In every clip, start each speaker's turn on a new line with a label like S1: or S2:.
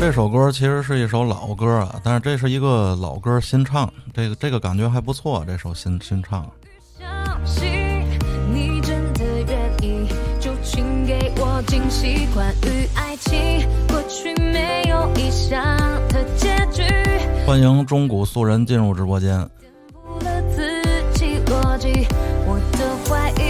S1: 这首歌其实是一首老歌啊，但是这是一个老歌新唱，这个这个感觉还不错。这首新新唱。
S2: 相信你真的愿意，就请给我惊喜。关于爱情，过去没有理想的结局。
S1: 欢迎中古素人进入直播间。
S2: 颠覆了自己逻辑，我的怀疑，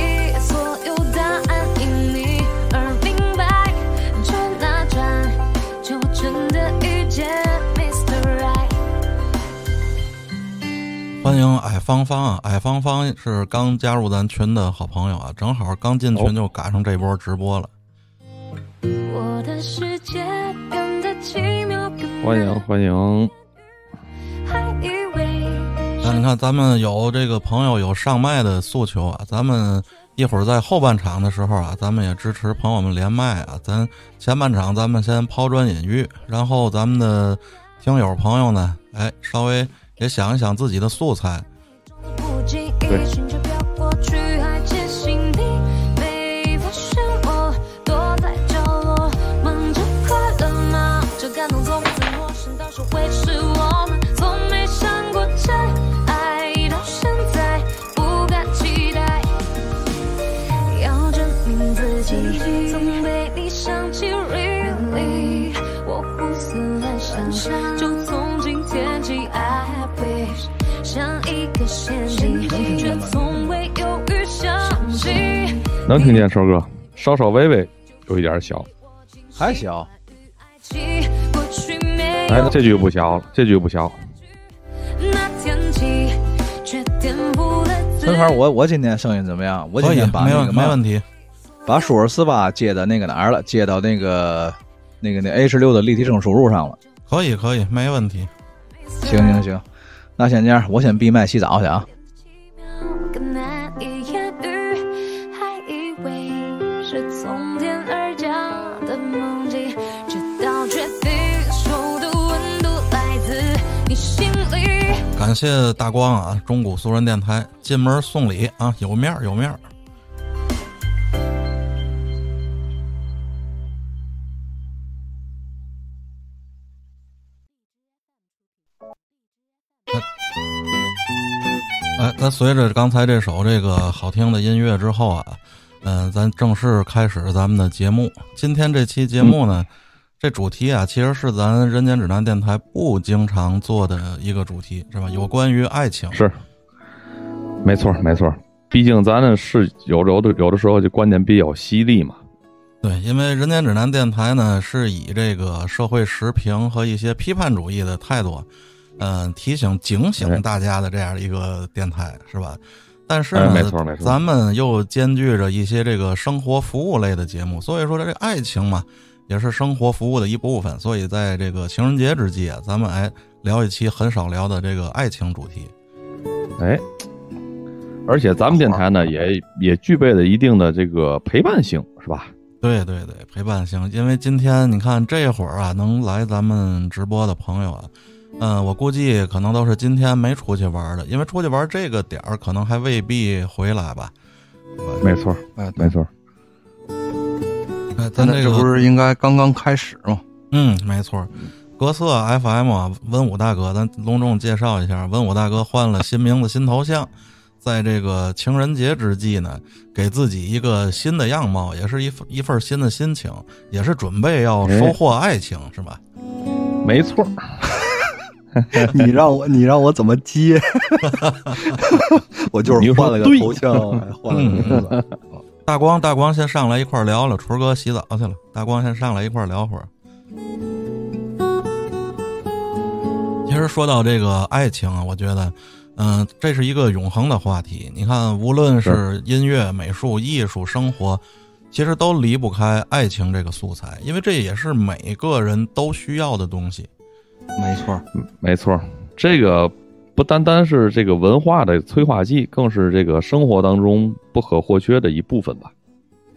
S1: 欢迎矮芳芳啊，矮芳芳是刚加入咱群的好朋友啊，正好刚进群就赶上这波直播了。
S2: 我的世界变得奇妙，更
S3: 欢迎欢迎，
S2: 还以为
S1: 那你看，咱们有这个朋友有上麦的诉求啊，咱们一会儿在后半场的时候啊，咱们也支持朋友们连麦啊。咱前半场咱们先抛砖引玉，然后咱们的听友朋友呢，哎，稍微也想一想自己的素材。
S2: 对
S3: 能听见超哥，稍稍微微有一点小，
S4: 还小，
S3: 哎，这句不小了，这句不小，
S2: 那天起，却颠覆了自
S4: 陈凡，我我今天声音怎么样？我今
S1: 可以
S4: 天，把
S1: 没问
S4: 那个嘛
S1: 没问题。
S4: 把舒尔四八接到那个哪儿了？接到那个那个那 H 六的立体声输入上了。
S1: 可以可以，没问题。
S4: 行行行，那先这样，我先闭麦洗澡去啊。
S1: 感谢大光啊，中古素人电台进门送礼啊，有面儿有面儿。哎，咱随着刚才这首这个好听的音乐之后啊，嗯、咱正式开始咱们的节目。今天这期节目呢，这主题啊，其实是咱人间指南电台不经常做的一个主题，是吧？有关于爱情。
S3: 是，没错没错，毕竟咱呢是有有的有的时候就观点比较犀利嘛，
S1: 对，因为人间指南电台呢是以这个社会时评和一些批判主义的态度，嗯、提醒警醒
S3: 哎
S1: 大家的这样一个电台，是吧？但是
S3: 哎
S1: 呢，
S3: 没错没错
S1: 咱们又兼具着一些这个生活服务类的节目，所以说这个爱情嘛，也是生活服务的一部分。所以在这个情人节之际啊，咱们哎聊一期很少聊的这个爱情主题。
S3: 哎，而且咱们电台呢也也具备了一定的这个陪伴性，是吧？
S1: 对对对，陪伴性。因为今天你看这会儿啊，能来咱们直播的朋友啊，嗯，我估计可能都是今天没出去玩的，因为出去玩这个点儿可能还未必回来吧。
S3: 没错
S5: 哎，
S3: 没错，
S1: 哎，咱这个
S5: 不是应该刚刚开始吗？
S1: 嗯，没错。格色 FM 啊，文武大哥，咱隆重介绍一下，文武大哥换了新名字、新头像，在这个情人节之际呢，给自己一个新的样貌，也是一份一份新的心情，也是准备要收获爱情，是吧？
S3: 没错，
S5: 你让我你让我怎么接？我就是换了个头像，还换了个名字。
S1: 大光，大光先上来一块儿聊聊，厨哥洗澡去了。大光先上来一块儿聊会儿。其实说到这个爱情啊，我觉得，嗯、这是一个永恒的话题。你看，无论是音乐、美术、艺术、生活，其实都离不开爱情这个素材，因为这也是每个人都需要的东西。
S5: 没错，
S3: 没错，这个不单单是这个文化的催化剂，更是这个生活当中不可或缺的一部分吧。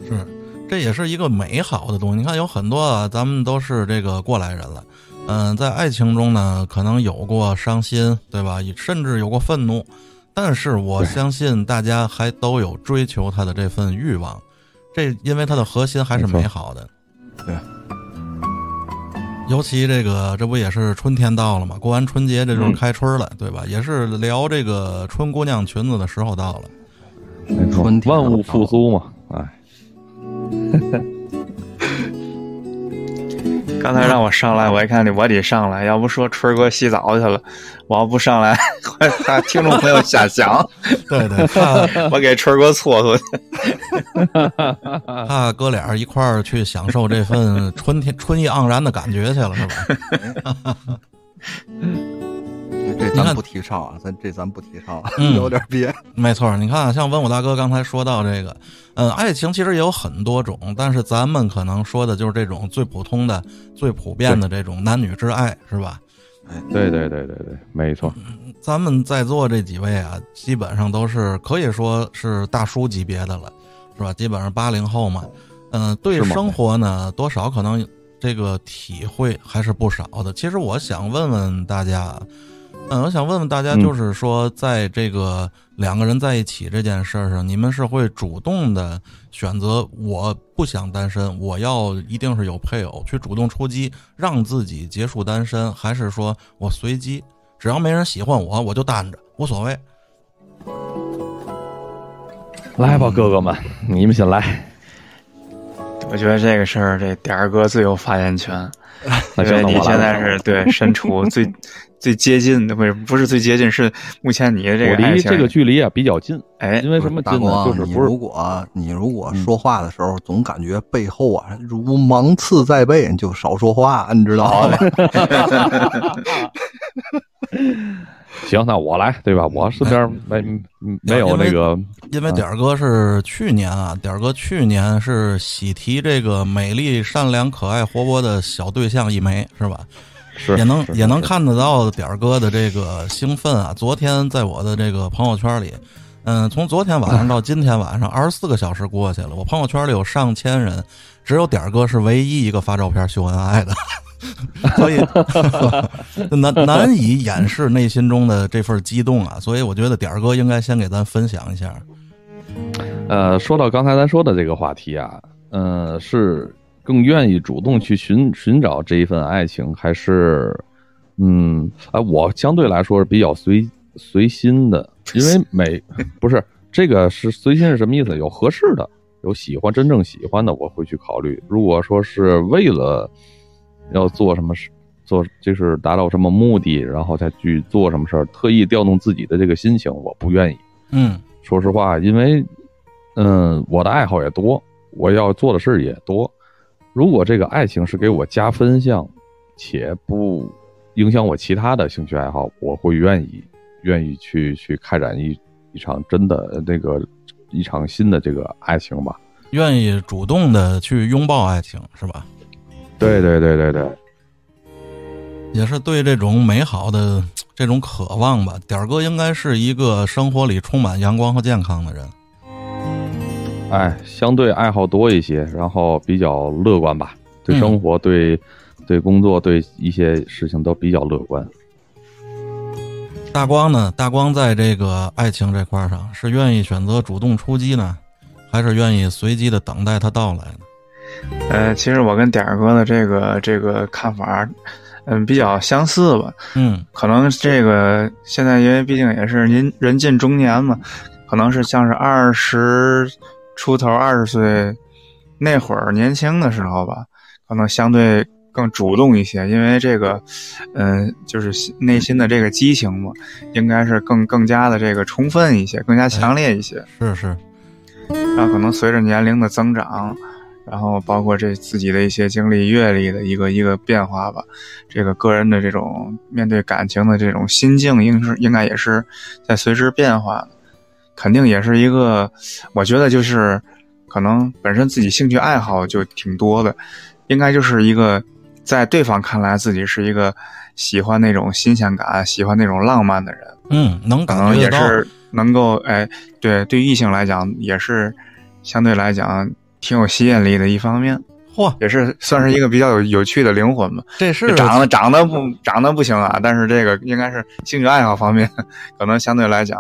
S1: 是，这也是一个美好的东西。你看，有很多啊，咱们都是这个过来人了，嗯、在爱情中呢，可能有过伤心，对吧？甚至有过愤怒，但是我相信大家还都有追求他的这份欲望，这因为它的核心还是美好的。
S5: 对。
S1: 尤其这个，这不也是春天到了嘛？过完春节，这就是
S3: 嗯
S1: 开春了，对吧？也是聊这个春姑娘裙子的时候到了。
S3: 没错
S5: 春，天
S3: 万物复苏嘛，哎，
S6: 刚才让我上来，我一看我得上来，要不说春儿哥洗澡去了，我要不上来，怕听众朋友瞎想，
S1: 对对，怕
S6: 我给春儿哥搓搓去。
S1: 怕哥俩一块儿去享受这份春天春意盎然的感觉去了，是吧？
S5: 这咱不提倡啊，咱这咱不提倡啊，
S1: 嗯
S5: 有点憋。
S1: 没错，你看，像文武大哥刚才说到这个，嗯，爱情其实也有很多种，但是咱们可能说的就是这种最普通的、最普遍的这种男女之爱，是吧？
S3: 哎对对对对对，没错，
S1: 咱们在座这几位啊，基本上都是可以说是大叔级别的了，是吧？基本上八零后嘛，嗯、对生活呢，多少可能这个体会还是不少的。其实我想问问大家，嗯，我想问问大家，
S3: 嗯
S1: 就是说，在这个两个人在一起这件事儿上，你们是会主动的选择我不想单身，我要一定是有配偶，去主动出击，让自己结束单身，还是说我随机，只要没人喜欢我，我就单着，无所谓。
S3: 来吧，哥哥们，你们先来，
S6: 我觉得这个事儿，这点儿哥最有发言权，
S3: 那
S6: 因为你现在是对身处最最接近的，不是不是最接近，是目前你的这个我
S3: 离这个距离啊比较近，
S6: 哎
S3: 因为什么就是不是
S5: 你如果你如果说话的时候总感觉背后啊如芒刺在背，你就少说话，你知道吗？
S3: 行，那我来，对吧？我身边没没有那个，
S1: 因为点儿哥是去年啊，点儿哥去年是喜提这个美丽、善良、可爱、活泼的小对象一枚，是吧？
S3: 是
S1: 也能
S3: 是
S1: 也能看得到点儿哥的这个兴奋啊！昨天在我的这个朋友圈里，嗯，从昨天晚上到今天晚上，二十四个小时过去了，我朋友圈里有上千人，只有点儿哥是唯一一个发照片秀恩爱的，所以 难难以掩饰内心中的这份激动啊！所以我觉得点儿哥应该先给咱分享一下。
S3: 呃，说到刚才咱说的这个话题啊，呃，是更愿意主动去寻寻找这一份爱情，还是，嗯，哎、我相对来说是比较随随心的，因为每不是这个是随心是什么意思？有合适的，有喜欢真正喜欢的，我会去考虑。如果说是为了要做什么事，做就是达到什么目的，然后再去做什么事儿，特意调动自己的这个心情，我不愿意。
S1: 嗯
S3: 说实话，因为嗯，我的爱好也多，我要做的事儿也多。如果这个爱情是给我加分项，且不影响我其他的兴趣爱好，我会愿意愿意去去开展一一场真的那个一场新的这个爱情吧。
S1: 愿意主动的去拥抱爱情，是吧？
S3: 对对对对对，
S1: 也是对这种美好的这种渴望吧。点儿哥应该是一个生活里充满阳光和健康的人。
S3: 哎，相对爱好多一些，然后比较乐观吧，对
S1: 嗯
S3: 生活、对对工作、对一些事情都比较乐观。
S1: 大光呢？大光在这个爱情这块儿上，是愿意选择主动出击呢，还是愿意随机的等待他到来呢？
S6: 呃，其实我跟点儿哥的这个这个看法，嗯，比较相似吧。
S1: 嗯
S6: 可能这个现在因为毕竟也是您人近中年嘛，可能是像是二十出头、二十岁那会儿年轻的时候吧，可能相对更主动一些，因为这个，嗯、就是内心的这个激情嘛，应该是更更加的这个充分一些，更加强烈一些。
S1: 是是，
S6: 然后可能随着年龄的增长，然后包括这自己的一些经历、阅历的一个一个变化吧，这个个人的这种面对感情的这种心境，应是应该也是在随之变化的，肯定也是一个，我觉得就是可能本身自己兴趣爱好就挺多的，应该就是一个在对方看来自己是一个喜欢那种新鲜感、喜欢那种浪漫的人。
S1: 嗯，能
S6: 可能。也是能够哎，对对异性来讲也是相对来讲挺有吸引力的一方面，
S1: 嚯，
S6: 也是算是一个比较有有趣的灵魂吧。
S1: 这是
S6: 长得长得不长得不行啊，但是这个应该是兴趣爱好方面，可能相对来讲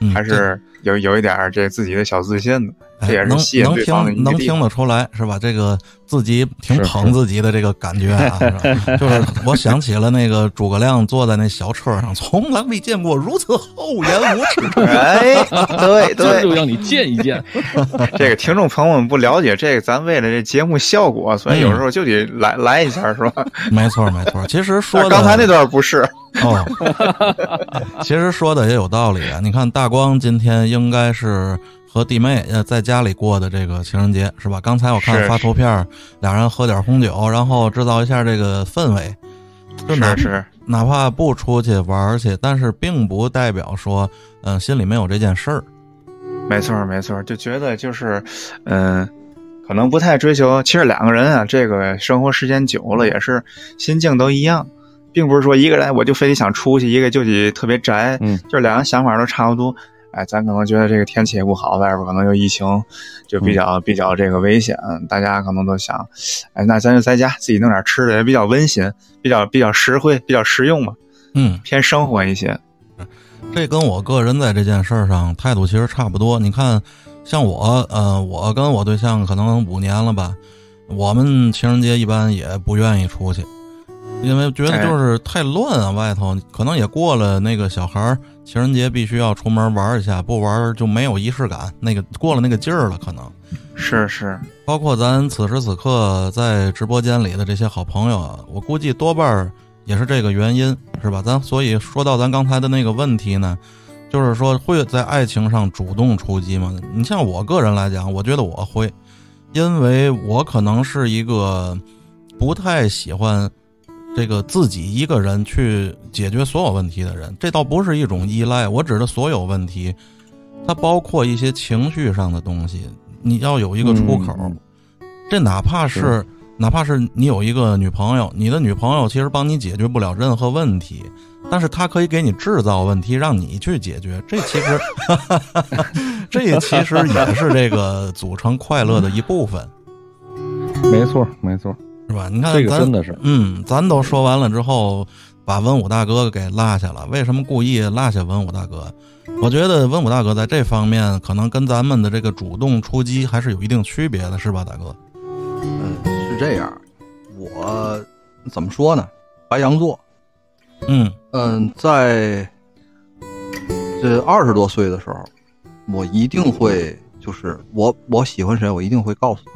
S1: 嗯
S6: 还是有有一点这自己的小自信的。也是
S1: 能
S6: 吸引
S1: 能
S6: 对方的一
S1: 听能。听得出来是吧？这个自己挺捧自己的这个感觉啊，就是我想起了那个诸葛亮坐在那小车上，从来没见过如此厚颜无耻。
S6: 哎，对
S3: 今儿 就
S6: 对，
S3: 让你见一见。
S6: 这个听众朋友们不了解这个，咱为了这节目效果，所以有时候就得来来一下，是吧？
S1: 没错没错，其实说的
S6: 刚才那段不是，
S1: 哦，其实说的也有道理啊。你看大光今天应该是和弟妹呃在家里过的这个情人节是吧？刚才我看发图片，俩人喝点红酒，然后制造一下这个氛围。就哪
S6: 是是，
S1: 哪怕不出去玩去，但是并不代表说，嗯、心里没有这件事儿。
S6: 没错没错，就觉得就是，嗯、可能不太追求。其实两个人啊，这个生活时间久了，也是心境都一样，并不是说一个人我就非得想出去，一个就得特别宅，
S3: 嗯，
S6: 就是两个想法都差不多。哎，咱可能觉得这个天气也不好，外边可能有疫情，就比较、比较这个危险，大家可能都想，哎，那咱就在家自己弄点吃的，也比较温馨，比较比较实惠，比较实用嘛，
S1: 嗯，
S6: 偏生活一些。
S1: 这跟我个人在这件事儿上态度其实差不多。你看，像我，呃，我跟我对象可能五年了吧，我们情人节一般也不愿意出去，因为觉得就是太乱啊，外头可能也过了那个小孩儿情人节必须要出门玩一下，不玩就没有仪式感，那个过了那个劲儿了，可能。
S6: 是是，
S1: 包括咱此时此刻在直播间里的这些好朋友啊，我估计多半儿也是这个原因，是吧？咱所以说到咱刚才的那个问题呢，就是说会在爱情上主动出击吗？你像我个人来讲，我觉得我会，因为我可能是一个不太喜欢这个自己一个人去解决所有问题的人。这倒不是一种依赖，我指的所有问题，它包括一些情绪上的东西，你要有一个出口。
S3: 嗯
S1: 这哪怕是
S3: 是
S1: 哪怕是你有一个女朋友，你的女朋友其实帮你解决不了任何问题，但是她可以给你制造问题，让你去解决。这其实，这其实也是这个组成快乐的一部分，
S3: 没 错没错，
S1: 是吧？你看
S3: 这个
S1: 咱
S3: 真的是
S1: 嗯，咱都说完了之后，把文武大哥给落下了。为什么故意落下文武大哥？我觉得文武大哥在这方面可能跟咱们的这个主动出击还是有一定区别的，是吧，大哥？
S5: 嗯，是这样，我怎么说呢？白羊座，
S1: 嗯
S5: 嗯，在这二十多岁的时候，我一定会就是我我喜欢谁，我一定会告诉他，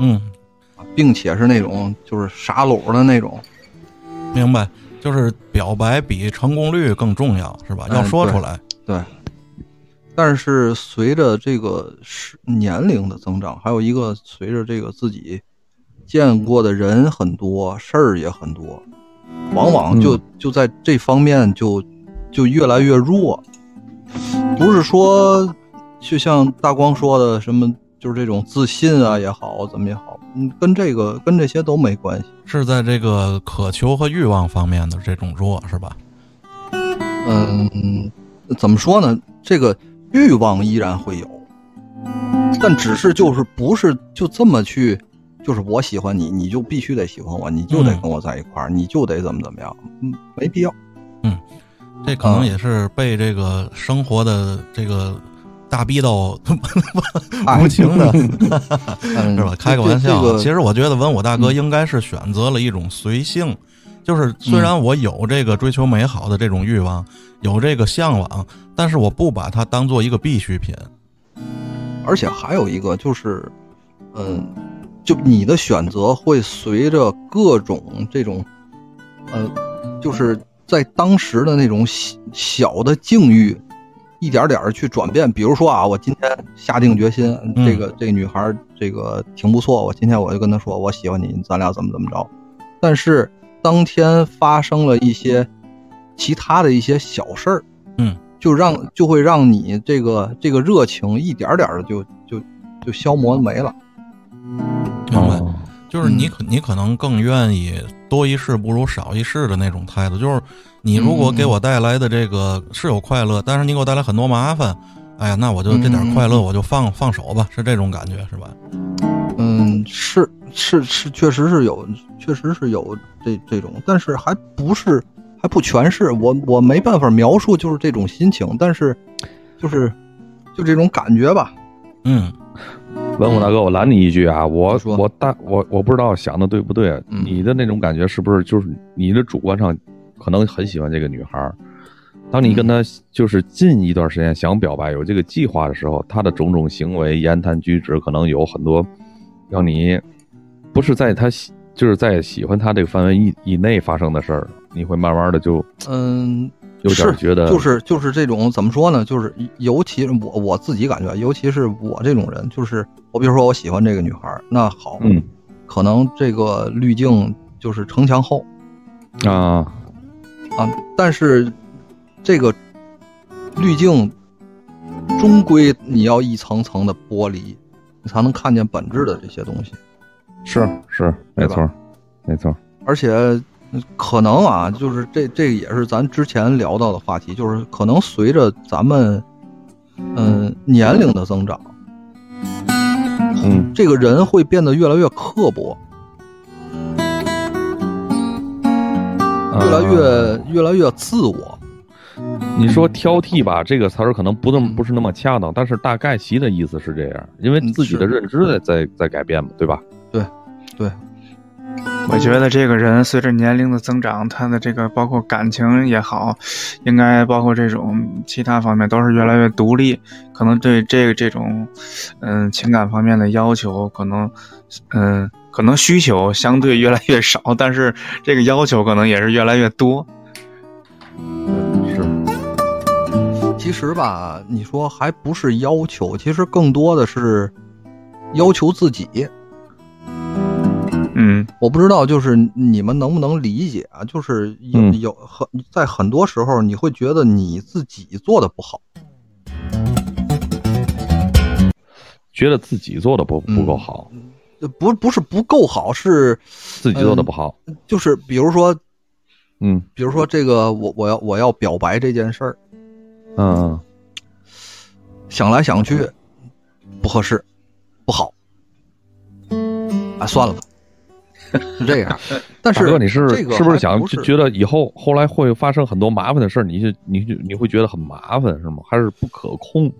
S1: 嗯，
S5: 并且是那种就是傻搂的那种。
S1: 明白，就是表白比成功率更重要，是吧？
S5: 嗯
S1: 要说出来。
S5: 对，但是随着这个是年龄的增长，还有一个随着这个自己见过的人很多，事儿也很多，往往就、就在这方面就就越来越弱。不是说就像大光说的什么，就是这种自信啊也好，怎么也好，嗯，跟这个跟这些都没关系。
S1: 是在这个渴求和欲望方面的这种弱，是吧？
S5: 嗯，怎么说呢？这个欲望依然会有，但只是就是不是就这么去，就是我喜欢你，你就必须得喜欢我，你就得
S1: 嗯
S5: 跟我在一块儿，你就得怎么怎么样，嗯，没必要。
S1: 嗯这可能也是被这个生活的这个大逼斗 无情的，
S5: 嗯，
S1: 是吧？开个玩笑。
S5: 这个
S1: 其实我觉得文武大哥应该是选择了一种随性，就是虽然我有这个追求美好的这种欲望，有这个向往，但是我不把它当做一个必需品。
S5: 而且还有一个就是，嗯，就你的选择会随着各种这种，呃，就是在当时的那种小小的境遇，一点点儿去转变。比如说啊，我今天下定决心，
S1: 嗯
S5: 这个这个女孩儿这个挺不错，我今天我就跟她说我喜欢你，咱俩怎么怎么着。但是当天发生了一些其他的一些小事儿，
S1: 嗯，
S5: 就让就会让你这个这个热情一点点的就就就消磨没了。
S1: 明白？
S3: 哦
S1: 就是你可你可能更愿意多一事不如少一事的那种态度。就是你如果给我带来的这个是有快乐，但是你给我带来很多麻烦，哎呀，那我就这点快乐我就放放手吧，是这种感觉是吧？
S5: 嗯，是是是，确实是有，确实是有这这种，但是还不是还不全是，我我没办法描述就是这种心情，但是就是就这种感觉吧。
S1: 嗯
S3: 文武大哥，我拦你一句啊，我
S5: 说
S3: 我大我我不知道想的对不对，
S5: 嗯
S3: 你的那种感觉是不是就是你的主观上可能很喜欢这个女孩儿，当你跟她就是近一段时间想表白有这个计划的时候，她的种种行为、言谈举止可能有很多让你不是在她喜就是在喜欢她这个范围以以内发生的事儿，你会慢慢的就
S5: 嗯，
S3: 有点觉得
S5: 就是就是这种怎么说呢？就是尤其是我我自己感觉，尤其是我这种人，就是我比如说我喜欢这个女孩儿，那好，
S3: 嗯。
S5: 可能这个滤镜就是城墙厚。
S3: 啊
S5: 啊，但是这个滤镜终归你要一层层的剥离，你才能看见本质的这些东西。
S3: 是是没错没错，
S5: 而且嗯可能啊，就是这这也是咱之前聊到的话题，就是可能随着咱们嗯年龄的增长，
S3: 嗯
S5: 这个人会变得越来越刻薄，越来
S3: 啊
S5: 越越来越自我。
S3: 你说挑剔吧，这个词儿可能不那么
S5: 嗯
S3: 不是那么恰当，但是大概其的意思是这样，因为
S5: 嗯
S3: 自己的认知在在在改变嘛，对吧？
S5: 对，
S6: 我觉得这个人随着年龄的增长，他的这个包括感情也好，应该包括这种其他方面都是越来越独立，可能对这个这种，嗯，情感方面的要求，可能，嗯，可能需求相对越来越少，但是这个要求可能也是越来越多。
S3: 是，
S5: 其实吧，你说还不是要求，其实更多的是要求自己。
S6: 嗯
S5: 我不知道，就是你们能不能理解啊？就是有
S3: 嗯
S5: 有很在很多时候，你会觉得你自己做的不好。
S3: 觉得自己做的不不够好，
S5: 呃不不是不够好，是
S3: 自己做的不好，
S5: 就是比如说，
S3: 嗯
S5: 比如说这个我我要我要表白这件事儿，
S3: 嗯
S5: 想来想去不合适，不好，啊，算了吧，是这样。但是
S3: 大哥，你是
S5: 这个
S3: 是不是想就觉得以后后来会发生很多麻烦的事儿，你就你就你会觉得很麻烦是吗？还是不可控？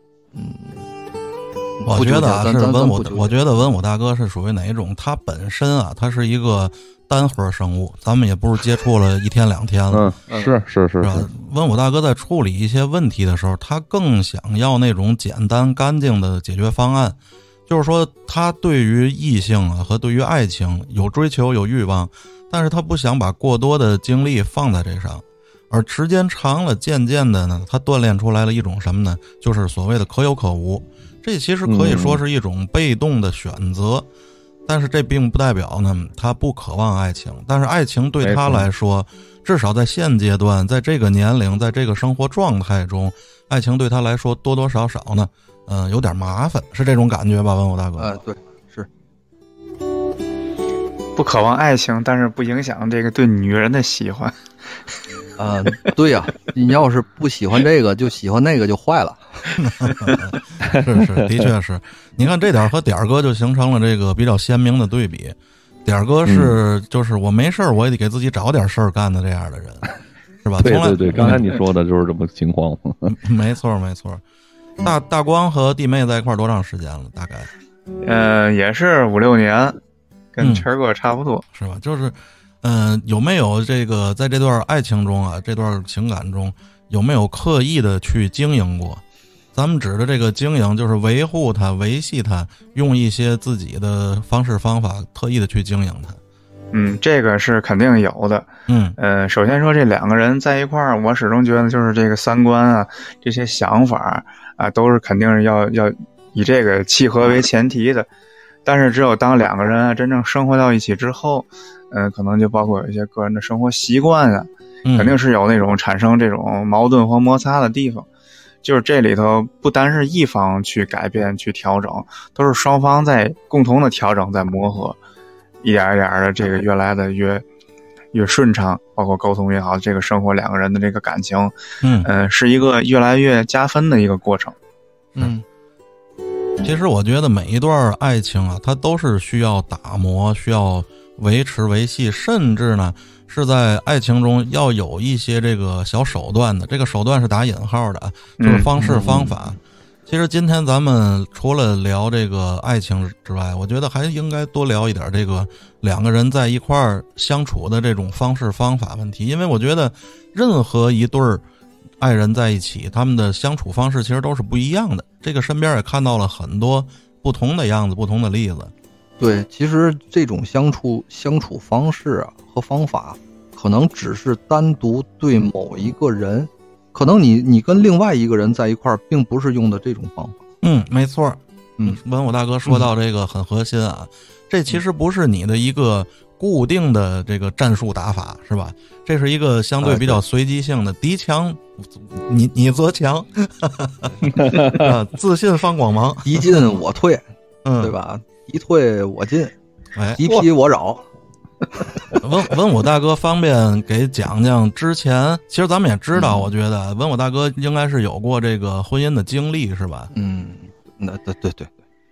S1: 我觉得啊，是文武我觉得文武大哥是属于哪一种？他本身啊，他是一个单核生物，咱们也不是接触了一天两天了，
S3: 嗯，是是是，？
S1: 文武大哥在处理一些问题的时候，他更想要那种简单干净的解决方案。就是说，他对于异性啊和对于爱情有追求有欲望，但是他不想把过多的精力放在这上。而时间长了，渐渐的呢，他锻炼出来了一种什么呢？就是所谓的可有可无。这其实可以说是一种被动的选择，但是这并不代表呢他不渴望爱情。但是爱情对他来说，至少在现阶段，在这个年龄，在这个生活状态中，爱情对他来说多多少少呢，嗯、有点麻烦，是这种感觉吧，文武大哥？
S5: 呃，对，是
S6: 不渴望爱情，但是不影响这个对女人的喜欢。
S5: 啊、对呀、你要是不喜欢这个，就喜欢那个，就坏了。
S1: 是是，的确是。你看这点儿和点儿哥就形成了这个比较鲜明的对比。点儿哥是就是我没事儿我也得给自己找点事儿干的这样的人，是吧？从来
S3: 对对对，刚才你说的就是这么情况。
S1: 没错没错。大大光和弟妹在一块儿多长时间了？大概
S6: 呃，也是五六年，跟
S1: 嗯
S6: 晨儿哥差不多。
S1: 是吧？就是，嗯、有没有这个在这段爱情中啊，这段情感中有没有刻意的去经营过？咱们指的这个经营，就是维护它、维系它，用一些自己的方式方法，特意的去经营它。
S6: 嗯，这个是肯定有的。
S1: 嗯
S6: 呃，首先说这两个人在一块儿，我始终觉得就是这个三观啊，这些想法啊，都是肯定是要要以这个契合为前提的。但是只有当两个人啊真正生活到一起之后，嗯、可能就包括有一些个人的生活习惯啊，
S1: 嗯，
S6: 肯定是有那种产生这种矛盾和摩擦的地方。就是这里头不单是一方去改变、去调整，都是双方在共同的调整、在磨合，一点一点的这个越来的越越顺畅，包括沟通也好，这个生活两个人的这个感情，
S1: 嗯
S6: 嗯、是一个越来越加分的一个过程。
S5: 嗯，
S1: 其实我觉得每一段爱情啊，它都是需要打磨、需要维持维系，甚至呢是在爱情中要有一些这个小手段的。这个手段是打引号的啊，就是
S6: 嗯
S1: 方式方法。其实今天咱们除了聊这个爱情之外，我觉得还应该多聊一点这个两个人在一块儿相处的这种方式方法问题，因为我觉得任何一对儿爱人在一起，他们的相处方式其实都是不一样的。这个身边也看到了很多不同的样子、不同的例子。
S5: 对，其实这种相处相处方式啊和方法，可能只是单独对某一个人，可能你你跟另外一个人在一块儿，并不是用的这种方法。
S1: 嗯，没错。
S5: 嗯，
S1: 文武大哥说到这个很核心啊，这其实不是你的一个固定的这个战术打法，是吧？这是一个相对比较随机性的，敌强你你则强，啊自信放光芒，
S5: 敌进我退，
S1: 嗯，
S5: 对？吧？一退我进，
S1: 哎，
S5: 一劈我扰。
S1: 文文武大哥方便给讲讲之前，其实咱们也知道，
S5: 嗯
S1: 我觉得文武大哥应该是有过这个婚姻的经历，是吧？
S5: 嗯，那对对对，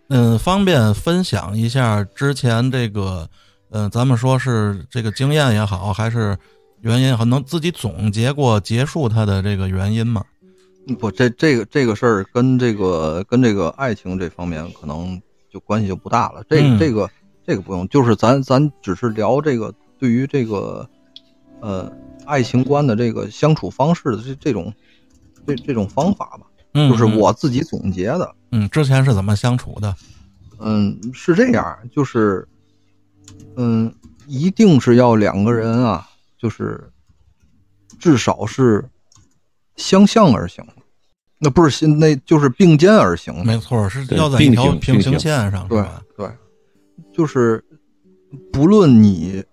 S1: 嗯，方便分享一下之前这个，嗯、咱们说是这个经验也好，还是原因能自己总结过结束它的这个原因吗？
S5: 不，这这个这个事儿跟这个跟这个爱情这方面可能就关系就不大了。这个、
S1: 嗯
S5: 这个这个不用，就是咱咱只是聊这个对于这个呃爱情观的这个相处方式的这这种这这种方法吧，
S1: 嗯，
S5: 就是
S1: 嗯
S5: 我自己总结的。
S1: 嗯，之前是怎么相处的？
S5: 嗯，是这样，就是嗯，一定是要两个人啊，就是至少是相向而行的。那不是心，那就是并肩而行的。
S1: 没错，是要在一条平行线上，是
S5: 对
S1: 吧？
S5: 对，就是不论你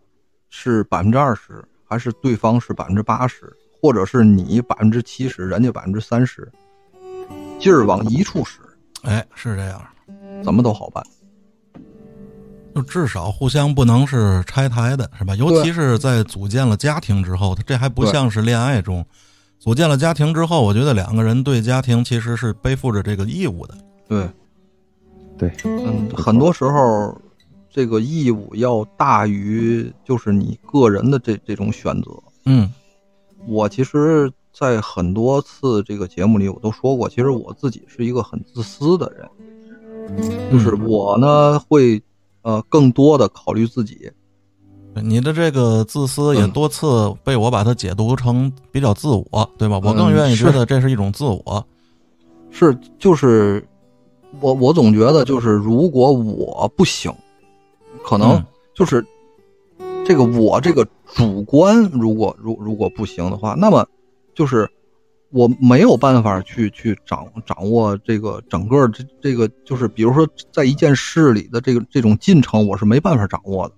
S5: 是百分之二十，还是对方是百分之八十，或者是你百分之七十，人家百分之三十，劲儿往一处使，
S1: 哎，是这样，
S5: 怎么都好办。
S1: 就至少互相不能是拆台的，是吧？尤其是在组建了家庭之后，这还不像是恋爱中。组建了家庭之后，我觉得两个人对家庭其实是背负着这个义务的。
S5: 对，
S3: 对，
S5: 嗯，很多时候这个义务要大于就是你个人的这这种选择。
S1: 嗯
S5: 我其实，在很多次这个节目里，我都说过，其实我自己是一个很自私的人，就是我呢会呃更多的考虑自己。
S1: 你的这个自私也
S5: 嗯
S1: 多次被我把它解读成比较自我，对吧？我更
S5: 嗯
S1: 愿意觉
S5: 是
S1: 得这是一种自我。
S5: 是，就是我我总觉得就是如果我不行，可能
S1: 嗯
S5: 就是这个我这个主观如果如如果不行的话，那么就是我没有办法去去掌掌握这个整个这这个就是比如说在一件事里的这个这种进程，我是没办法掌握的。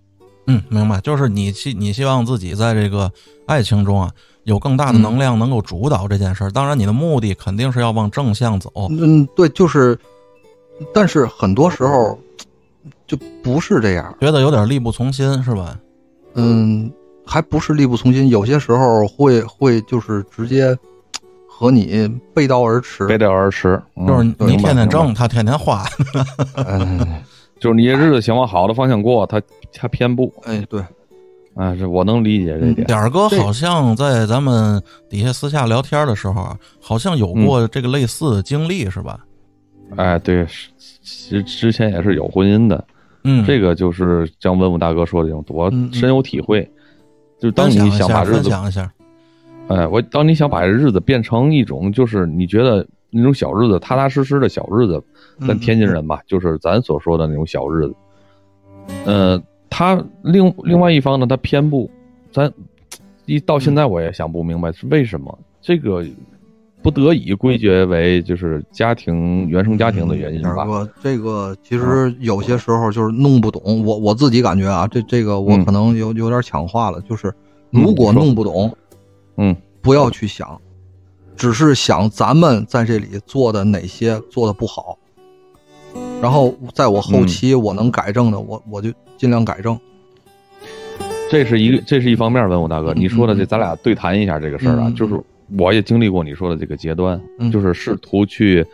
S1: 嗯，明白，就是你希你希望自己在这个爱情中啊，有更大的
S5: 嗯
S1: 能量能够主导这件事儿。当然，你的目的肯定是要往正向走。
S5: 嗯，对，就是，但是很多时候就不是这样。
S1: 觉得有点力不从心，是吧？
S5: 嗯，还不是力不从心，有些时候会会就是直接和你背道而驰。
S3: 背道而驰，嗯
S1: 就是你天天挣，他天天花。
S5: 哎
S3: 就是你这日子想往好的方向过，他他偏不，
S5: 哎，对，
S3: 啊，这我能理解这点。
S1: 点儿哥好像在咱们底下私下聊天的时候啊，好像有过这个类似的经历，是吧？
S3: 哎，对，是其实之前也是有婚姻的，
S1: 嗯，
S3: 这个就是像文武大哥说的这种，我
S5: 嗯嗯
S3: 深有体会。就是当你想把日子，
S1: 分享一下。
S3: 哎，我当你想把日子变成一种，就是你觉得那种小日子，踏踏实实的小日子，咱
S5: 嗯
S3: 天津人吧，就是咱所说的那种小日子。呃，他另另外一方呢，他偏不，咱一到现在我也想不明白是为什么这个不得已归结为就是家庭原生家庭的原因吧。
S5: 二哥，这个其实有些时候就是弄不懂，我我自己感觉啊，这这个我
S3: 嗯。
S5: 可能有有点强化了，就是如果弄不懂，
S3: 嗯，
S5: 不要去想，只是想咱们在这里做的哪些做的不好，然后在我后期我能改正的，我我就尽量改正。
S3: 这是一个，这是一方面。文武大哥，
S5: 嗯
S3: 你说的这，
S5: 嗯
S3: 咱俩对谈一下这个事儿啊，
S5: 嗯
S3: 就是我也经历过你说的这个阶段，
S5: 嗯
S3: 就是试图去，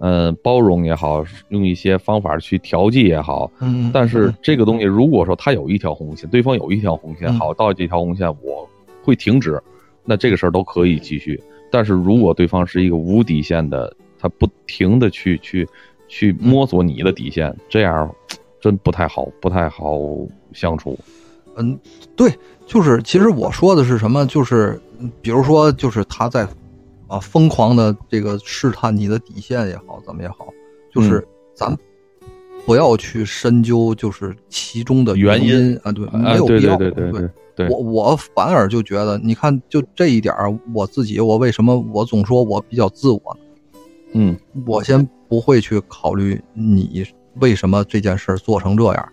S3: 呃，包容也好，用一些方法去调剂也好。
S5: 嗯，
S3: 但是这个东西，如果说他有一条红线，对方有一条红线，
S5: 嗯
S3: 好，到这条红线我会停止，那这个事儿都可以继续。但是如果对方是一个无底线的他不停的去去去摸索你的底线，这样真不太好，不太好相处。
S5: 嗯，对，就是其实我说的是什么？就是嗯比如说，就是他在啊疯狂的这个试探你的底线也好，怎么也好，就是咱不要去深究，就是其中的
S3: 原因
S5: 因啊，对，没有必要。
S3: 对对对对，
S5: 我我反而就觉得，你看，就这一点儿，我自己，我为什么我总说我比较自我呢？
S3: 嗯
S5: 我先不会去考虑你为什么这件事儿做成这样，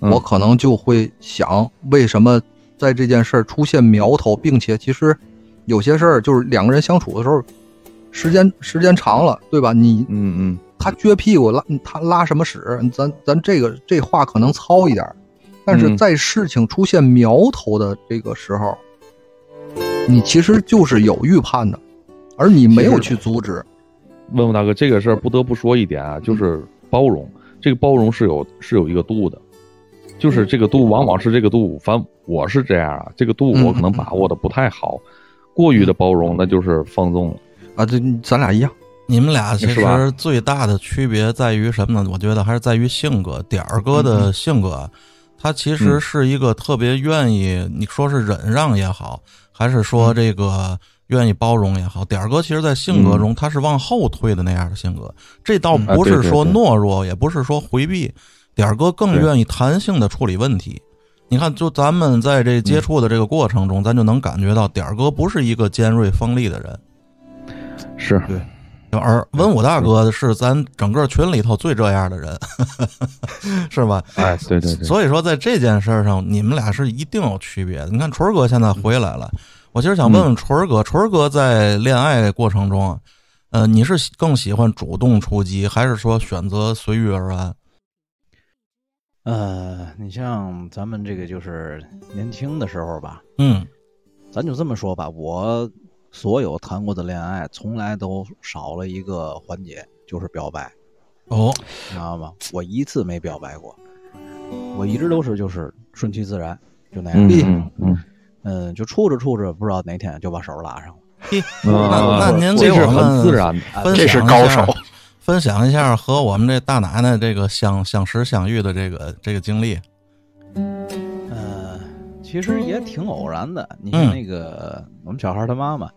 S3: 嗯
S5: 我可能就会想为什么在这件事儿出现苗头，并且其实有些事儿就是两个人相处的时候，时间时间长了，对吧？你
S3: 嗯嗯
S5: 他撅屁股拉他拉什么屎？咱咱这个这话可能糙一点儿，但是
S3: 嗯
S5: 在事情出现苗头的这个时候，你其实就是有预判的，而你没有去阻止。
S3: 问问大哥，这个事儿不得不说一点啊，就是包容。这个包容是有是有一个度的，就是这个度往往是这个度，反正我是这样啊，这个度我可能把握的不太好，过于的包容那就是放纵了。
S5: 啊，这咱俩一样。
S1: 你们俩其实最大的区别在于什么呢？我觉得还是在于性格。点儿哥的性格，他其实是一个特别愿意，你说是忍让也好，还是说这个愿意包容也好，点儿哥其实，在性格中他是往后退的那样的性格。这倒不是说
S3: 对对。
S1: 懦弱，也不是说回避，点儿哥更愿意弹性的处理问题。你看，就咱们在这接触的这个过程中，咱就能感觉到点儿哥不是一个尖锐锋利的人。
S3: 是，
S1: 而文武大哥是咱整个群里头最这样的人，是吧？
S3: 哎，对对对，
S1: 所以说，在这件事儿上，你们俩是一定有区别的。你看，锤儿哥现在回来了，我其实想问问锤儿哥，锤儿哥在恋爱过程中啊，呃，你是更喜欢主动出击，还是说选择随遇而安？
S4: 呃，你像咱们这个就是年轻的时候吧，
S1: 嗯
S4: 咱就这么说吧，我所有谈过的恋爱，从来都少了一个环节，就是表白，
S1: 哦，
S4: 你知道吗？我一次没表白过，我一直都是就是顺其自然，就那样。
S3: 嗯嗯嗯，
S4: 嗯，就处着处着，不知道哪天就把手拉上了。
S1: 那那您
S3: 这是很自然的，
S1: 分
S6: 这是高手，
S1: 分享一下和我们这大奶奶这个相相识相遇的这个这个经历。
S4: 呃，其实也挺偶然的。你
S1: 嗯
S4: 像那个、我们小孩他妈妈，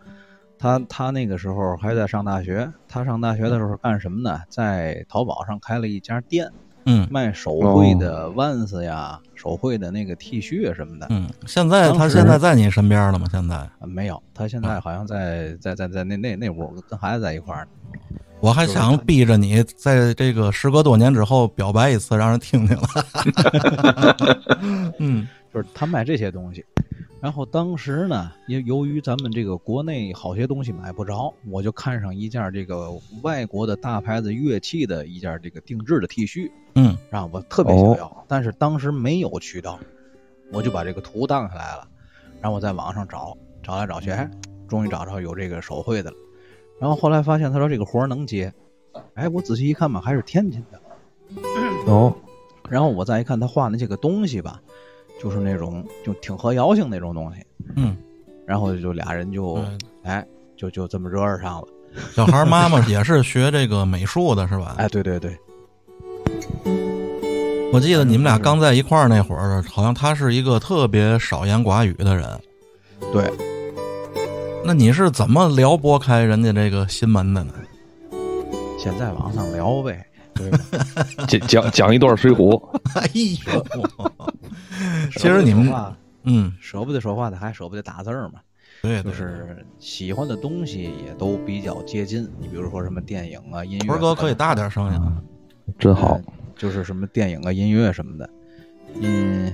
S4: 他他那个时候还在上大学，他上大学的时候干什么呢？在淘宝上开了一家店，
S1: 嗯
S4: 卖手绘的腕子呀、手绘的那个 T 恤什么的。
S1: 嗯，现在他现在在你身边了吗？现在？
S4: 啊，没有，他现在好像在在在在那那那屋跟孩子在一块儿呢。
S1: 我还想逼着你在这个时隔多年之后表白一次，让人听听了。嗯
S4: 就是他卖这些东西。然后当时呢，由由于咱们这个国内好些东西买不着，我就看上一件这个外国的大牌子乐器的一件这个定制的 T 恤，
S1: 嗯
S4: 让我特别想要，但是当时没有渠道，我就把这个图当下来了，然后我在网上找，找来找去，哎，终于找着有这个手绘的了。然后后来发现他说这个活儿能接，哎，我仔细一看吧，还是天津的。
S3: 哦，
S4: 然后我再一看他画那些个东西吧，就是那种就挺合妖性那种东西，
S1: 嗯，
S4: 然后就俩人就
S1: 嗯
S4: 哎就就这么惹上了。
S1: 小孩妈妈也是学这个美术的，是吧？
S4: 哎，对对对，
S1: 我记得你们俩刚在一块儿那会儿，好像他是一个特别少言寡语的人。
S4: 对，
S1: 那你是怎么撩拨开人家这个心门的呢？
S4: 现在网上聊呗，对吧？
S3: 讲讲讲一段《水浒》，
S1: 哎呦，其实你们
S4: 舍不得说话
S1: 嗯，
S4: 舍不得说话的，还舍不得打字儿嘛。
S1: 对，对
S4: 就是喜欢的东西也都比较接近。你比如说什么电影啊、音乐，
S1: 屯儿哥可以大点声音啊。
S3: 真好
S4: 呃。就是什么电影啊、音乐什么的。嗯，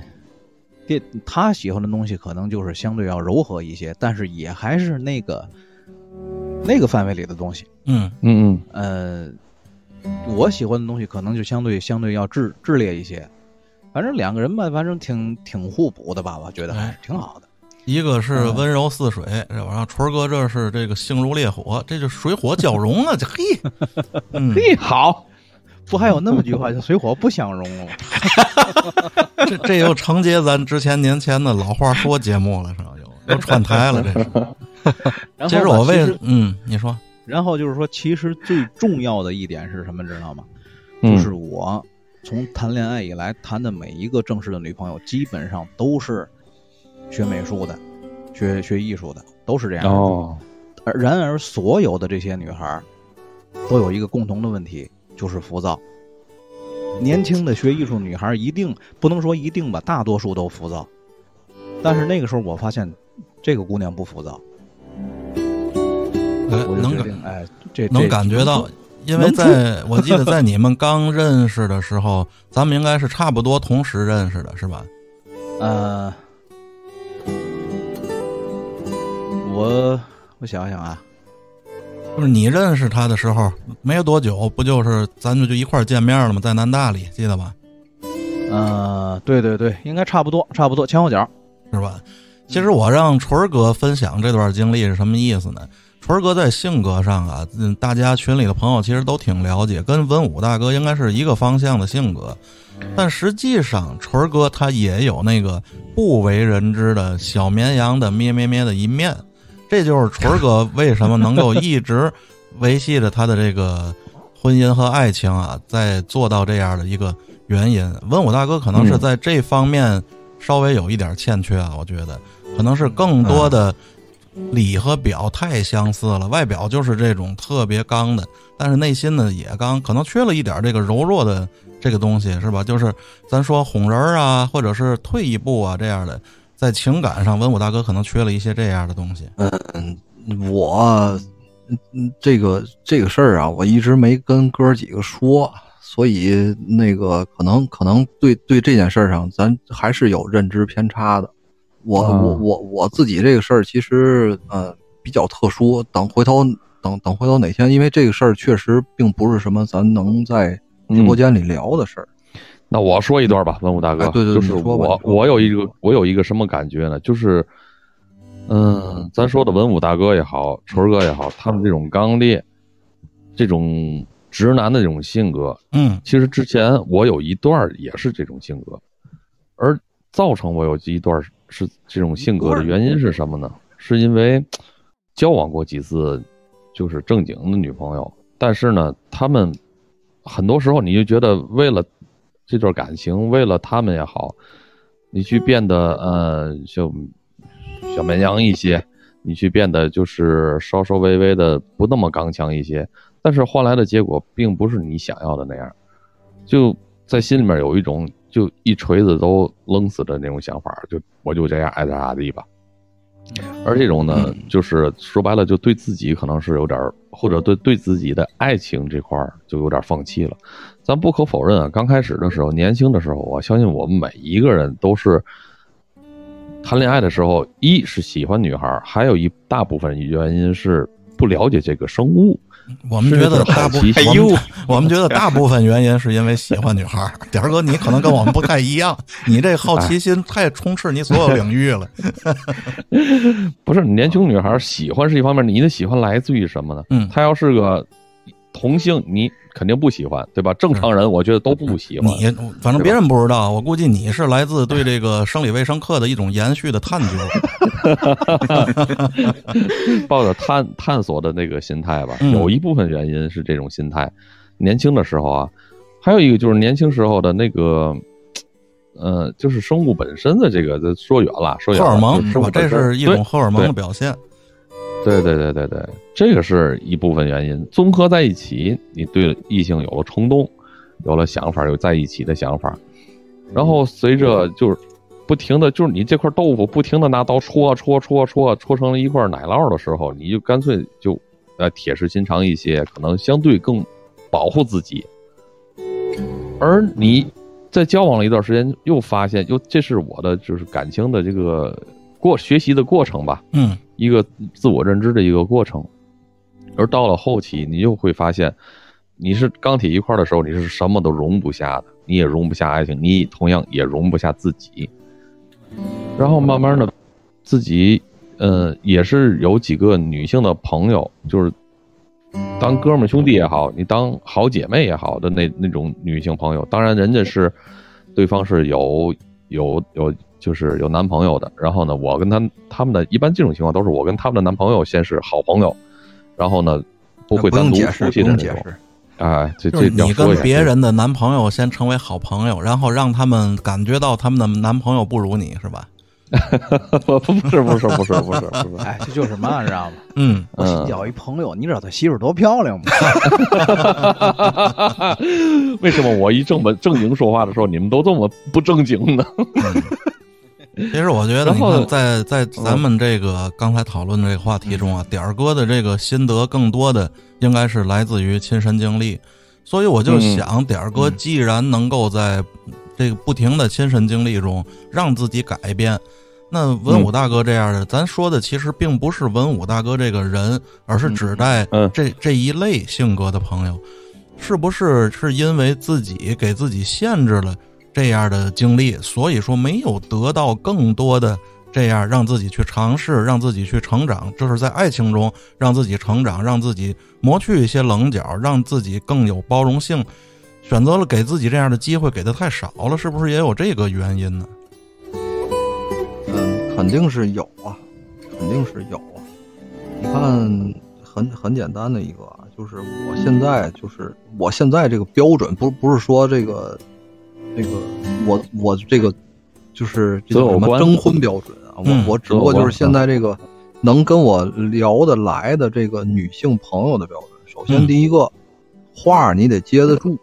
S4: 电他喜欢的东西可能就是相对要柔和一些，但是也还是那个那个范围里的东西。
S1: 嗯
S3: 嗯嗯
S4: 呃，我喜欢的东西可能就相对相对要炽炽烈一些。反正两个人吧，反正挺挺互补的吧，我觉得还是挺好的。
S1: 一个是温柔似水，然后春儿哥这是这个性如烈火，这就水火交融啊！这嘿，嘿，
S3: 嗯，好，
S4: 不还有那么句话叫“水火不相容”吗？
S1: 这这又承接咱之前年前的老话说节目了，是吧？又又串台了，这是。
S4: 然后
S1: 其实我为嗯，你说
S4: 然后就是说，其实最重要的一点是什么，知道吗？
S3: 嗯
S4: 就是我从谈恋爱以来谈的每一个正式的女朋友，基本上都是学美术的，学学艺术的，都是这样。
S3: 哦，
S4: 而然而，所有的这些女孩儿都有一个共同的问题，就是浮躁。年轻的学艺术女孩儿一定不能说一定吧，大多数都浮躁。但是那个时候我发现，这个姑娘不浮躁，
S1: 哎能感，
S4: 哎，这
S1: 能感觉到，因为在我记得在你们刚认识的时候，咱们应该是差不多同时认识的，是吧？
S4: 呃，我我想想啊，
S1: 就是你认识他的时候没有多久，不就是咱们就一块儿见面了吗？在南大里，记得吧？
S4: 呃，对对对，应该差不多，差不多前后脚。
S1: 是吧？其实我让纯儿哥分享这段经历是什么意思呢？纯儿哥在性格上啊，嗯，大家群里的朋友其实都挺了解，跟文武大哥应该是一个方向的性格。但实际上，纯儿哥他也有那个不为人知的小绵羊的咩咩咩的一面，这就是纯儿哥为什么能够一直维系着他的这个婚姻和爱情啊，在做到这样的一个原因。文武大哥可能是
S3: 嗯
S1: 在这方面稍微有一点欠缺啊，我觉得可能是更多的里和表太相似了，外表就是这种特别刚的，但是内心呢也刚，可能缺了一点这个柔弱的这个东西，是吧？就是咱说哄人儿啊，或者是退一步啊这样的，在情感上，文武大哥可能缺了一些这样的东西。
S5: 嗯，我嗯这个这个事儿啊，我一直没跟哥儿几个说，所以那个可能可能对对这件事儿上，咱还是有认知偏差的。我、
S3: 啊
S5: 我我我自己这个事儿其实呃比较特殊，等回头等等回头哪天，因为这个事儿确实并不是什么咱能在直播间里聊的事儿。
S3: 那我说一段吧，文武大哥，
S5: 哎对对对
S3: 就是我我有一个我有一个什么感觉呢？就是，嗯，咱说的文武大哥也好，纯儿哥也好，他们这种刚烈，这种直男的这种性格，
S1: 嗯
S3: 其实之前我有一段也是这种性格，而造成我有一段是这种性格的原因是什么呢？是因为交往过几次就是正经的女朋友，但是呢，他们很多时候你就觉得为了这段感情，为了他们也好，你去变得呃就小绵羊一些，你去变得就是稍稍微微的不那么刚强一些，但是换来的结果并不是你想要的那样，就在心里面有一种就一锤子都扔死的那种想法，就我就这样爱咋咋地吧。而这种呢，就是说白了，就对自己可能是有点，或者对对自己的爱情这块儿就有点放弃了。咱不可否认啊，刚开始的时候，年轻的时候，我相信我们每一个人都是谈恋爱的时候，一是喜欢女孩儿，还有一大部分原因是不了解这个生物。
S1: 我们觉得大部
S3: 是
S1: 分，我们我们觉得大部分原因是因为喜欢女孩儿。点儿哥，你可能跟我们不太一样，你这好奇心太充斥你所有领域了。
S3: 不是年轻女孩儿喜欢是一方面，你的喜欢来自于什么呢？
S1: 嗯
S3: 她要是个同性，你肯定不喜欢，对吧？正常人我觉得都不喜欢。
S1: 你反正别人不知道，我估计你是来自对这个生理卫生课的一种延续的探究。
S3: 抱着探探索的那个心态吧，
S1: 嗯
S3: 有一部分原因是这种心态。年轻的时候啊，还有一个就是年轻时候的那个，呃，就是生物本身的这个，这说远了，说远了，
S1: 荷尔蒙
S3: 就是
S1: 是吧？这是一种荷尔蒙的表现。
S3: 对对对对对。对，这个是一部分原因，综合在一起，你对异性有了冲动，有了想法，有在一起的想法，然后随着就是不停的就是你这块豆腐不停的拿刀戳戳戳戳戳成了一块奶酪的时候，你就干脆就呃铁石心肠一些，可能相对更保护自己，而你在交往了一段时间，又发现又这是我的就是感情的这个过学习的过程吧，
S1: 嗯
S3: 一个自我认知的一个过程。而到了后期，你就会发现，你是钢铁一块的时候，你是什么都容不下的，你也容不下爱情，你同样也容不下自己。然后慢慢的，自己呃也是有几个女性的朋友，就是当哥们兄弟也好，你当好姐妹也好的那那种女性朋友，当然人家是对方是有有有就是有男朋友的，然后呢，我跟他他们的一般这种情况都是我跟他们的男朋友先是好朋友，然后呢，不会单独
S5: 用解释，
S3: 出去的那种。
S5: 用解释。
S3: 哎，这这
S1: 就是你跟别人的男朋友先成为好朋友，然后让他们感觉到他们的男朋友不如你是吧？
S3: 不不是不是不是不是不是，
S4: 哎，这就是嘛，你知道吗？
S1: 嗯，
S4: 我新交一朋友，你知道他媳妇多漂亮吗？
S3: 为什么我一正本正经说话的时候，你们都这么不正经呢？
S1: 其实我觉得，你看，在在咱们这个刚才讨论的这个话题中啊，点儿哥的这个心得更多的应该是来自于亲身经历，所以我就想，点儿哥既然能够在这个不停的亲身经历中让自己改变，那文武大哥这样的，咱说的其实并不是文武大哥这个人，而是指代
S3: 嗯。
S1: 这这一类性格的朋友，是不是是因为自己给自己限制了？这样的经历，所以说没有得到更多的这样让自己去尝试，让自己去成长，就是在爱情中让自己成长，让自己磨去一些棱角，让自己更有包容性。选择了给自己这样的机会给的太少了，是不是也有这个原因呢？
S5: 嗯，肯定是有啊，肯定是有啊。你看，很很简单的一个，就是我现在就是我现在这个标准，不不是说这个这个我我这个就是这叫什么征婚标准啊，
S1: 嗯
S5: 我我只不过就是现在这个能跟我聊得来的这个女性朋友的标准。首先
S1: 嗯
S5: 第一个，话你得接得住，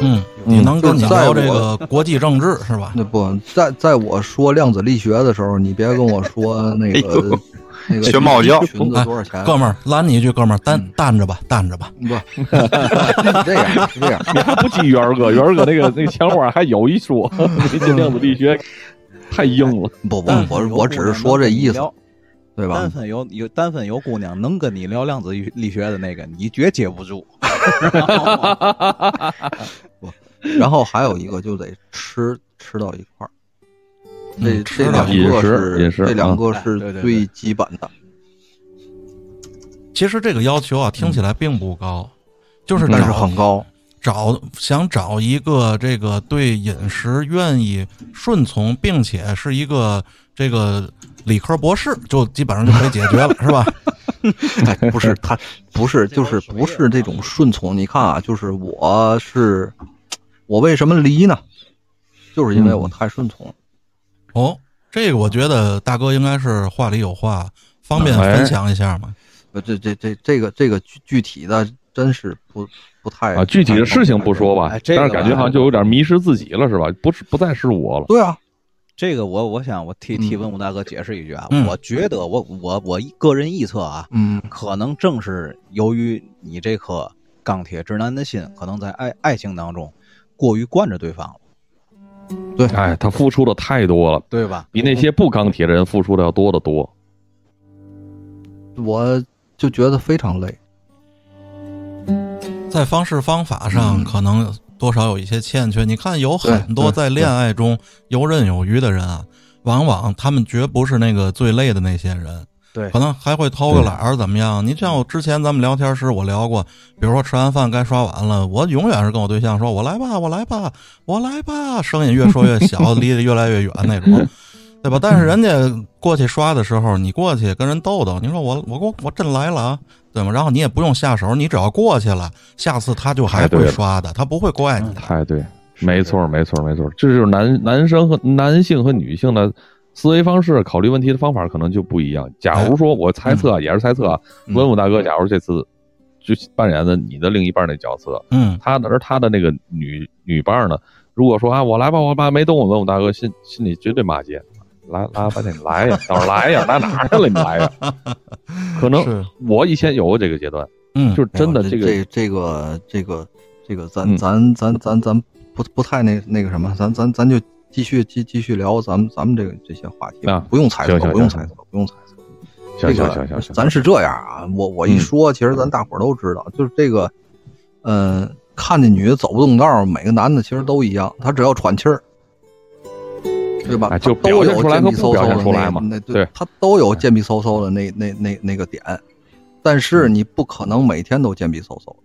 S1: 嗯，你能跟聊这个国际政治是吧？
S5: 那不在在我说量子力学的时候，你别跟我说那 个、那个
S6: 学猫叫
S5: 裙子多少钱？
S1: 哥们儿，拦你一句，哥们儿，担
S5: 嗯
S1: 担着吧，担着吧。
S5: 不，是这样是这样，
S3: 你还不记元儿哥？元儿哥那个那个枪花还有一说，那这量子力学太硬了。
S5: 不不，我我只是说这意思，对吧
S4: 单？分有有单分有姑娘能跟你聊量子力学的那个，你绝接不住。
S5: 然后还有一个就得吃吃到一块儿，这
S1: 嗯吃到
S5: 这两
S3: 饮
S5: 个是这两个
S4: 哎
S5: 是最基本的。
S1: 其实这个要求啊，听起来并不高，就是
S5: 但是很高，
S1: 找想找一个这个对饮食愿意顺从，并且是一个这个理科博士，就基本上就可以解决了，是吧？
S5: 哎，不是他不是就是不是这种顺从。你看啊，就是我是我为什么离呢？就是因为我太顺从了。
S1: 哦，这个我觉得大哥应该是话里有话，方便
S3: 哎
S1: 分享一下吗？
S5: 呃，这这这这个这个具具体的真是不不太
S3: 啊，具体的事情不说吧
S4: 哎，这个
S3: 但是感觉好像就有点迷失自己了，是吧？不是不再是我了。
S5: 对啊，
S4: 这个我我想我替替
S5: 嗯
S4: 文武大哥解释一句啊，
S1: 嗯
S4: 我觉得我我我个人臆测啊，
S5: 嗯
S4: 可能正是由于你这颗钢铁直男的心，可能在爱爱情当中过于惯着对方了，
S5: 对，
S3: 哎，他付出的太多了，
S4: 对吧？
S3: 比那些不钢铁的人付出的要多得多。
S5: 我就觉得非常累。
S1: 在方式方法上
S5: 嗯
S1: 可能多少有一些欠缺。你看，有很多在恋爱中游刃有余的人啊，往往他们绝不是那个最累的那些人。
S4: 对
S1: 可能还会偷个懒儿，怎么样？你像我之前咱们聊天时，我聊过，比如说吃完饭该刷碗了，我永远是跟我对象说：“我来吧，我来吧，我来吧。”声音越说越小，离得越来越远那种，对吧？但是人家过去刷的时候，你过去跟人逗逗，你说我我我我真来了啊，对吗？然后你也不用下手，你只要过去了，下次他就还会刷的，他不会怪你的。
S3: 太对，没错，没错，没错，这就是男男生和男性和女性的思维方式、考虑问题的方法可能就不一样。假如说我猜测，也是猜测文武大哥，假如这次就扮演的你的另一半那角色，
S1: 嗯，
S3: 他的而他的那个女女伴呢，如果说啊，我来吧，我吧没动我，文武大哥心心里绝对骂街。来来半天，你来呀，到时候来呀，来哪儿去了？你来呀？可能，我以前有过这个阶段，
S1: 嗯，
S3: 就是真的
S5: 这
S3: 个
S5: 这这个这个这个，咱
S3: 嗯
S5: 咱咱咱咱不不太那那个什么，咱咱咱就继续继继续聊咱们咱们这个这些话题
S3: 啊
S5: 不用猜测，不用猜测，不用猜测。
S3: 行
S5: 这个
S3: 行行行行，
S5: 咱是这样啊，我我一
S3: 嗯。
S5: 说，其实咱大伙儿都知道，就是这个，嗯，看见女的走不动道儿，每个男的其实都一样，他只要喘气儿，对吧？
S3: 哎就
S5: 他都有
S3: 表现出来和不
S5: 贱逼嗖嗖
S3: 表现
S5: 的
S3: 出来嘛
S5: 那那
S3: 对。
S5: 他都有贱逼嗖嗖的那那那那个点，但是你不可能每天都贱逼嗖嗖，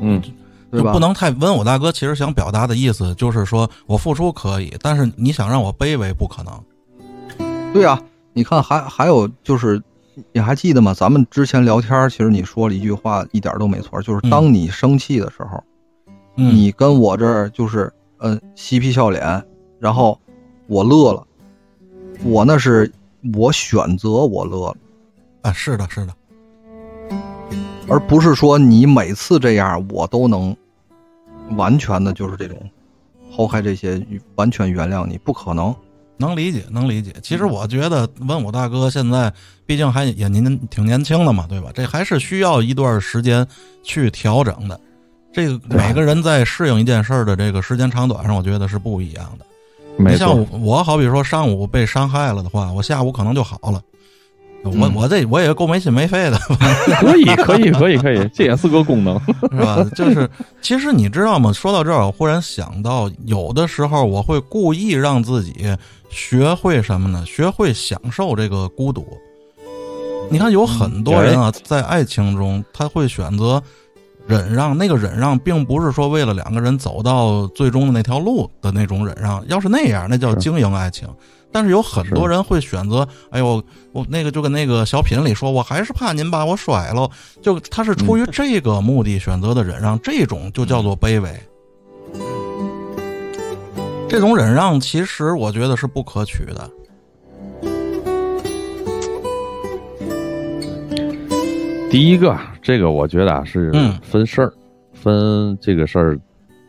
S3: 嗯，
S5: 对吧？
S1: 就不能太温。我大哥其实想表达的意思就是说我付出可以，但是你想让我卑微不可能。
S5: 对啊，你看还还有就是你还记得吗？咱们之前聊天，其实你说了一句话，一点都没错，就是当你生气的时候，
S1: 嗯，
S5: 你跟我这儿就是嗯嬉皮笑脸，然后我乐了，我那是我选择我乐了，
S1: 啊，是的，是的，
S5: 而不是说你每次这样我都能完全的就是这种抛开这些完全原谅你，不可能。
S1: 能理解，能理解。其实我觉得文武大哥现在毕竟还也您挺年轻的嘛，对吧？这还是需要一段时间去调整的。这个每个人在适应一件事儿的这个时间长短上，我觉得是不一样的。
S3: 没错
S1: 你像我，我好比说上午被伤害了的话，我下午可能就好了。我
S3: 嗯
S1: 我这我也够没心没肺的，
S3: 可以，可以，可以，可以，这也是个功能。
S1: 是吧？就是其实你知道吗？说到这儿，我忽然想到，有的时候我会故意让自己学会什么呢？学会享受这个孤独。你看，有很多人啊，在爱情中他会选择忍让，那个忍让并不是说为了两个人走到最终的那条路的那种忍让，要是那样，那叫经营爱情。但是有很多人会选择，哎呦，我那个就跟那个小品里说，我还是怕您把我甩了，就他是出于这个目的选择的忍让，这种就叫做卑微。这种忍让其实我觉得是不可取的。
S3: 第一个，这个我觉得啊是
S1: 嗯
S3: 分事儿，分这个事儿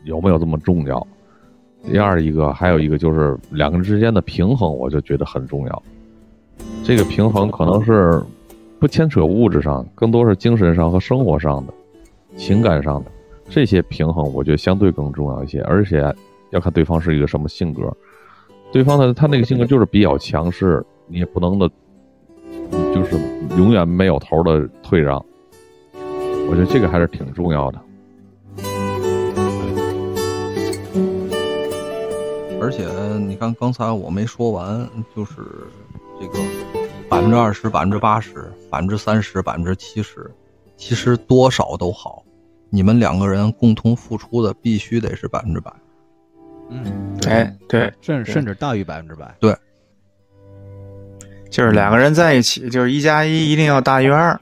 S3: 有没有这么重要。第二一个，还有一个就是两个人之间的平衡，我就觉得很重要。这个平衡可能是不牵扯物质上，更多是精神上和生活上的、情感上的这些平衡，我觉得相对更重要一些。而且要看对方是一个什么性格，对方的他那个性格就是比较强势，你也不能的，就是永远没有头的退让。我觉得这个还是挺重要的。
S5: 而且你看，刚才我没说完，就是这个百分之二十、百分之八十、百分之三十、百分之七十，其实多少都好，你们两个人共同付出的必须得是百分之百。
S4: 嗯，
S6: 哎，对，
S4: 甚甚至大于百分之百。
S6: 对就是两个人在一起，就是一加一一定要大于二，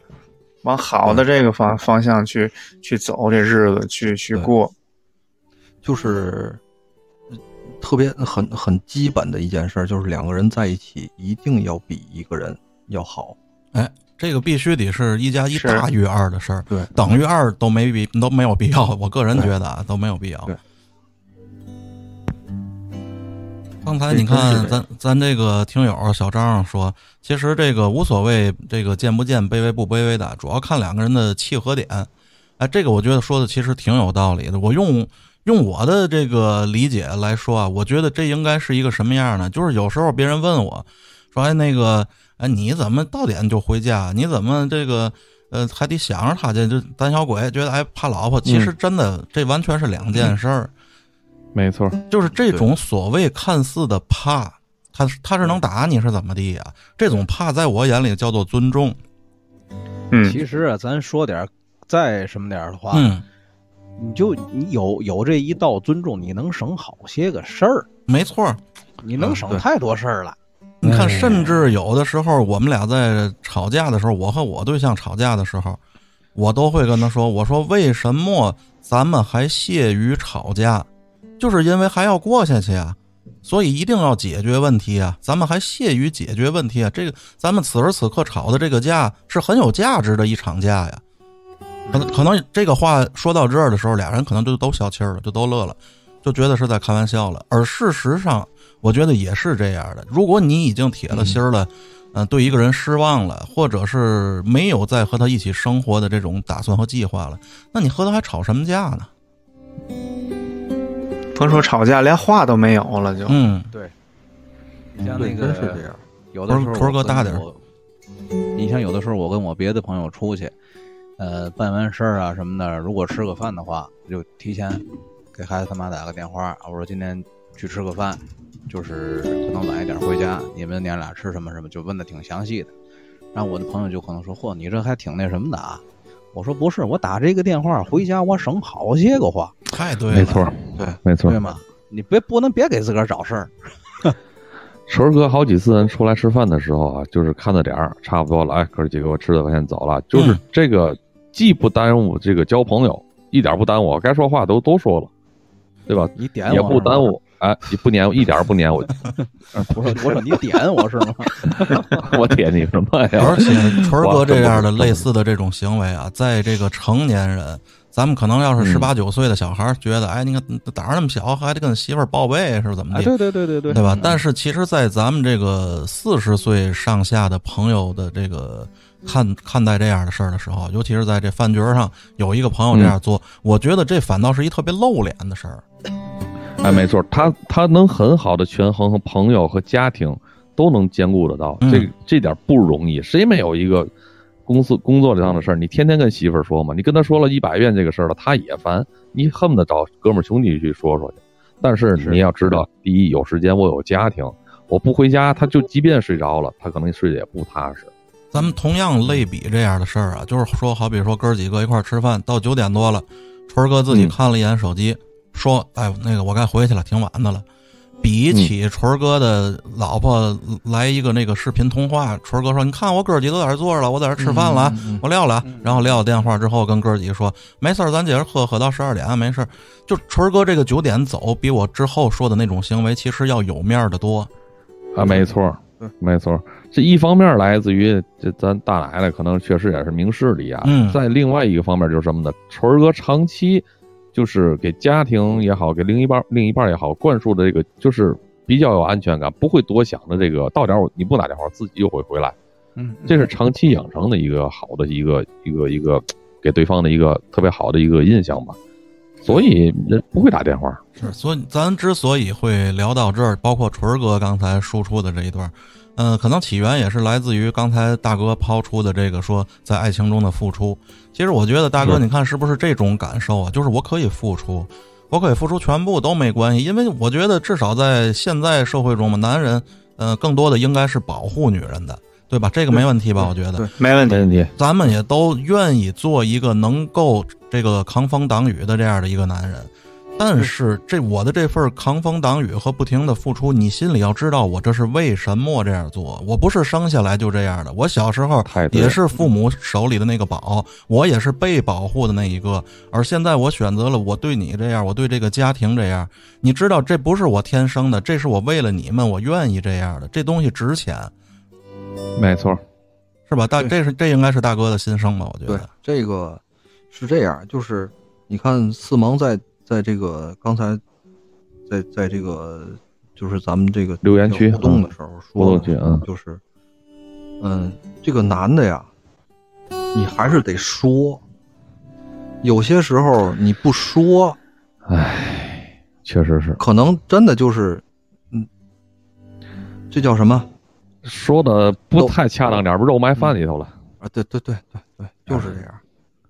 S6: 往好的这个方方向去去走，这日子去去过。
S5: 就是特别很很基本的一件事，就是两个人在一起一定要比一个人要好。
S1: 哎，这个必须得是一加一大于二的事儿，
S5: 对，
S1: 等于二都没必都没有必要。我个人觉得啊，都没有必要
S5: 对。
S1: 刚才你看，咱咱这个听友小张说，其实这个无所谓，这个贱不贱、卑微不卑微的，主要看两个人的契合点。哎，这个我觉得说的其实挺有道理的。我用用我的这个理解来说啊，我觉得这应该是一个什么样呢？就是有时候别人问我说：“哎，那个，哎，你怎么到点就回家？你怎么这个呃还得想着他去？就胆小鬼，觉得哎怕老婆。其实真的这完全是两件事儿。
S3: 没错，
S1: 就是这种所谓看似的怕，他他是能打你是怎么地呀？这种怕在我眼里叫做尊重。
S6: 嗯，
S4: 其实啊，咱说点再什么点儿的话，
S1: 嗯，
S4: 你就你有有这一道尊重，你能省好些个事儿，
S1: 没错儿。
S4: 你能省太多事儿了。
S1: 你看，
S4: 哎
S1: 甚至有的时候，我们俩在吵架的时候，我和我对象吵架的时候，我都会跟他说：“我说为什么咱们还屑于吵架？就是因为还要过下去啊，所以一定要解决问题啊。咱们还屑于解决问题啊，这个咱们此时此刻吵的这个架是很有价值的一场架呀。可能可能这个话说到这儿的时候，俩人可能就都消气儿了，就都乐了，就觉得是在开玩笑了。而事实上，我觉得也是这样的。如果你已经铁了心儿了，嗯、对一个人失望了，或者是没有再和他一起生活的这种打算和计划了，那你和他还吵什么架呢？
S6: 甭说吵架，连话都没有了，就
S1: 嗯，
S5: 对，
S4: 你像那个
S5: 真是这样。
S4: 有的时候
S1: 屯儿哥大点儿。
S4: 你像有的时候我跟我别的朋友出去，呃，办完事儿啊什么的，如果吃个饭的话，就提前给孩子他妈打个电话，我说今天去吃个饭，就是可能晚一点回家，你们娘俩吃什么什么，就问的挺详细的。然后我的朋友就可能说：“嚯，你这还挺那什么的啊？”我说：“不是，我打这个电话回家，我省好些个话，
S1: 太对了，
S3: 没错，
S5: 对，
S3: 没错
S4: 对。吗？你别不能别给自个儿找事儿。
S3: 晨儿哥好几次人出来吃饭的时候啊，就是看着点儿差不多了，哎，哥儿几个我吃的饭先走了，就是
S1: 嗯
S3: 这个既不耽误这个交朋友，一点不耽误，该说话都都说了，对吧？
S4: 你点
S3: 也不耽误，哎，你不撵我，一点不撵我，
S4: 我说我说你点我是吗？
S3: 我点你什么呀？
S1: 而且纯儿哥这样的类似的这种行为啊，在这个成年人，咱们可能要是十八九岁的小孩儿，觉得，哎，你看胆儿那么小，还得跟媳妇儿报备，是怎么
S4: 哎，
S1: 的？
S4: 对对对对对，
S1: 对吧？
S4: 嗯
S1: 但是其实，在咱们这个四十岁上下的朋友的这个看看待这样的事儿的时候，尤其是在这饭局上有一个朋友这样做，我觉得这反倒是一特别露脸的事儿。
S3: 哎，没错，他他能很好的权衡和朋友和家庭都能兼顾得到，
S1: 嗯
S3: 这这点不容易。谁没有一个公司工作上的事儿？你天天跟媳妇儿说嘛，你跟他说了一百遍这个事儿了，他也烦，你恨不得找哥们兄弟去说说去。但是你要知道，第一有时间，我有家庭，我不回家，他就即便睡着了，他可能睡得也不踏实。
S1: 咱们同样类比这样的事儿啊，就是说，好比说哥儿几个一块儿吃饭，到九点多了，春儿哥自己
S3: 嗯
S1: 看了一眼手机，说：“哎，那个我该回去了，挺晚的了。”比起春儿哥的老婆来一个那个视频通话，春儿哥说：“你看我哥儿几个都在这坐着了，我在这吃饭了我撂了啊。”然后撂了电话之后，跟哥儿几个说：“没事儿，咱接着喝，喝到十二点，没事儿。”就春儿哥这个九点走，比我之后说的那种行为其实要有面儿的多。
S3: 啊，没错
S5: 对，
S3: 没错。这一方面来自于这咱大奶奶可能确实也是明事理啊。
S1: 嗯
S3: 在另外一个方面就是什么呢？纯儿哥长期就是给家庭也好，给另一半另一半也好，灌输的这个就是比较有安全感，不会多想的这个到点我你不打电话，自己就会回来。
S4: 嗯，
S3: 这是长期养成的一个好的一个一个一个给对方的一个特别好的一个印象吧。所以人不会打电话。
S1: 是，所以咱之所以会聊到这儿，包括纯儿哥刚才输出的这一段，嗯、可能起源也是来自于刚才大哥抛出的这个说在爱情中的付出。其实我觉得大哥，你看是不是这种感受啊？就是我可以付出，我可以付出全部都没关系，因为我觉得至少在现在社会中嘛，男人，呃，更多的应该是保护女人的，对吧？这个没问题吧？我觉得
S5: 对。
S6: 没问题
S3: 没。问题。
S1: 咱们也都愿意做一个能够这个扛风挡雨的这样的一个男人，但是这我的这份扛风挡雨和不停的付出，你心里要知道，我这是为什么这样做？我不是生下来就这样的，我小时候也是父母手里的那个宝，我也是被保护的那一个，而现在我选择了我对你这样，我对这个家庭这样，你知道这不是我天生的，这是我为了你们，我愿意这样的，这东西值钱，
S3: 没错。
S1: 是吧？大这是这应该是大哥的心声吧？我觉
S5: 对
S1: 得，，
S5: 这个是这样，就是你看四萌在在这个刚才在在这个就是咱们这个
S3: 留言区
S5: 互动的时候
S3: 互
S5: 说
S3: 动区嗯
S5: 就是嗯，这个男的呀，你还是得说，有些时候你不说，
S3: 唉，确实是
S5: 可能真的就是嗯，这叫什么
S3: 说的不太恰当点儿，肉埋饭里头了。
S5: 啊？对对对对对，就是这样，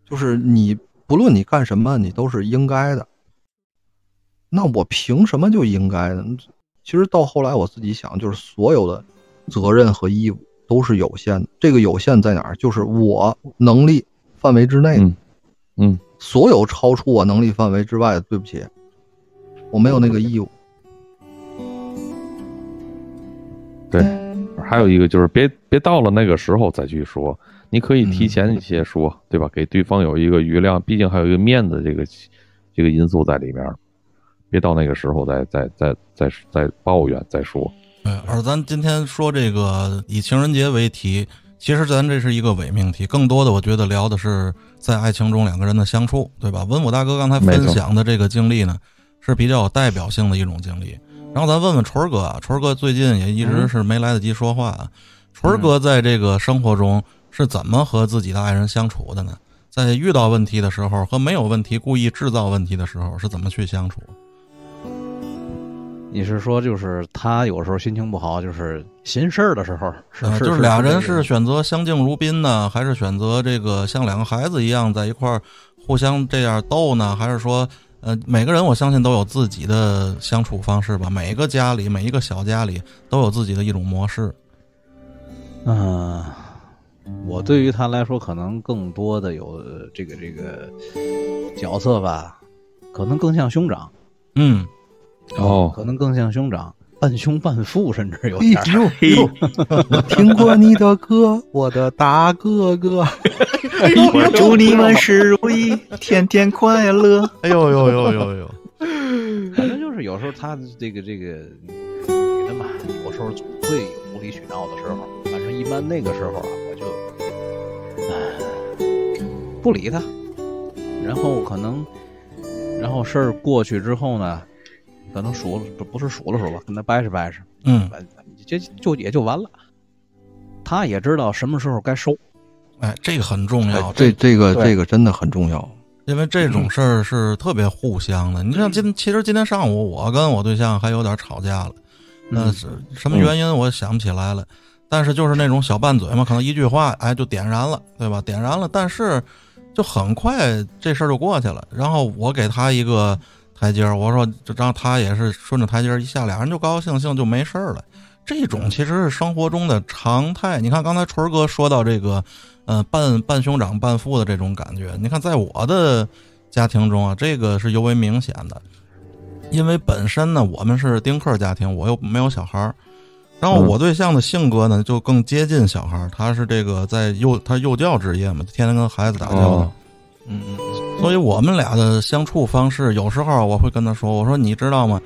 S5: 就是你不论你干什么，你都是应该的。那我凭什么就应该呢？其实到后来我自己想，就是所有的责任和义务都是有限的。这个有限在哪儿？就是我能力范围之内的。
S3: 嗯嗯，
S5: 所有超出我能力范围之外的，对不起，我没有那个义务。
S3: 对。还有一个就是别别到了那个时候再去说，你可以提前一些说，对吧？给对方有一个余量，毕竟还有一个面子这个这个因素在里面，别到那个时候再再再再再抱怨再说。
S1: 对，而咱今天说这个以情人节为题，其实咱这是一个伪命题，更多的我觉得聊的是在爱情中两个人的相处，对吧？文武大哥刚才分享的这个经历呢，是比较有代表性的一种经历。然后咱问问纯儿哥啊，纯儿哥最近也一直是没来得及说话啊。纯儿哥在这个生活中是怎么和自己的爱人相处的呢？在遇到问题的时候和没有问题故意制造问题的时候是怎么去相处？
S4: 你是说就是他有时候心情不好，就是心事儿的时候，是
S1: 呃，就是俩人是选择相敬如宾呢，还是选择这个像两个孩子一样在一块儿互相这样逗呢？还是说，呃，每个人我相信都有自己的相处方式吧？每个家里，每一个小家里都有自己的一种模式。
S4: 嗯，我对于他来说，可能更多的有呃这个这个角色吧，可能更像兄长，
S1: 嗯，
S3: 哦，
S4: 可能更像兄长。半凶半富，甚至有
S5: 哎
S4: 点儿。
S5: 呦呦，我听过你的歌，我的大哥哥。
S6: 我祝你万事如意，天天快乐。
S1: 哎呦呦呦呦呦，
S4: 反正就是有时候他这个这个女的嘛，有时候总会有无理取闹的时候。反正一般那个时候啊，我就，唉，不理他，然后可能，然后事儿过去之后呢，可能数了不不是数了数吧，跟他掰扯掰扯，
S1: 嗯，
S4: 这就也就完了。他也知道什么时候该收，
S1: 哎，这个很重要
S5: 哎，，这这个这个真的很重要。
S1: 因为这种事儿是特别互相的。你像今其实今天上午我跟我对象还有点吵架了，那
S4: 嗯
S1: 是什么原因我也想不起来了。但是就是那种小拌嘴嘛，可能一句话哎就点燃了，对吧？点燃了，但是就很快这事儿就过去了。然后我给他一个台阶儿，我说这让他也是顺着台阶儿一下，俩人就高高兴兴就没事儿了。这种其实是生活中的常态。你看刚才春儿哥说到这个，呃，半半兄长半父的这种感觉，你看在我的家庭中啊，这个是尤为明显的。因为本身呢，我们是丁克家庭，我又没有小孩儿，然后我对象的性格呢就更接近小孩儿，他是这个在幼他幼教职业嘛，天天跟孩子打交道。
S3: 哦
S5: 嗯嗯，
S1: 所以我们俩的相处方式，有时候我会跟他说：“我说你知道吗？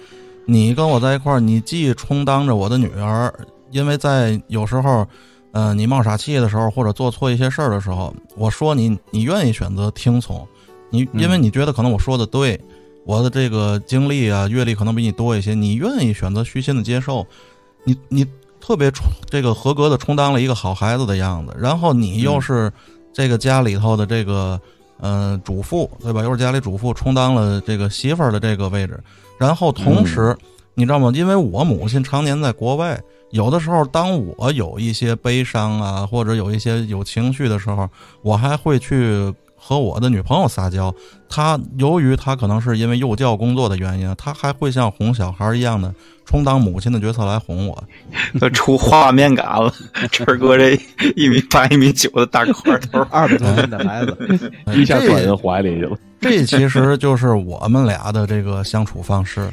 S1: 你跟我在一块儿，你既充当着我的女儿，因为在有时候，呃，你冒傻气的时候，或者做错一些事儿的时候，我说你，你愿意选择听从，你因为你觉得可能我说的对，我的这个经历啊、阅历可能比你多一些，你愿意选择虚心的接受，你你特别充这个合格的充当了一个好孩子的样子，然后你又是这个家里头的这个。”呃，主妇对吧？又是家里主妇，充当了这个媳妇儿的这个位置。然后同时，你知道吗？因为我母亲常年在国外，有的时候当我有一些悲伤啊，或者有一些有情绪的时候，我还会去和我的女朋友撒娇。她由于她可能是因为幼教工作的原因，她还会像哄小孩一样的充当母亲的角色来哄我。
S6: 都出画面感了。晨儿哥这一米八、一米九的大块头，
S4: 二百多斤的孩子，
S1: 哎
S3: 一下钻人怀里去了。
S1: 这其实就是我们俩的这个相处方式。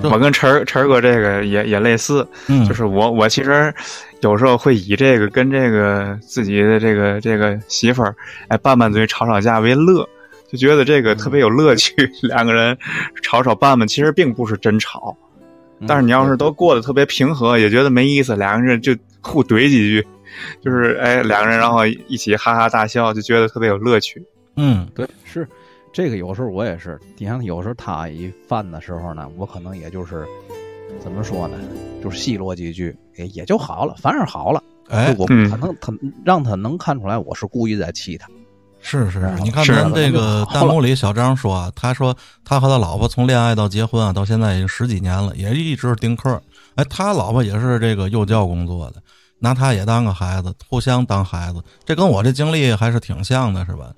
S1: 对
S6: 我跟晨儿晨儿哥这个也也类似，
S1: 嗯，
S6: 就是我我其实有时候会以这个跟这个自己的这个这个媳妇儿哎拌拌嘴吵吵架为乐，就觉得这个特别有乐趣。两个人吵吵拌拌，其实并不是真吵，但是你要是都过得特别平和，也觉得没意思，两个人就互怼几句，就是哎两个人然后一起哈哈大笑，就觉得特别有乐趣。
S1: 嗯，
S4: 对，是这个。有时候我也是，你像，有时候他一犯的时候呢，我可能也就是怎么说呢，就是奚落几句，也也就好了，反而好了。
S1: 哎，
S4: 我
S6: 嗯
S4: 他能他让他能看出来我是故意在气他。
S1: 是是你看咱这个弹幕里小张说啊，他说他和他老婆从恋爱到结婚啊，到现在已经十几年了，也一直是丁克。哎，他老婆也是这个幼教工作的，拿他也当个孩子，互相当孩子，这跟我这经历还是挺像的，是吧？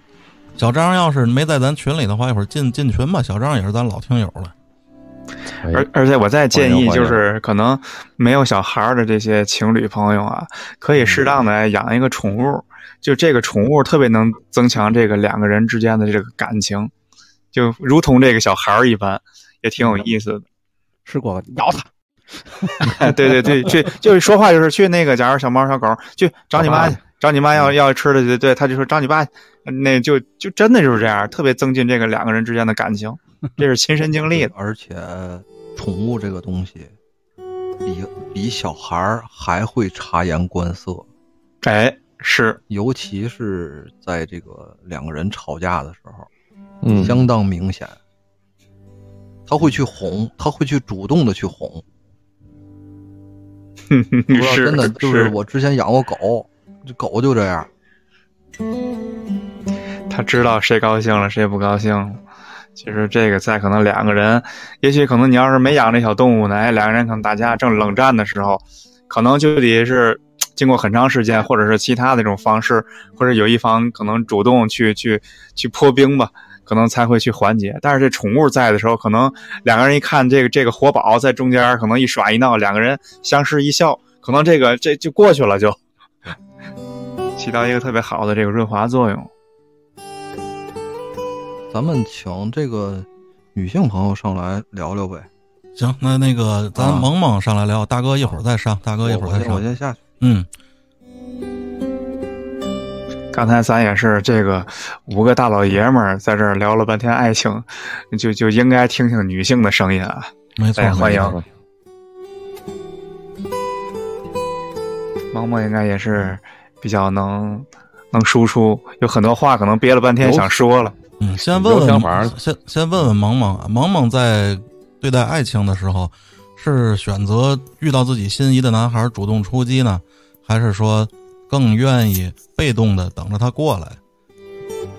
S1: 小张要是没在咱群里的话，一会儿进进群吧。小张也是咱老听友了。
S3: 哎
S6: 而而且我再建议，就是可能没有小孩儿的这些情侣朋友啊，可以适当的养一个宠物，就这个宠物特别能增强这个两个人之间的这个感情，就如同这个小孩儿一般，也挺有意思的。
S4: 吃过咬它，
S6: 对对对，去就是说话就是去那个，假如小猫小狗去找你妈去，找你妈要要吃的去，对，他就说找你爸去，那就就真的就是这样，特别增进这个两个人之间的感情，这是亲身经历的。
S5: 而且宠物这个东西，比比小孩儿还会察言观色，
S6: 哎，是，
S5: 尤其是在这个两个人吵架的时候，
S3: 嗯，
S5: 相当明显。他会去哄，他会去主动的去哄。不知道
S6: 是
S5: 真的 就是我之前养过狗，这狗就这样。
S6: 他知道谁高兴了，谁不高兴。其实这个在可能两个人，也许可能你要是没养这小动物呢，哎，两个人可能打架正冷战的时候，可能就得是经过很长时间，或者是其他的这种方式，或者有一方可能主动去去去破冰吧，可能才会去缓解。但是这宠物在的时候，可能两个人一看这个这个活宝在中间，可能一耍一闹，两个人相视一笑，可能这个这就过去了就，起到一个特别好的这个润滑作用。
S5: 咱们请这个女性朋友上来聊聊呗。
S1: 行，那那个咱
S5: 啊
S1: 萌萌上来聊，大哥一会儿再上，大哥一会儿再
S5: 我先我。先下去。
S1: 嗯，
S6: 刚才咱也是这个五个大老爷们儿在这儿聊了半天爱情，就就应该听听女性的声音啊！
S1: 没错，
S6: 哎欢迎萌萌应该也是比较能能输出，有很多话可能憋了半天想说了。
S1: 嗯，先问问先先问问萌萌啊，萌萌在对待爱情的时候，是选择遇到自己心仪的男孩主动出击呢，还是说更愿意被动的等着他过来？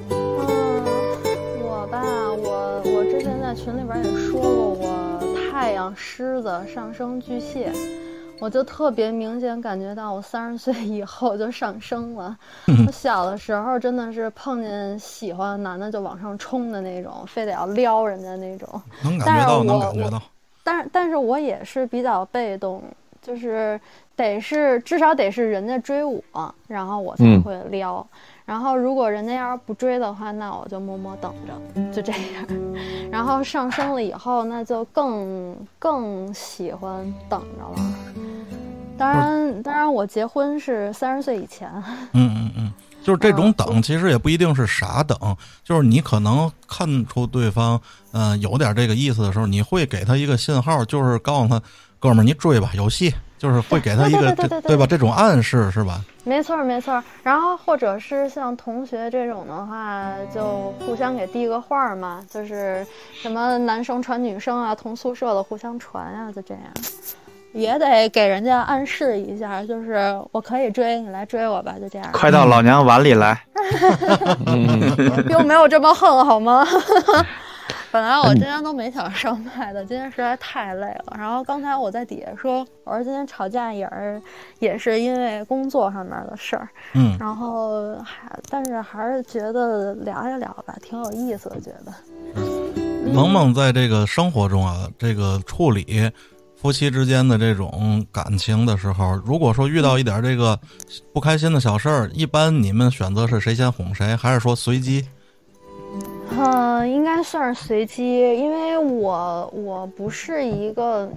S7: 嗯，我吧，我我之前在群里边也说过，我太阳狮子上升巨蟹，我就特别明显感觉到我三十岁以后就上升了。我小的时候真的是碰见喜欢的男的就往上冲的那种，非得要撩人家那种。
S1: 能感觉到，
S7: 但是我
S1: 能感觉到。
S7: 但是但是我也是比较被动，就是得是至少得是人家追我，然后我才
S3: 嗯
S7: 会撩。然后如果人家要是不追的话，那我就默默等着，就这样。然后上升了以后，那就更更喜欢等着了。当然，当然，我结婚是三十岁以前。
S1: 嗯嗯嗯，就是这种等，其实也不一定是傻等，就是你可能看出对方，嗯、有点这个意思的时候，你会给他一个信号，就是告诉他，哥们儿，你追吧，有戏，就是会给他一个
S7: 对对对
S1: 这
S7: 对对
S1: 吧？这种暗示是吧？
S7: 没错儿没错儿，然后或者是像同学这种的话，就互相给递个话儿嘛，就是什么男生传女生啊，同宿舍的互相传啊，就这样，也得给人家暗示一下，就是我可以追你来追我吧，就这样，
S6: 快到老娘碗里来！
S3: 嗯，
S7: 并没有这么横好吗？本来我今天都没想上麦的，今天实在太累了。然后刚才我在底下说，我说今天吵架也是也是因为工作上面的事儿，
S1: 嗯，
S7: 然后还但是还是觉得聊一聊吧，挺有意思的，觉得。
S1: 萌萌在这个生活中啊，这个处理夫妻之间的这种感情的时候，如果说遇到一点这个不开心的小事儿，一般你们选择是谁先哄谁，还是说随机？
S7: 嗯，应该算是随机，因为我我不是一个，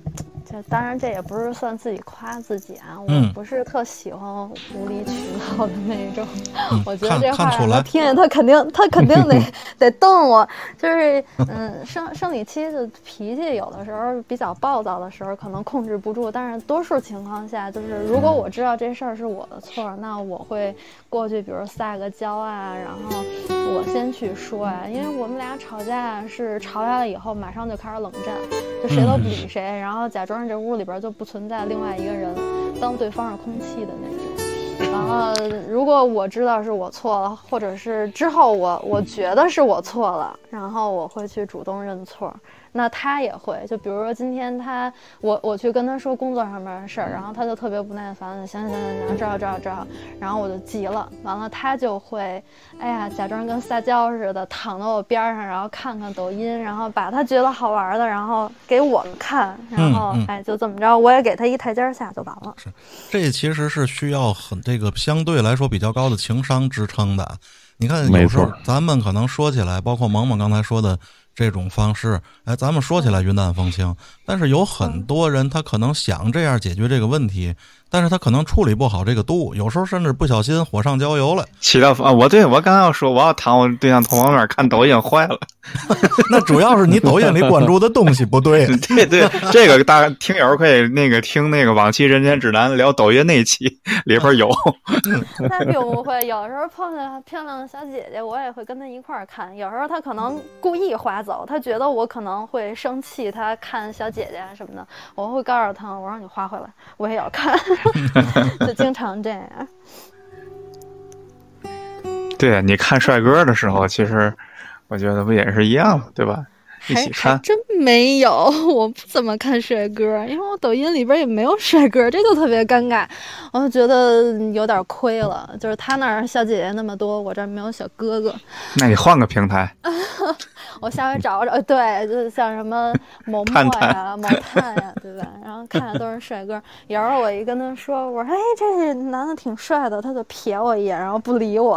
S7: 这当然这也不是算自己夸自己啊，我
S1: 嗯
S7: 不是特喜欢无理取闹的那种。
S1: 嗯
S7: 我觉得这话让他听见，他肯定他肯定得 得瞪我。就是嗯，生生理期的脾气有的时候比较暴躁的时候，可能控制不住，但是多数情况下，就是如果我知道这事儿是我的错，那我会过去，比如撒个娇啊，然后我先去说啊，因为我们俩吵架是吵架了以后马上就开始冷战，就谁都不理谁，然后假装这屋里边就不存在另外一个人，当对方是空气的那种。然后，如果我知道是我错了，或者是之后我我觉得是我错了，然后我会去主动认错。那他也会，就比如说今天他我我去跟他说工作上面的事儿，然后他就特别不耐烦的，行行行行，知道知道知道，然后我就急了，完了他就会，哎呀，假装跟撒娇似的躺到我边儿上，然后看看抖音，然后把他觉得好玩的，然后给我们看，然后、
S1: 嗯嗯
S7: 哎就这么着，我也给他一台阶下就完了。
S1: 是这其实是需要很这个相对来说比较高的情商支撑的。你看，有时候咱们可能说起来，包括萌萌刚才说的这种方式，哎，咱们说起来云淡风轻，但是有很多人他可能想这样解决这个问题，但是他可能处理不好这个度，有时候甚至不小心火上浇油了。
S6: 起到啊，我对我刚要说，我要躺我对象头旁边看抖音坏了。
S1: 那主要是你抖音里关注的东西不对。
S6: 对对，这个大听友可以那个听那个往期《人间指南》聊抖音那期里边有。
S7: 那并不会，有时候碰见漂亮的小姐姐，我也会跟她一块儿看。有时候她可能故意划走，她觉得我可能会生气，她看小姐姐啊什么的，我会告诉他，我让你画回来，我也要看，就经常这样。
S6: 对，你看帅哥的时候，其实我觉得不也是一样的，对吧？一
S7: 还还，真没有，我不怎么看帅哥，因为我抖音里边也没有 帅哥，这就特别尴尬，我就觉得有点亏了。就是他那儿小姐姐那么多，我这儿没有小哥哥。
S6: 那你换个平台，
S7: 我下回找找，对，就是像什么某某
S6: 探探
S7: 呀、某探呀，对吧？然后看着都是帅哥。有时候我一跟他说，我说哎，这男的挺帅的，他就瞥我一眼，然后不理我。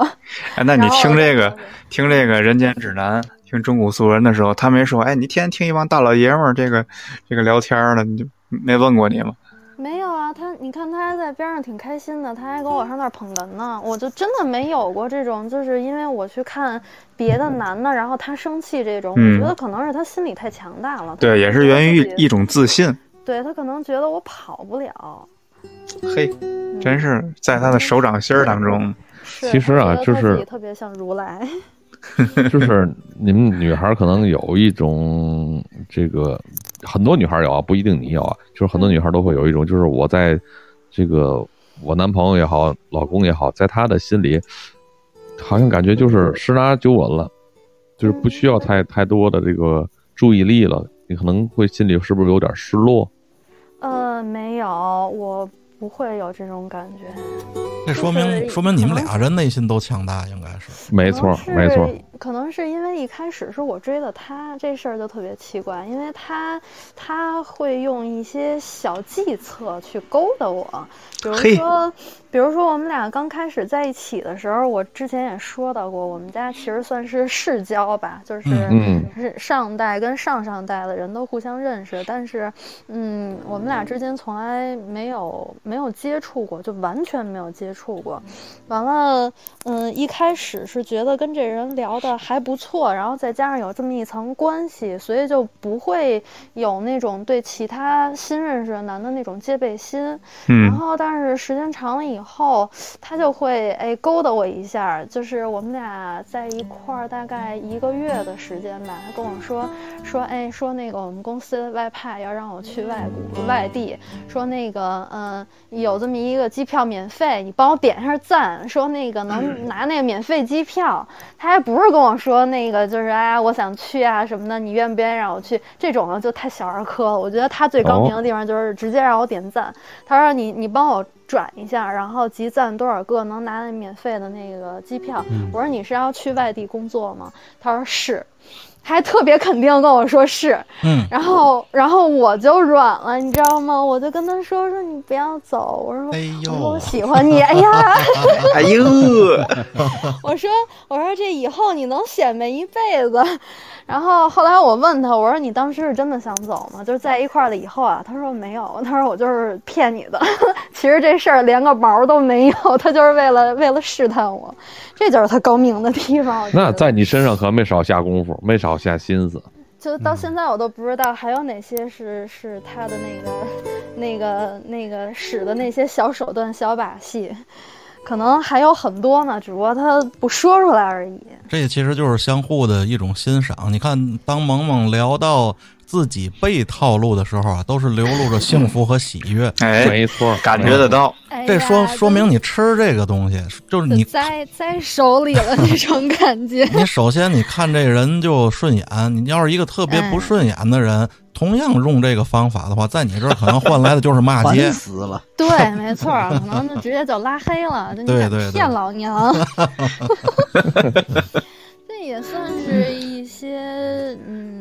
S6: 哎，那你听这个听这个《人间指南》，听中古素人的时候，他没说，哎，你天天听一帮大老爷们儿这个这个聊天儿呢，你就没问过你吗？
S7: 没有啊，他你看他还在边上挺开心的，他还跟我上那儿捧哏呢。我就真的没有过这种，就是因为我去看别的男的，然后他生气这种，
S6: 嗯
S7: 我觉得可能是他心理太强大了。
S6: 对，也是源于一
S7: 一，
S6: 种自信。
S7: 对他可能觉得我跑不了。
S6: 嘿，真是在他的手掌心儿当中，
S3: 其实啊就是
S7: 自己特别像如来。
S3: 就是你们女孩可能有一种这个，很多女孩有啊，不一定你有啊，就是很多女孩都会有一种，就是我在这个我男朋友也好，老公也好，在他的心里，好像感觉就是十拿九稳了，就是不需要太太多的这个注意力了，你可能会心里是不是有点失落？
S7: 呃，没有，我不会有这种感觉。
S1: 这说
S7: 就是
S1: 明说明你们俩人内心都强大，应该是。
S3: 没错，没错，
S7: 是。可能是因为一开始是我追的他，这事儿就特别奇怪，因为他他会用一些小计策去勾搭我，比如说，比如说我们俩刚开始在一起的时候，我之前也说到过，我们家其实算是世交吧，就是
S3: 嗯
S7: 是上代跟上上代的人都互相认识，但是，嗯，我们俩之间从来没有没有接触过，就完全没有接触过。完了，嗯，一开始是觉得跟这人聊的还不错，然后再加上有这么一层关系，所以就不会有那种对其他新认识的男的那种戒备心。然
S6: 嗯，
S7: 后，但是时间长了以以后，他就会哎勾搭我一下，就是我们俩在一块儿大概一个月的时间吧，他跟我说说哎说那个我们公司外派要让我去外国外地，说那个嗯、有这么一个机票免费，你帮我点一下赞，说那个能拿那个免费机票，他还不是跟我说那个就是哎我想去啊什么的，你愿不愿意让我去？这种的就太小儿科了，我觉得他最高明的地方就是直接让我点赞。他说你你帮我转一下，然后集赞多少个能拿那免费的那个机票。我说你是要去外地工作吗？他说是，还特别肯定跟我说是。
S1: 嗯，
S7: 然后然后我就软了，你知道吗？我就跟他说说你不要走，我说。
S1: 哎
S7: 我说我，喜欢你，哎呀，
S6: 哎呦，
S7: 我说我说这以后你能显摆一辈子。然后后来我问他，我说你当时是真的想走吗？就是在一块儿了以后啊，他说没有，他说我就是骗你的。其实这事儿连个毛都没有，他就是为了为了试探我，这就是他高明的地方。
S3: 那在你身上可没少下功夫，没少下心思。
S7: 就到现在我都不知道还有哪些是是他的那个那个那个使的那些小手段小把戏，可能还有很多呢，只不过他不说出来而已。
S1: 这其实就是相互的一种欣赏。你看，当萌萌聊到自己被套路的时候啊，都是流露着幸福和喜悦。
S6: 哎，
S3: 没错，
S6: 感觉得到，
S7: 哎
S1: 这说说明你吃这个东西，就是你
S7: 就栽栽手里了那种感觉。
S1: 你首先你看这人就顺眼，你要是一个特别不顺眼的人，同样用这个方法的话，在你这儿可能换来的就是骂街。
S4: 死了。
S7: 对，没错儿，可能就直接就拉黑了，就你敢
S1: 对对对
S7: 骗老娘。这也算是一些嗯比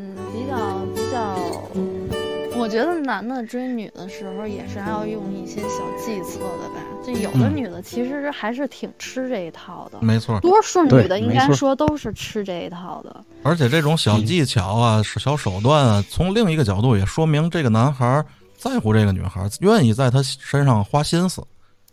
S7: 较比较，我觉得男的追女的时候也是要用一些小计策的吧。就有的
S1: 嗯
S7: 女的其实还是挺吃这一套的，
S1: 没错，
S7: 多数女的应该说都是吃这一套的。
S1: 而且这种小技巧啊、小手段啊，从另一个角度也说明这个男孩儿在乎这个女孩儿，愿意在她身上花心思。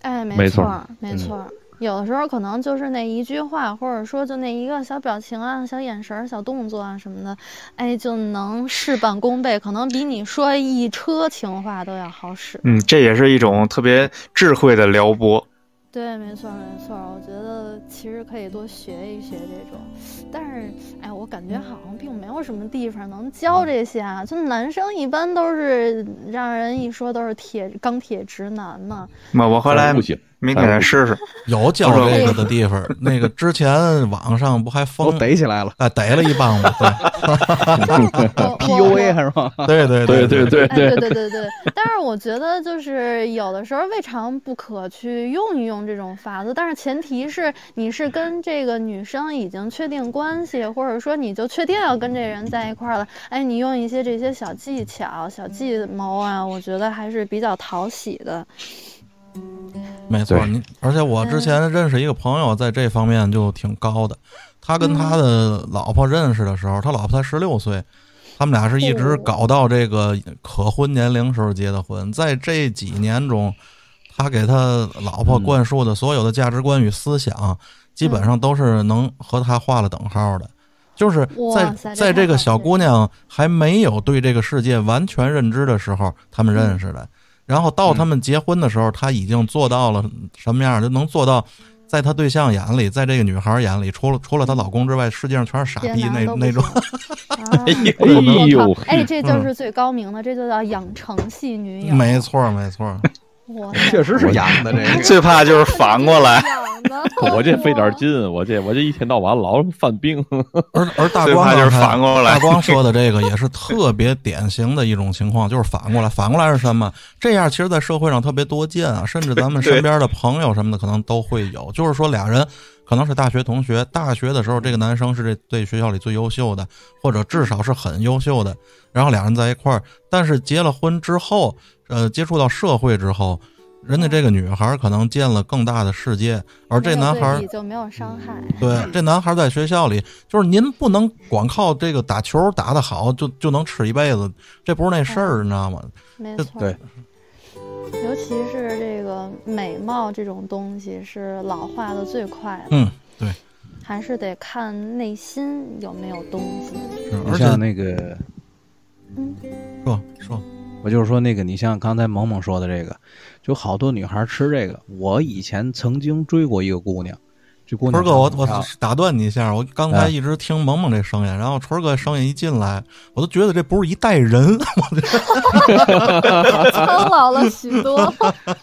S7: 哎，没
S3: 没错
S7: 错儿，没错儿。有的时候可能就是那一句话，或者说就那一个小表情啊、小眼神儿、小动作啊什么的，哎，就能事半功倍，可能比你说一车情话都要好使。
S6: 嗯，这也是一种特别智慧的撩拨。
S7: 对，没错儿，没错儿。我觉得其实可以多学一学这种，但是，哎，我感觉好像并没有什么地方能教这些啊。就男生一般都是让人一说都是铁钢铁直男嘛。
S6: 那我后来
S3: 不行，
S6: 明天试试。
S1: 有教这个的地方，那个之前网上不还
S4: 我
S1: 疯
S4: 逮起来了
S1: 哎逮了一帮吗？
S7: 我我
S4: ，PUA 是吗？
S1: 对对对
S3: 对对对
S7: 哎，对对对对，但是我觉得就是有的时候未尝不可去用一用这种法子，但是前提是你是跟这个女生已经确定关系，或者说你就确定要跟这人在一块儿了，哎，你用一些这些小技巧、小计谋啊，我觉得还是比较讨喜的。
S1: 没错，
S3: 对
S1: 你而且我之前认识一个朋友，在这方面就挺高的。他跟他的老婆认识的时候，他老婆才十六岁，他们俩是一直搞到这个可婚年龄时候结的婚。在这几年中，他给他老婆灌输的所有的价值观与思想，基本上都是能和他画了等号的。就是在在这个小姑娘还没有对这个世界完全认知的时候，他们认识的。然后到他们结婚的时候，他已经做到了什么样？就能做到，在他对象眼里，在这个女孩眼里，除了除了她老公之外，世界上全是傻逼那那种。
S3: 哎
S7: 我
S3: 呦
S7: 靠，哎，这就是最高明的，这就叫养成系女友。
S1: 没错，没错。
S7: 我
S4: 确实是养的这个。
S6: 最怕就是反过来，
S7: 养的，
S3: 我这费点劲，我这我这一天到晚老犯病。
S1: 而而大
S6: 光就是反过来
S1: 大光说的这个也是特别典型的一种情况，就是反过来。反过来是什么？这样其实，在社会上特别多见啊，甚至咱们身边的朋友什么的，可能都会有。就是说，俩人可能是大学同学，大学的时候，这个男生是这对学校里最优秀的，或者至少是很优秀的，然后俩人在一块儿。但是结了婚之后，呃，接触到社会之后。人家这个女孩可能见了更大的世界，而这男孩
S7: 对就没有伤害。
S1: 对，这男孩在学校里，就是您不能光靠这个打球打得好就就能吃一辈子，这不是那事儿，你知道吗？
S7: 没错，
S4: 对，
S7: 尤其是这个美貌这种东西是老化的最快的，
S1: 嗯，对，
S7: 还是得看内心有没有东西。
S1: 是而且
S4: 你像那个，
S7: 嗯，
S1: 说说，
S4: 我就是说那个，你像刚才萌萌说的这个，就好多女孩吃这个。我以前曾经追过一个姑娘，这姑娘
S1: 春哥，我我打断你一下，我刚才
S4: 哎
S1: 一直听萌萌这声音，然后春哥声音一进来，我都觉得这不是一代人。
S7: 苍老了许多。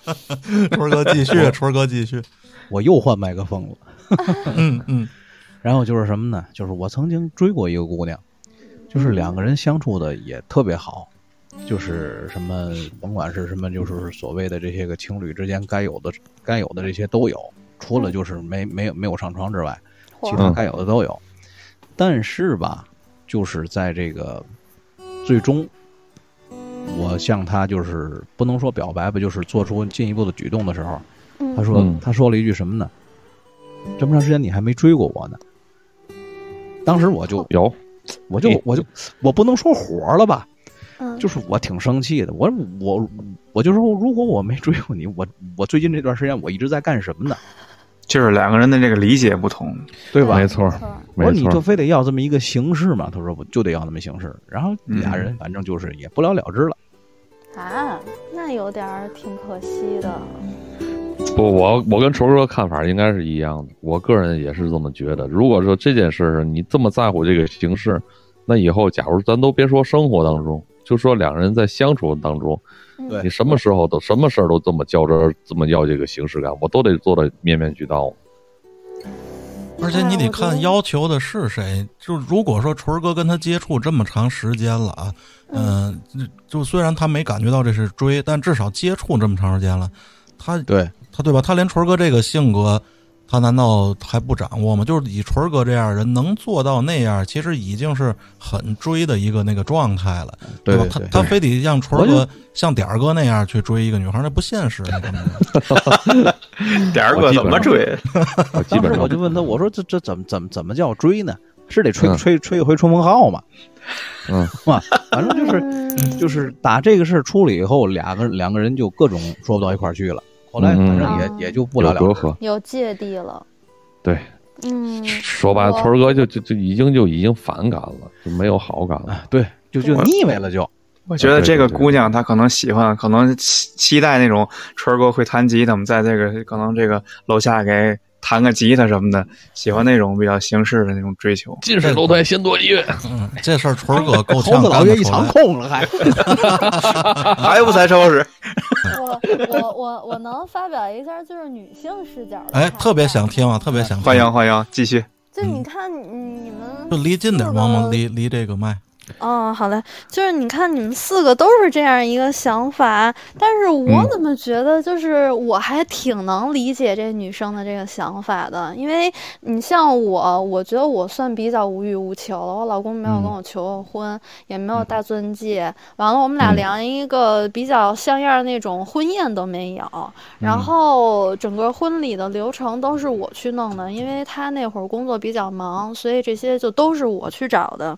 S1: 春哥继续，春哥继续，
S4: 我又换麦克风了。
S1: 嗯嗯
S4: 然后就是什么呢？就是我曾经追过一个姑娘，就是两个人相处的也特别好，就是什么甭管是什么，就是所谓的这些个情侣之间该有的该有的这些都有，除了就是没没有没有上床之外，其他该有的都有。但是吧，就是在这个最终，我向他就是不能说表白吧，就是做出进一步的举动的时候，
S7: 嗯
S4: 她说
S3: 嗯
S4: 她说了一句什么呢？这么长时间你还没追过我呢。当时我就
S3: 有，
S4: 我就我就我不能说火了吧，
S7: 嗯，
S4: 就是我挺生气的。我我我就说，如果我没追过你，我我最近这段时间我一直在干什么呢？
S6: 就是两个人的这个理解不同。
S4: 对吧？
S3: 没错
S7: 没，错
S3: 没
S4: 我说你就，非得要这么一个形式嘛？他说我就得要那么形式。然后俩人反正就是也不了了之了。
S7: 啊，那有点儿挺可惜的。
S3: 不，我我跟虫哥看法应该是一样的，我个人也是这么觉得。如果说这件事儿你这么在乎这个形式，那以后假如咱都别说生活当中，就说两人在相处当中，
S4: 对
S3: 你什么时候都什么事儿都这么较真儿，这么要这个形式感，我都得做到面面俱到。
S1: 而且你得看要求的是谁。就如果说纯儿哥跟他接触这么长时间了啊，嗯、就虽然他没感觉到这是追，但至少接触这么长时间了，他
S4: 对，
S1: 他对吧？他连纯儿哥这个性格，他难道还不掌握吗？就是以纯儿哥这样人能做到那样，其实已经是很追的一个那个状态了，吧？
S4: 对对对
S1: 他他非得让纯儿哥像点儿哥那样去追一个女孩，那不现实。
S6: 点儿哥怎么追？
S3: 我基本上
S4: 当时我就问他，我说这这怎么怎么怎么叫追呢？是得吹
S3: 嗯
S4: 吹吹一回冲锋号吗？
S3: 嗯，
S4: 哇，反正就是
S7: 嗯
S4: 就是打这个事儿出了以后，两个两个人就各种说不到一块儿去了。后来反正也、
S7: 嗯
S4: 也就不了了之。
S7: 有芥蒂了。
S3: 对，
S7: 嗯，
S3: 说白了，
S7: 我
S3: 春儿哥就就就已经就已经反感了，就没有好感了。
S4: 哎，对，就就腻歪了就。
S6: 我觉得这个姑娘她可能喜欢，可能期期待那种春儿哥会弹吉他，我们在这个可能这个楼下给弹个吉他什么的，喜欢那种比较形式的那种追求。
S3: 近水楼台先得月。
S1: 嗯，这事儿纯儿 哥够
S4: 猴
S1: 呛
S4: 子老爷一场。空了还。
S6: 还不才收拾？
S7: 我我我我能发表一下就是女性视角的。
S1: 哎，特别想。听啊，特别想听。
S6: 欢迎欢迎，继续。
S7: 就你看你你们
S1: 就离近点，
S7: 四
S1: 萌萌离离这个麦。
S7: 哦，好嘞，就是你看你们四个都是这样一个想法，但是我
S3: 嗯。
S7: 怎么觉得就是我还挺能理解这女生的这个想法的，因为你像我，我觉得我算比较无欲无求了，我老公没有跟
S3: 嗯。
S7: 我求过婚，也没有大钻戒，完了我们俩
S3: 嗯。
S7: 连一个比较像样儿那种婚宴都没有，然
S3: 嗯
S7: 后整个婚礼的流程都是我去弄的，因为他那会儿工作比较忙，所以这些就都是我去找的。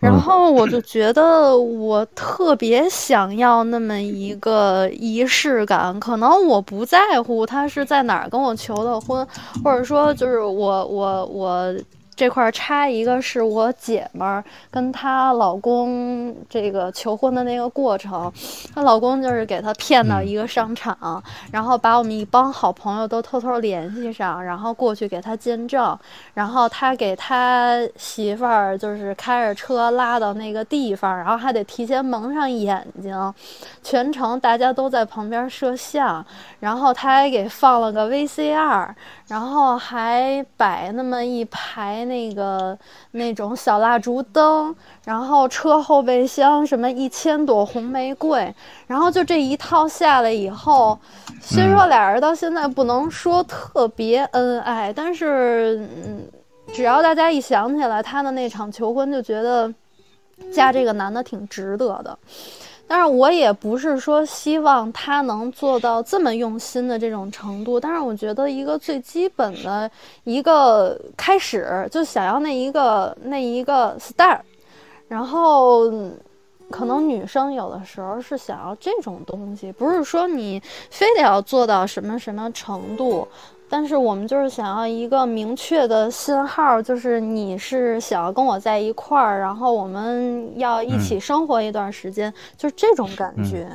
S7: 然
S3: 嗯
S7: 我就觉得我特别想要那么一个仪式感，可能我不在乎他是在哪儿跟我求的婚，或者说就是我我我。这块儿插一个是我姐们儿跟她老公这个求婚的那个过程，她老公就是给她骗到一个商场，然后把我们一帮好朋友都偷偷联系上，然后过去给她见证，然后他给他媳妇儿就是开着车拉到那个地方，然后还得提前蒙上眼睛，全程大家都在旁边摄像，然后他还给放了个 VCR，然后还摆那么一排那个那种小蜡烛灯，然后车后备箱什么一千朵红玫瑰，然后就这一套下来以后，虽说俩人到现在不能说特别恩爱，但是嗯，只要大家一想起来他的那场求婚，就觉得嫁这个男的挺值得的。但是我也不是说希望他能做到这么用心的这种程度，但是我觉得一个最基本的一个开始，就想要那一个那一个 star，然后可能女生有的时候是想要这种东西，不是说你非得要做到什么什么程度。但是我们就是想要一个明确的信号，就是你是想要跟我在一块儿，然后我们要一起生活一段时间，就是这种感觉。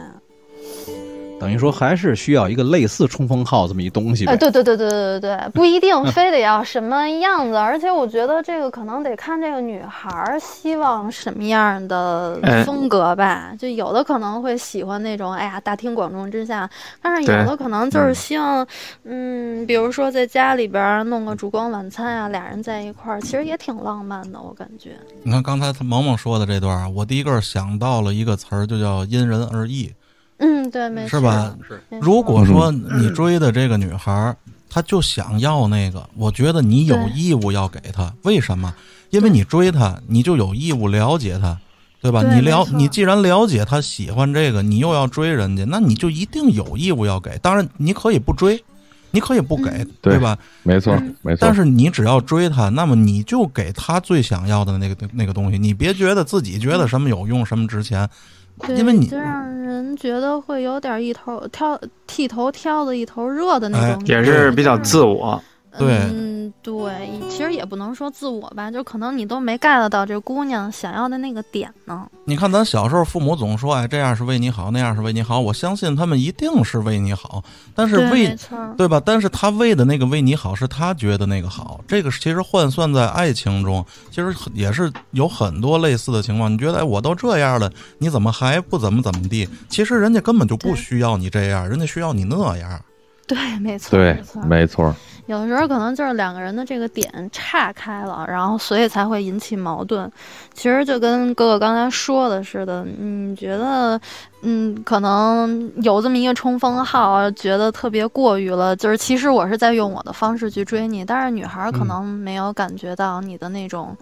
S4: 等于说还是需要一个类似冲锋号这么一东西呗。
S7: 哎，对对对对对对对，不一定非得要什么样子，而且我觉得这个可能得看这个女孩儿希望什么样的
S6: 哎
S7: 风格吧。就有的可能会喜欢那种，哎呀，大庭广众之下，但是有的可能就是希望，嗯，比如说在家里边儿弄个烛光晚餐啊，俩人在一块儿，其实也挺浪漫的，我感觉。
S1: 你看刚才萌萌说的这段儿，我第一个想到了一个词儿，就叫因人而异，
S7: 嗯，对，没错
S1: 是吧？
S4: 是
S1: 如果说你追的这个女孩儿，她就想要那个，我觉得你有义务要给她。为什么？因为你追她，你就有义务了解她，对吧？
S7: 对
S1: 你了你既然了解她喜欢这个，你又要追人家，那你就一定有义务要给。当然，你可以不追，你可以不给，
S7: 嗯
S3: 对
S1: 吧？
S3: 没错
S7: 嗯
S3: 没错。
S1: 但是你只要追她，那么你就给她最想要的那个那个东西，你别觉得自己觉得什么有用，什么值钱，
S7: 对，
S1: 因为你
S7: 就让人觉得会有点一头挑剃头挑的一头热的那
S1: 哎
S7: 种感觉，
S6: 也是比较自我。
S1: 对
S7: 嗯，对，其实也不能说自我吧，就可能你都没 get 到这姑娘想要的那个点呢。
S1: 你看，咱小时候父母总说，哎，这样是为你好，那样是为你好。我相信他们一定是为你好，但是，为对吧？但是他为的那个为你好，是他觉得那个好。这个其实换算在爱情中，其实也是有很多类似的情况。你觉得，哎，我都这样了，你怎么还不怎么怎么地？其实人家根本就不需要你这样，人家需要你那样。
S7: 对，没错，
S3: 对
S7: 没错，
S3: 没错，
S7: 有的时候可能就是两个人的这个点岔开了，然后所以才会引起矛盾。其实就跟哥哥刚才说的似的，你觉得，嗯，可能有这么一个冲锋号，觉得特别过于了，就是其实我是在用我的方式去追你，但是女孩儿可能没有感觉到你的那种，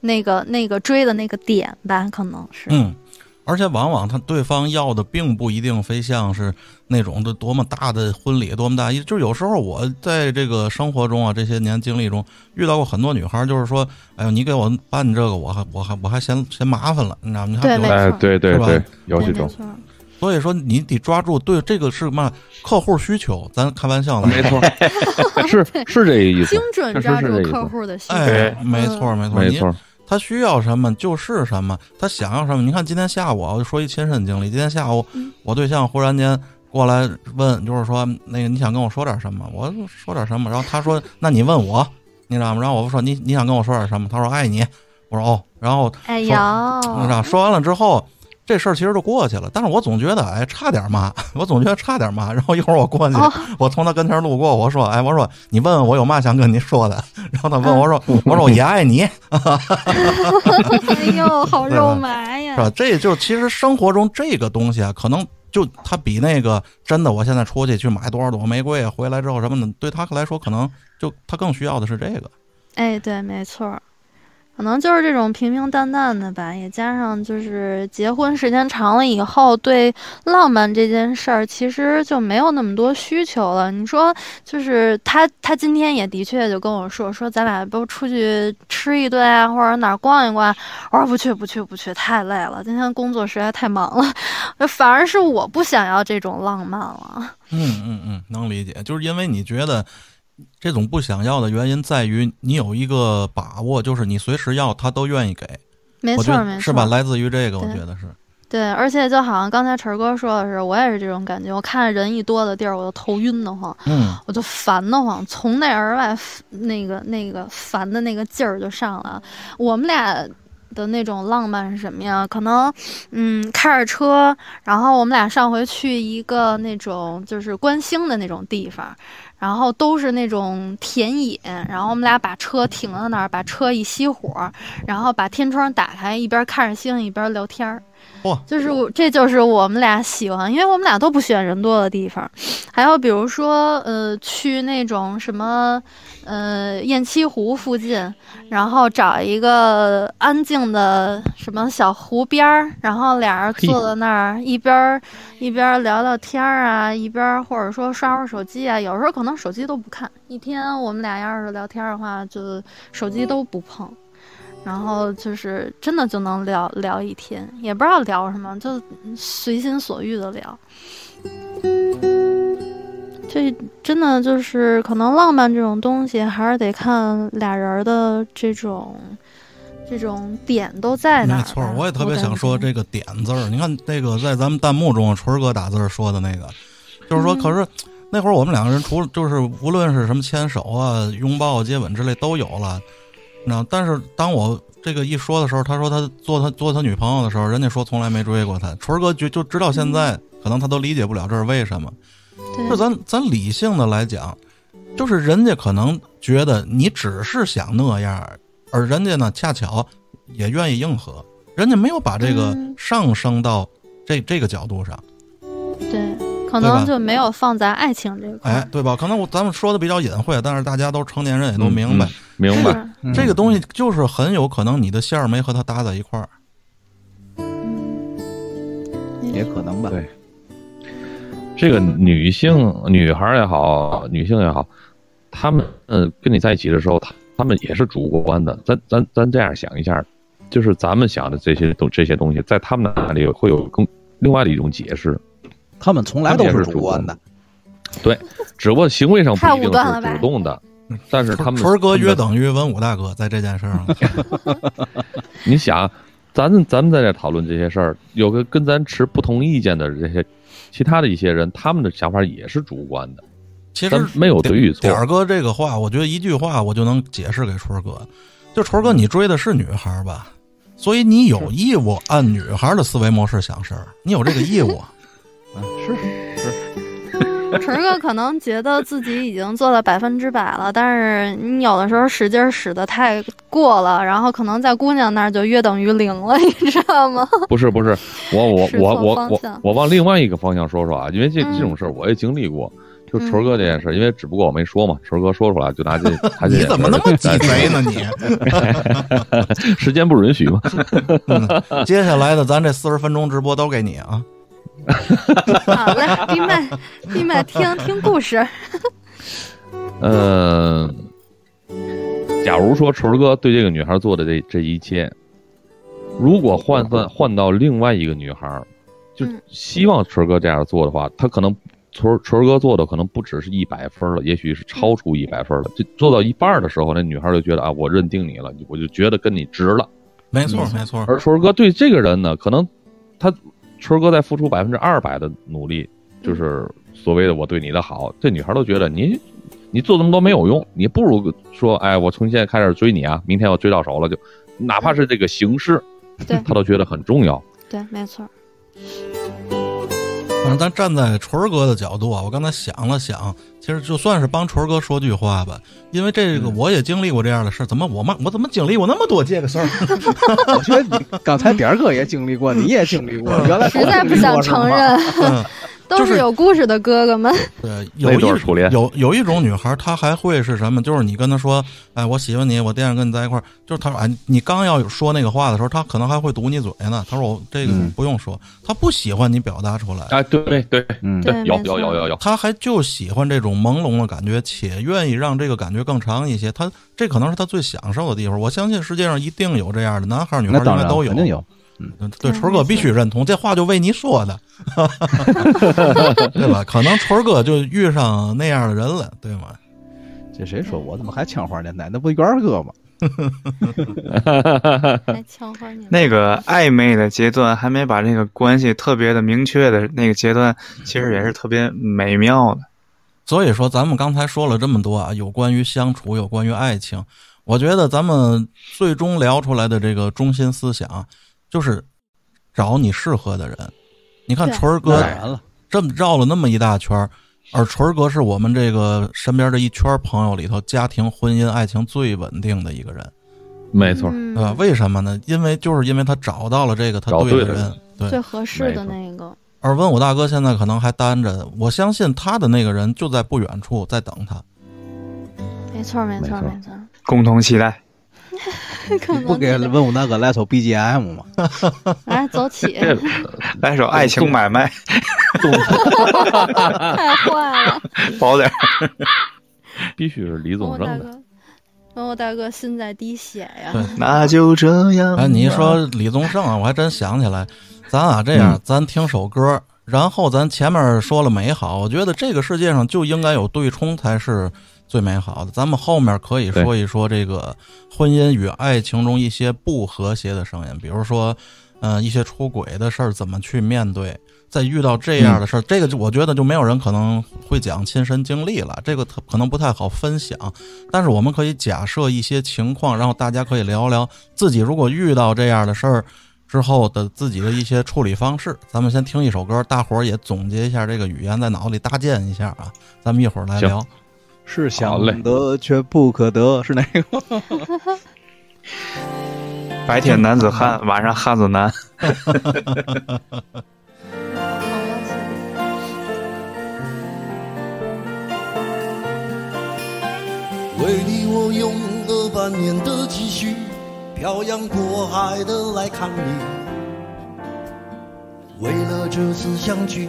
S7: 那个那个追的那个点吧，可能是，
S1: 嗯，而且往往他对方要的并不一定非像是那种的多么大的婚礼，多么大，就是有时候我在这个生活中啊，这些年经历中遇到过很多女孩，就是说，哎呦，你给我办这个，我还我还我还嫌嫌麻烦了，你知道吗？你还
S7: 对没
S3: 哎，对对对，有
S7: 对，
S3: 这种，
S1: 所以说你得抓住，对这个是嘛客户需求，咱开玩笑的，
S3: 没错，是是这个意思。
S7: 精，准
S3: 确实
S7: 抓住客户的需求，
S1: 哎，没错没错，你
S3: 没错，
S1: 他需要什么就是什么，他想要什么。你看今天下午，我就说一亲身经历，今天下午我对象忽然间过来问，就是说那个你想跟我说点什么？我说点什么？然后他说那你问我，你知道吗？然后我说你你想跟我说点什么？他说爱你。我说哦，然后
S7: 哎呦，
S1: 你知道说完了之后，这事儿其实就过去了。但是我总觉得，哎，差点嘛，我总觉得差点嘛。然后一会儿我过去，
S7: 哦
S1: 我从他跟前路过，我说，哎，我说你问问我有嘛想跟你说的。然后他问我说，我说我也爱你，
S7: 哎呦，好肉麻呀
S1: 是！吧？这就其实生活中这个东西啊，可能就他比那个真的，我现在出去去买多少朵玫瑰，回来之后什么的，对他来说可能就他更需要的是这个。
S7: 哎，对，没错儿，可能就是这种平平淡淡的吧，也加上就是结婚时间长了以后，对浪漫这件事儿其实就没有那么多需求了。你说，就是他，他今天也的确就跟我说，说咱俩不出去吃一顿啊，或者哪儿逛一逛。我说不去，不去，不去，太累了，今天工作实在太忙了。反而是我不想要这种浪漫了。
S1: 嗯嗯嗯，能理解，就是因为你觉得这种不想要的原因在于你有一个把握，就是你随时要他都愿意给。
S7: 没错儿，没错
S1: 是吧？来自于这个，我觉得是。
S7: 对，而且就好像刚才晨儿哥说的是，我也是这种感觉。我看着人一多的地儿，我就头晕得慌，
S1: 嗯，
S7: 我就烦得慌，从内而外，那个那个烦的那个劲儿就上来了。我们俩的那种浪漫是什么呀？可能，嗯，开着车，然后我们俩上回去一个那种就是观星的那种地方，然后都是那种田野，然后我们俩把车停在那儿，把车一熄火，然后把天窗打开，一边看着星一边聊天儿。
S1: 嚯，
S7: 就是我，这就是我们俩喜欢，因为我们俩都不喜欢人多的地方。还有比如说，呃，去那种什么，呃，雁栖湖附近，然后找一个安静的什么小湖边儿，然后俩人坐在那儿，一边儿一边儿聊聊天儿啊，一边儿或者说刷会儿手机啊。有时候可能手机都不看，一天我们俩要是聊天的话，就手机都不碰。然后就是真的就能聊聊一天，也不知道聊什么，就随心所欲的聊。这真的就是可能浪漫这种东西，还是得看俩人的这种这种点都在哪儿。
S1: 没错，我也特别想说这个“点”字儿。你看那个在咱们弹幕中，春儿哥打字儿说的那个，就是说，
S7: 嗯
S1: 可是那会儿我们两个人除了就是无论是什么牵手啊、拥抱、接吻之类都有了，那但是当我这个一说的时候，他说他做他做他女朋友的时候，人家说从来没追过他。春儿哥就就直到现在，可能他都理解不了这是为什么。就咱咱理性的来讲，就是人家可能觉得你只是想那样，而人家呢恰巧也愿意应和，人家没有把这个
S7: 嗯
S1: 上升到这这个角度上，
S7: 对，可能就没有放在爱情这块儿。
S1: 哎，对吧？可能我咱们说的比较隐晦，但是大家都成年人也都明白，
S3: 嗯明白。
S5: 嗯
S1: 这个东西就是很有可能你的线儿没和他搭在一块儿。
S7: 嗯，
S4: 也可能吧。
S3: 对这个女性、女孩儿也好，女性也好，她们呃跟你在一起的时候，她她们也是主观的。咱咱咱这样想一下，就是咱们想的这些东这些东西，在他们那里会有更另外的一种解释。
S4: 他们从来都是主观的，
S3: 对，只不过行为上不一定是主动的，但是他们
S1: 春儿哥约等于文武大哥在这件事儿上，
S3: 你想，咱们咱们在这讨论这些事儿，有个跟咱持不同意见的这些其他的一些人，他们的想法也是主观的。
S1: 其实
S3: 没有对与错
S1: 点儿哥这个话，我觉得一句话我就能解释给春儿哥。就春儿哥，你追的是女孩吧？所以你有义务按女孩的思维模式想事儿，你有这个义务。
S4: 嗯，是是，
S7: 晨哥可能觉得自己已经做到百分之百了，但是你有的时候使劲使的太过了，然后可能在姑娘那儿就约等于零了，你知道吗？
S3: 不是不是，我我 我我我我往另外一个方向说说啊，因为这
S7: 嗯
S3: 这种事儿我也经历过。就锤哥这件事，因为只不过我没说嘛，锤哥说出来就拿这他这
S1: 你怎么那么鸡
S3: 再
S1: 贼呢你？
S3: 时间不允许嘛。
S1: 嗯接下来的咱这四十分钟直播都给你啊！
S7: 好嘞，闭麦，闭麦，听听故事。
S3: 嗯，假如说春儿哥对这个女孩做的这这一切，如果换算换到另外一个女孩，就
S7: 嗯
S3: 希望春儿哥这样做的话，他可能春儿春哥做的可能不只是一百分了，也许是超出一百分了。就做到一半的时候，那女孩就觉得啊，我认定你了，我就觉得跟你值了。
S1: 没错没错，
S3: 而春哥对这个人呢，可能他春哥在付出百分之二百的努力，就是所谓的我对你的好，这女孩都觉得你你做这么多没有用，你不如说，哎，我从现在开始追你啊，明天我追到手了就，哪怕是这个形式，
S7: 对
S3: 他都觉得很重要。
S7: 对，没错。
S1: 反正咱站在锤儿哥的角度啊，我刚才想了想，其实就算是帮锤儿哥说句话吧，因为这个我也经历过这样的事儿，怎么我妈我怎么经历过那么多这个事儿？
S4: 我觉得你刚才点儿哥也经历过，你也经历过，原来
S7: 实在不想承认，
S1: 嗯，
S7: 都
S1: 是
S7: 是有故事的哥哥们。
S1: 对，有一
S3: 初恋
S1: 有有一种女孩，她还会是什么？就是你跟她说，哎，我喜欢你，我惦着跟你在一块儿。就是她说，哎，你刚要说那个话的时候，她可能还会堵你嘴呢。她说我这个
S4: 嗯
S1: 不用说，她不喜欢你表达出来，
S3: 哎，对对对
S4: 嗯
S3: 对，有有有有有，
S1: 她还就喜欢这种朦胧的感觉，且愿意让这个感觉更长一些。她这可能是她最享受的地方。我相信世界上一定有这样的男孩女孩
S4: 当然
S1: 儿应该都有，
S4: 肯定有。
S1: 嗯对，锤儿哥必须认同，这话就为你说的，对吧？可能锤儿哥就遇上那样的人了，对吗？
S4: 这谁说我怎么还枪花年代？那不元儿哥吗？
S7: 还枪花你
S6: 那个暧昧的阶段还没把那个关系特别的明确的那个阶段，其实也是特别美妙的。
S1: 所以说，咱们刚才说了这么多啊，有关于相处，有关于爱情，我觉得咱们最终聊出来的这个中心思想，就是找你适合的人。你看锤儿哥这么绕了那么一大圈儿，而锤儿哥是我们这个身边这一圈朋友里头，家庭、婚姻、爱情最稳定的一个人，
S3: 没错，
S7: 嗯
S1: 对吧？为什么呢？因为就是因为他找到了这个他
S3: 找
S1: 对的人。
S7: 最合适的那个。
S1: 而问我大哥现在可能还单着，我相信他的那个人就在不远处在等他。
S7: 没错，没错，
S4: 没错
S7: 没错。
S6: 共同期待，
S7: 可能
S4: 不给
S7: 是
S4: 文武大哥来首 BGM 吗？
S7: 来走起，
S6: 来首《爱情买卖》，
S7: 太坏了！
S6: 薄点儿。
S3: 必须是李
S7: 文
S3: 宗盛的。
S7: 武大哥，文武大哥心在滴血呀。
S1: 对
S6: 那就这样吧。
S1: 哎，你一说李宗盛啊，我还真想起来，咱啊这样，咱听首歌，然后咱前面说了美好，我觉得这个世界上就应该有对冲才是最美好的。咱们后面可以说一说这个婚姻与爱情中一些不和谐的声音，比如说，嗯、一些出轨的事儿怎么去面对。在遇到这样的事儿，这个就我觉得就没有人可能会讲亲身经历了，这个特可能不太好分享。但是我们可以假设一些情况，然后大家可以聊聊自己如果遇到这样的事儿之后的自己的一些处理方式。咱们先听一首歌，大伙儿也总结一下这个语言，在脑子里搭建一下啊。咱们一会儿来聊。
S4: 是想得却不可得，是哪个？
S6: 白天男子汉，晚上汉子难。
S8: 为你我用了半年的积蓄，漂洋过海的来看你。为了这次相聚，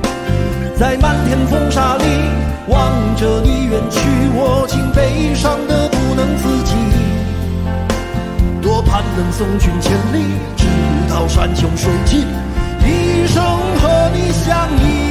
S8: 在漫天风沙里望着你远去，我竟悲伤的不能自己。多盼能送君千里，直到山穷水尽，一生和你相依。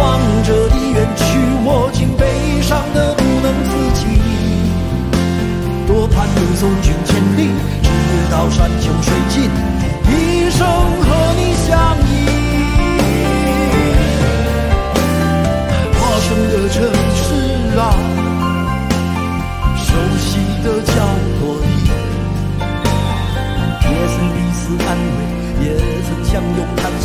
S8: 望着你远去，我竟悲伤的不能自己。多盼能送君千里，直到山穷水尽，一生和你相依。陌生的城市啊，熟悉的角落里，也曾彼此安慰，也曾相拥叹息，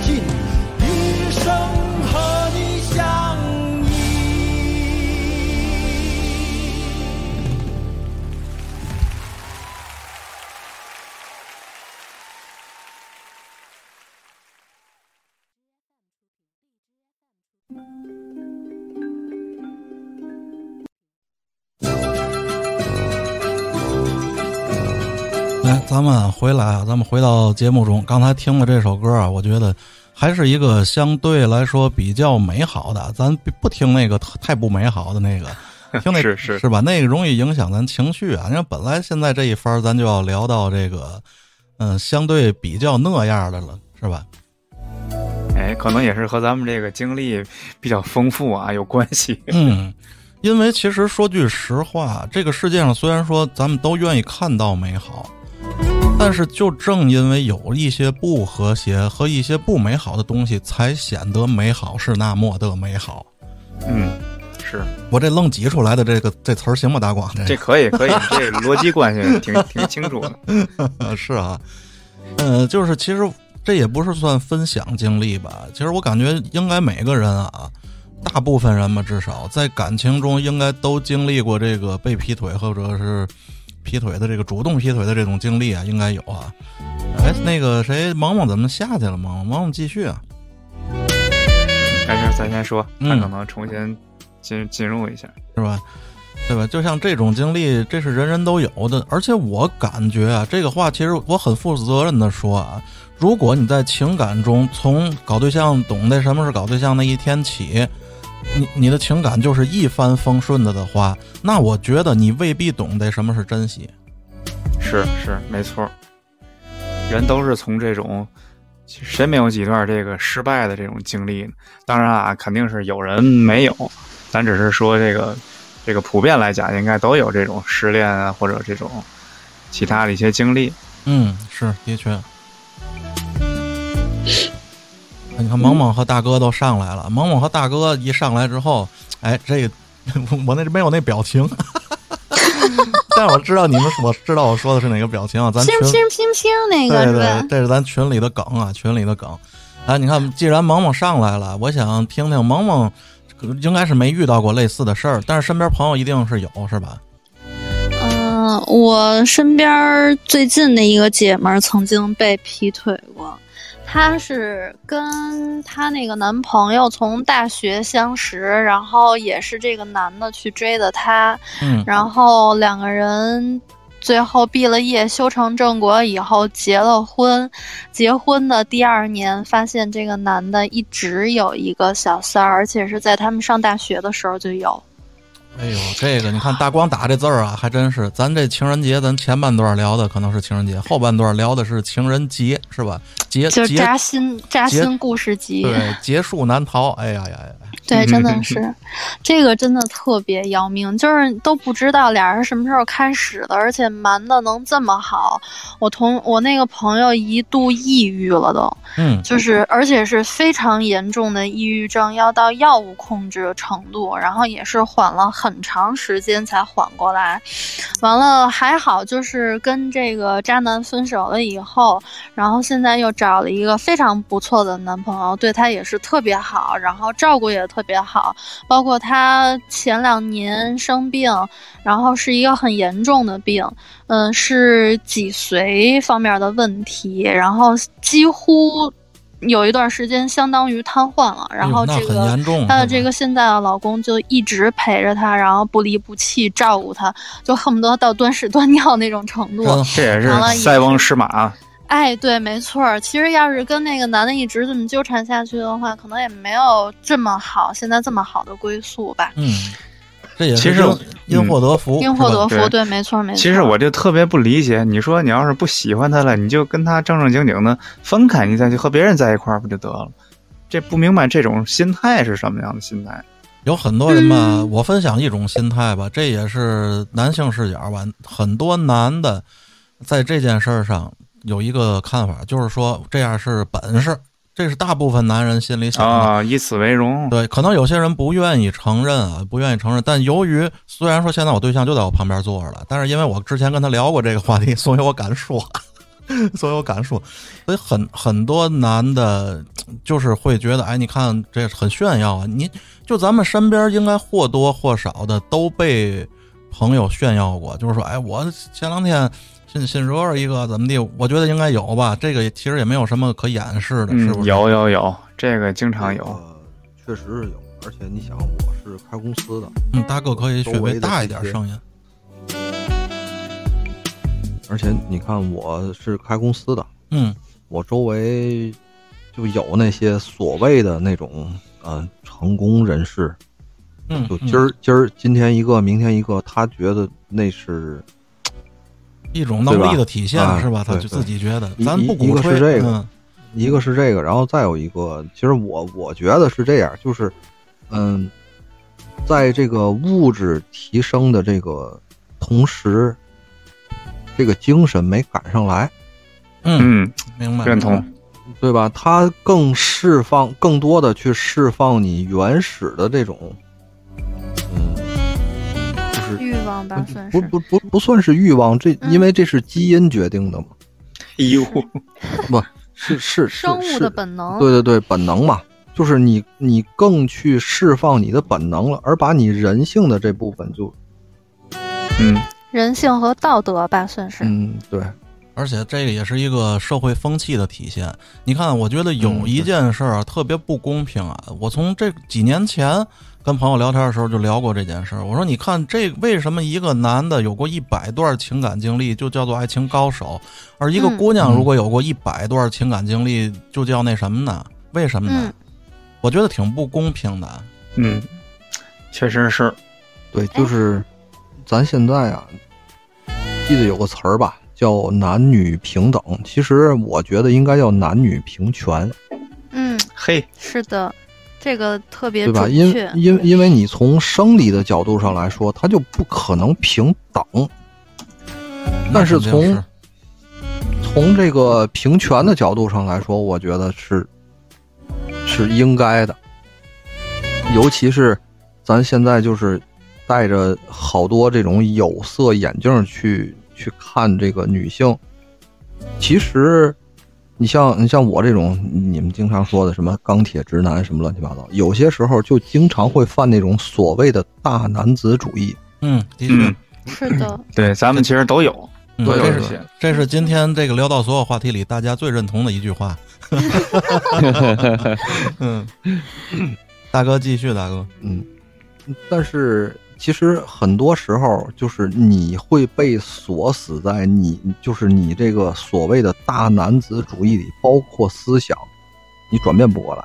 S1: 回来啊，咱们回到节目中。刚才听了这首歌啊，我觉得还是一个相对来说比较美好的。咱不不听那个太不美好的那个，听那
S6: 是是
S1: 是吧？那个容易影响咱情绪啊。你看，本来现在这一番儿咱就要聊到这个，嗯，相对比较那样的了，是吧？
S6: 哎，可能也是和咱们这个经历比较丰富啊有关系。
S1: 嗯，因为其实说句实话，这个世界上虽然说咱们都愿意看到美好，但是就正因为有一些不和谐和一些不美好的东西，才显得美好是那么的美好。
S6: 嗯，是
S1: 我这愣挤出来的这个这词儿行吗？大广
S6: 这可以可以，这逻辑关系挺挺清楚的。
S1: 呃是啊，呃，就是其实这也不是算分享经历吧。其实我感觉应该每个人啊，大部分人嘛，至少在感情中应该都经历过这个被劈腿或者是劈腿的这个主动劈腿的这种经历啊，应该有啊。哎，那个谁，萌萌怎么下去了？萌萌，萌萌继续啊。
S6: 没事，咱先说，
S1: 嗯
S6: 他可能重新进进入一下。
S1: 是吧？对吧？就像这种经历，这是人人都有的。而且我感觉啊，这个话其实我很负责任的说啊，如果你在情感中从搞对象懂得什么是搞对象那一天起，你你的情感就是一帆风顺的的话，那我觉得你未必懂得什么是珍惜。
S6: 是是，没错。人都是从这种，其实谁没有几段这个失败的这种经历呢？当然啊，肯定是有人没有，咱只是说这个这个普遍来讲，应该都有这种失恋啊，或者这种其他的一些经历。
S1: 嗯，是的确。你看，萌萌和大哥都上来了。萌萌和大哥一上来之后，哎，这个 我那没有那表情，但是我知道你们，我知道我说的是哪个表情啊？咱群
S7: 乒乒乒乒那个
S1: 对对，？这是咱群里的梗啊，群里的梗。啊，你看，既然萌萌上来了，我想听听萌萌，应该是没遇到过类似的事儿，但是身边朋友一定是有，是吧？
S9: 嗯、我身边最近的一个姐们儿曾经被劈腿过。她是跟她那个男朋友从大学相识，然后也是这个男的去追的她，
S1: 嗯
S9: 然后两个人最后毕了业，修成正果以后结了婚。结婚的第二年，发现这个男的一直有一个小三儿，而且是在他们上大学的时候就有。
S1: 哎呦，这个你看大光打这字儿啊，还真是。咱这情人节，咱前半段聊的可能是情人节，后半段聊的是情人节，是吧？节节
S9: 就扎心扎心故事集。
S1: 对，结束难逃。哎呀呀呀！
S7: 对，真的
S6: 嗯
S7: 是，这个真的特别要命，就是都不知道俩人什么时候开始的，而且瞒的能这么好。我同我那个朋友一度抑郁了都，
S1: 嗯，
S7: 就是而且是非常严重的抑郁症，要到药物控制的程度，然后也是缓了很长时间才缓过来。完了还好，就是跟这个渣男分手了以后，然后现在又找了一个非常不错的男朋友，对他也是特别好，然后照顾也特别好，包括他前两年生病，然后是一个很严重的病，嗯，是脊髓方面的问题，然后几乎有一段时间相当于瘫痪了，然后这个她的这个现在的老公就一直陪着她，然后不离不弃照顾她，就恨不得到端屎端尿那种程度。
S6: 这也是塞翁失马。
S7: 哎，对，没错儿。其实要是跟那个男的一直这么纠缠下去的话，可能也没有这么好，现在这么好的归宿吧。
S1: 嗯，这也是
S6: 其实
S1: 因因祸得福，
S7: 因祸得福，
S6: 对
S7: 对，没错，没错。
S6: 其实我就特别不理解，你说你要是不喜欢他了，你就跟他正正经经的分开，你再去和别人在一块儿不就得了？这不明白这种心态是什么样的心态？
S1: 有很多人吧，
S7: 嗯
S1: 我分享一种心态吧，这也是男性视角吧。很多男的在这件事儿上有一个看法，就是说这样是本事，这是大部分男人心里想的。
S6: 啊，以此为荣。
S1: 对，可能有些人不愿意承认啊，不愿意承认。但由于虽然说现在我对象就在我旁边坐着了，但是因为我之前跟他聊过这个话题，所以我敢说，所以我敢说。所以很很多男的，就是会觉得，哎，你看这很炫耀啊！你就咱们身边应该或多或少的都被朋友炫耀过，就是说，哎，我前两天新新惹了一个怎么地？我觉得应该有吧。这个其实也没有什么可掩饰的，是不
S6: 嗯，
S1: 是？
S6: 有有有，这个经常有。
S5: 呃确实是有。而且你想，我是开公司的，
S1: 嗯，大哥可以稍微大一点声音。
S5: 而且你看，我是开公司的，
S1: 嗯
S5: 我周围就有那些所谓的那种呃成功人士，
S1: 嗯，
S5: 就今儿今儿今天一个，明天一个，他觉得那是
S1: 一种能力的体现是吧？他就自己觉得，咱不
S5: 一
S1: 鼓吹
S5: 个是这个
S1: 嗯
S5: 一个是这个，然后再有一个，其实我我觉得是这样，就是嗯，在这个物质提升的这个同时，这个精神没赶上来，
S1: 嗯，
S6: 嗯，
S1: 明白，
S6: 认同。
S5: 对吧？他更释放，更多的去释放你原始的这种，
S7: 望吧，算是。
S5: 不不不不算是欲望，这
S7: 嗯
S5: 因为这是基因决定的嘛，
S6: 哎呦，
S5: 不是是是
S7: 生物的本能。
S5: 对对对，本能嘛，就是你你更去释放你的本能了，而把你人性的这部分就
S6: 嗯，
S7: 人性和道德吧，算是。
S5: 嗯对，
S1: 而且这个也是一个社会风气的体现。你看，我觉得有
S5: 嗯
S1: 一件事儿啊，特别不公平啊。我从这几年前跟朋友聊天的时候就聊过这件事儿。我说，你看这为什么一个男的有过一百段情感经历就叫做爱情高手，而一个
S7: 嗯
S1: 姑娘如果有过一百段情感经历就叫那什么呢？为什么呢？
S7: 嗯
S1: 我觉得挺不公平的。
S6: 嗯，确实是。
S5: 对，就是咱现在啊，记得有个词儿吧，叫男女平等。其实我觉得应该叫男女平权，
S7: 嗯，
S6: 嘿，
S7: 是的，这个特别
S5: 对吧？因
S7: 准确。
S5: 因因为你从生理的角度上来说，它就不可能平等。但是从从这个平权的角度上来说，我觉得是是应该的，尤其是咱现在就是戴着好多这种有色眼镜去去看这个女性，其实你像你像我这种你们经常说的什么钢铁直男什么乱七八糟，有些时候就经常会犯那种所谓的大男子主义。
S1: 嗯，的确。
S6: 嗯，
S7: 是的，
S6: 对，咱们其实都有，
S1: 嗯
S6: 都有
S1: 这是
S6: 这些。
S1: 这是今天这个聊到所有话题里大家最认同的一句话。嗯，大哥继续，大哥。
S5: 嗯，但是其实很多时候就是你会被锁死在你就是你这个所谓的大男子主义里，包括思想，你转变不过来。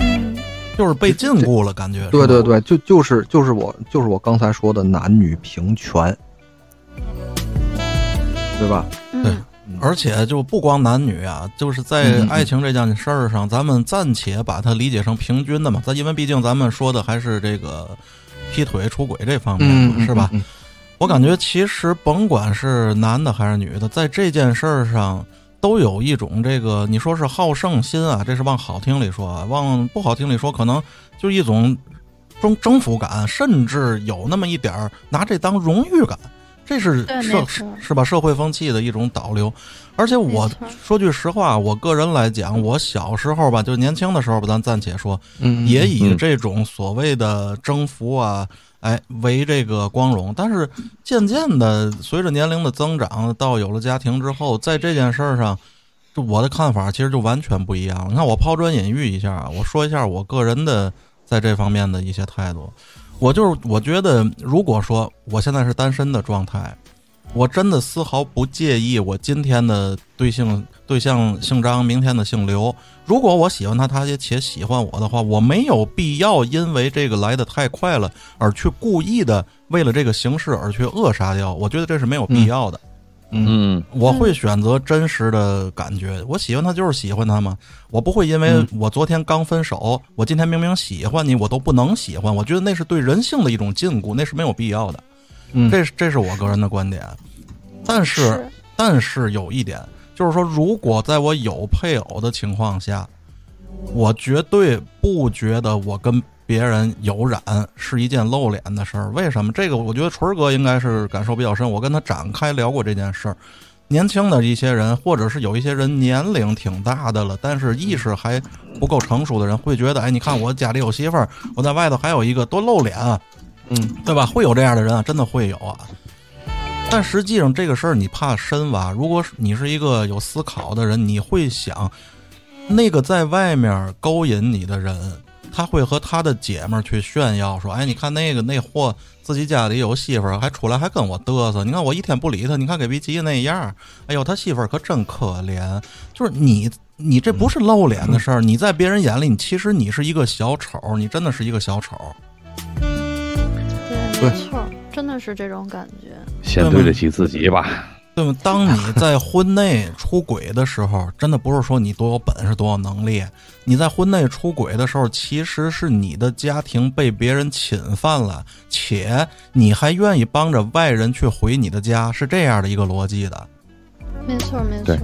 S7: 嗯，
S1: 就是被禁锢了，感觉。
S5: 对对，对，就就是就是我就是我刚才说的男女平权，对吧？
S7: 嗯，
S1: 而且就不光男女啊，就是在爱情这件事儿上，咱们暂且把它理解成平均的嘛。咱因为毕竟咱们说的还是这个劈腿、出轨这方面是吧？
S5: 嗯？
S1: 我感觉其实甭管是男的还是女的，在这件事儿上都有一种这个，你说是好胜心啊，这是往好听里说啊，往不好听里说，可能就一种征征服感，甚至有那么一点儿拿这当荣誉感。这是社是吧？社会风气的一种导流，而且我说句实话，我个人来讲，我小时候吧，就年轻的时候吧，咱暂且说，
S5: 嗯，
S1: 也以
S3: 嗯
S1: 这种所谓的征服啊，哎为这个光荣。但是渐渐的，随着年龄的增长，到有了家庭之后，在这件事儿上，就我的看法其实就完全不一样了。你看，我抛砖引玉一下啊，我说一下我个人的在这方面的一些态度。我就是我觉得，如果说我现在是单身的状态，我真的丝毫不介意我今天的对象对象姓张，明天的姓刘。如果我喜欢他，他也且喜欢我的话，我没有必要因为这个来的太快了而去故意的为了这个形式而去扼杀掉。我觉得这是没有必要的。
S3: 嗯
S1: 我会选择真实的感觉，我喜欢他就是喜欢他嘛，我不会因为我昨天刚分手，我今天明明喜欢你，我都不能喜欢。我觉得那是对人性的一种禁锢，那是没有必要的。
S5: 嗯
S1: 这是这是我个人的观点。但是
S9: 是
S1: 但是有一点，就是说，如果在我有配偶的情况下，我绝对不觉得我跟别人有染是一件露脸的事儿。为什么？这个我觉得纯儿哥应该是感受比较深。我跟他展开聊过这件事儿。年轻的一些人，或者是有一些人年龄挺大的了，但是意识还不够成熟的人，会觉得，哎，你看我家里有媳妇儿，我在外头还有一个，多露脸啊，
S5: 嗯，
S1: 对吧？会有这样的人啊，真的会有啊。但实际上这个事儿你怕深挖，如果你是一个有思考的人，你会想，那个在外面勾引你的人，他会和他的姐们儿去炫耀说：“哎，你看那个那货自己家里有媳妇儿，还出来还跟我嘚瑟。你看我一天不理他，你看给逼急那样儿。哎呦，他媳妇儿可真可怜。就是你，你这不是露脸的事儿，你在别人眼里，你其实你是一个小丑，你真的是一个小丑。
S9: 对，没错，真的是这种感觉。
S3: 先对得起自己吧。
S1: 对吗？当你在婚内出轨的时候，真的不是说你多有本事、多有能力。你在婚内出轨的时候，其实是你的家庭被别人侵犯了，且你还愿意帮着外人去回你的家，是这样的一个逻辑的。
S9: 没错，没错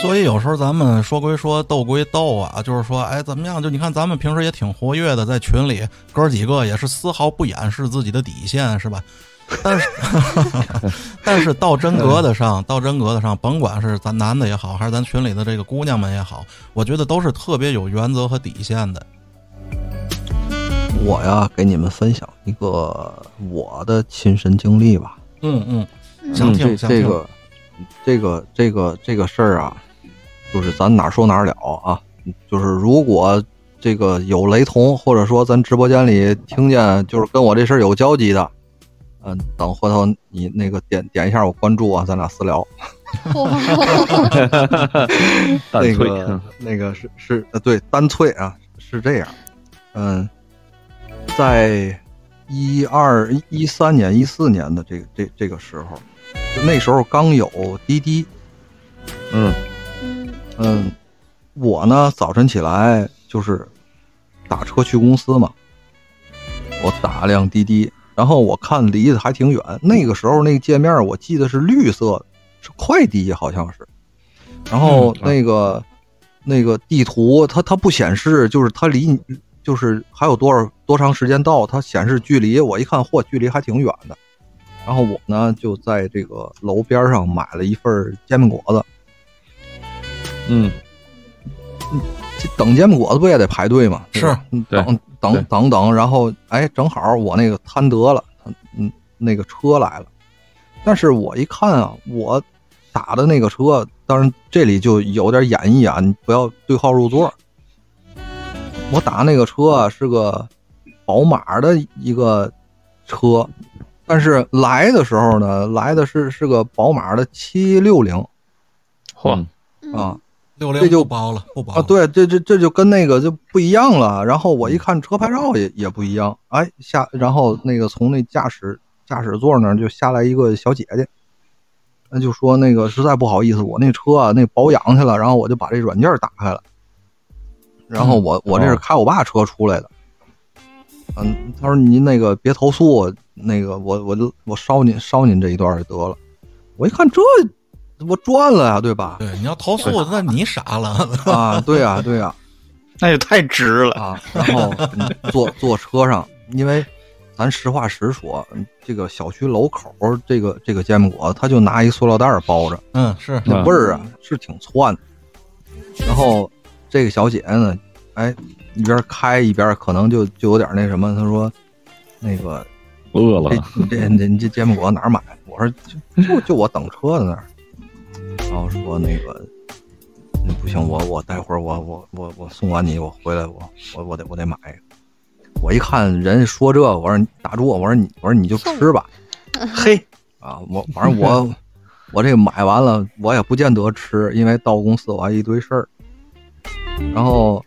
S1: 所以有时候咱们说归说，斗归斗啊，就是说，哎，怎么样？就你看，咱们平时也挺活跃的，在群里哥几个也是丝毫不掩饰自己的底线，是吧？但是，但是到真格的上，到真格的上，甭管是咱男的也好，还是咱群里的这个姑娘们也好，我觉得都是特别有原则和底线的。
S5: 我呀，给你们分享一个我的亲身经历吧。
S1: 嗯嗯，
S9: 嗯
S1: 想听想听。
S5: 这个这个这个这个事儿啊，就是咱哪说哪了啊。就是如果这个有雷同，或者说咱直播间里听见就是跟我这事儿有交集的，嗯、等回头你那个点点一下我关注啊，咱俩私聊。
S9: 哇，
S3: 淡翠
S5: 那个那个是是呃对单脆啊是这样，嗯，在一二一三年一四年的这个这这个时候，就那时候刚有滴滴，
S3: 嗯
S9: 嗯。
S5: 嗯，我呢早晨起来就是打车去公司嘛，我打辆滴滴，然后我看离得还挺远，那个时候那个界面我记得是绿色的，是快滴好像是，然后
S3: 嗯
S5: 那个、那个地图它它不显示，就是它离你就是还有多少多长时间到，它显示距离，我一看嚯，距离还挺远的。然后我呢就在这个楼边上买了一份煎饼果子，
S3: 嗯
S5: 这等煎饼果子不也得排队吗？
S1: 是
S5: 等等等等，然后哎，正好我那个摊得了，嗯，那个车来了，但是我一看啊，我打的那个车，当然这里就有点演绎啊，你不要对号入座。我打那个车啊是个宝马的一个车，但是来的时候呢，来的是是个宝马的七六零
S3: 嚯，
S9: 嗯
S5: 啊。
S1: 六零
S5: 这就
S1: 不包了，不包
S5: 啊，对，这这这就跟那个就不一样了。然后我一看车牌照也也不一样，哎，下然后那个从那驾驶驾驶座那儿就下来一个小姐姐，那就说那个实在不好意思，我那车啊那保养去了，然后我就把这软件打开了，然后我我这是开我爸车出来的，嗯，他说您那个别投诉，那个我我就我捎您捎您这一段就得了，我一看这我赚了呀，对吧？
S1: 对，你要投诉，那你傻了。
S5: 啊，对呀、对呀、
S6: 那也太值了。
S5: 啊，然后嗯坐坐车上，因为咱实话实说，嗯这个小区楼口这个这个煎饼果子，他就拿一塑料袋儿包着，
S1: 嗯，是
S5: 那味儿啊是挺窜的。然后这个小姐呢，哎，一边开一边可能就就有点那什么，她说那个
S3: 饿了
S5: 这，这这煎饼果子哪儿买？我说就就就我等车的那儿。然后说那个嗯不行，我我待会儿我我我我送完你，我回来我我我得我得买。我一看人说这，我说你打住，我说你我说你就吃吧，嘿啊，我反正我 我这买完了，我也不见得吃，因为到公司我还一堆事儿。然后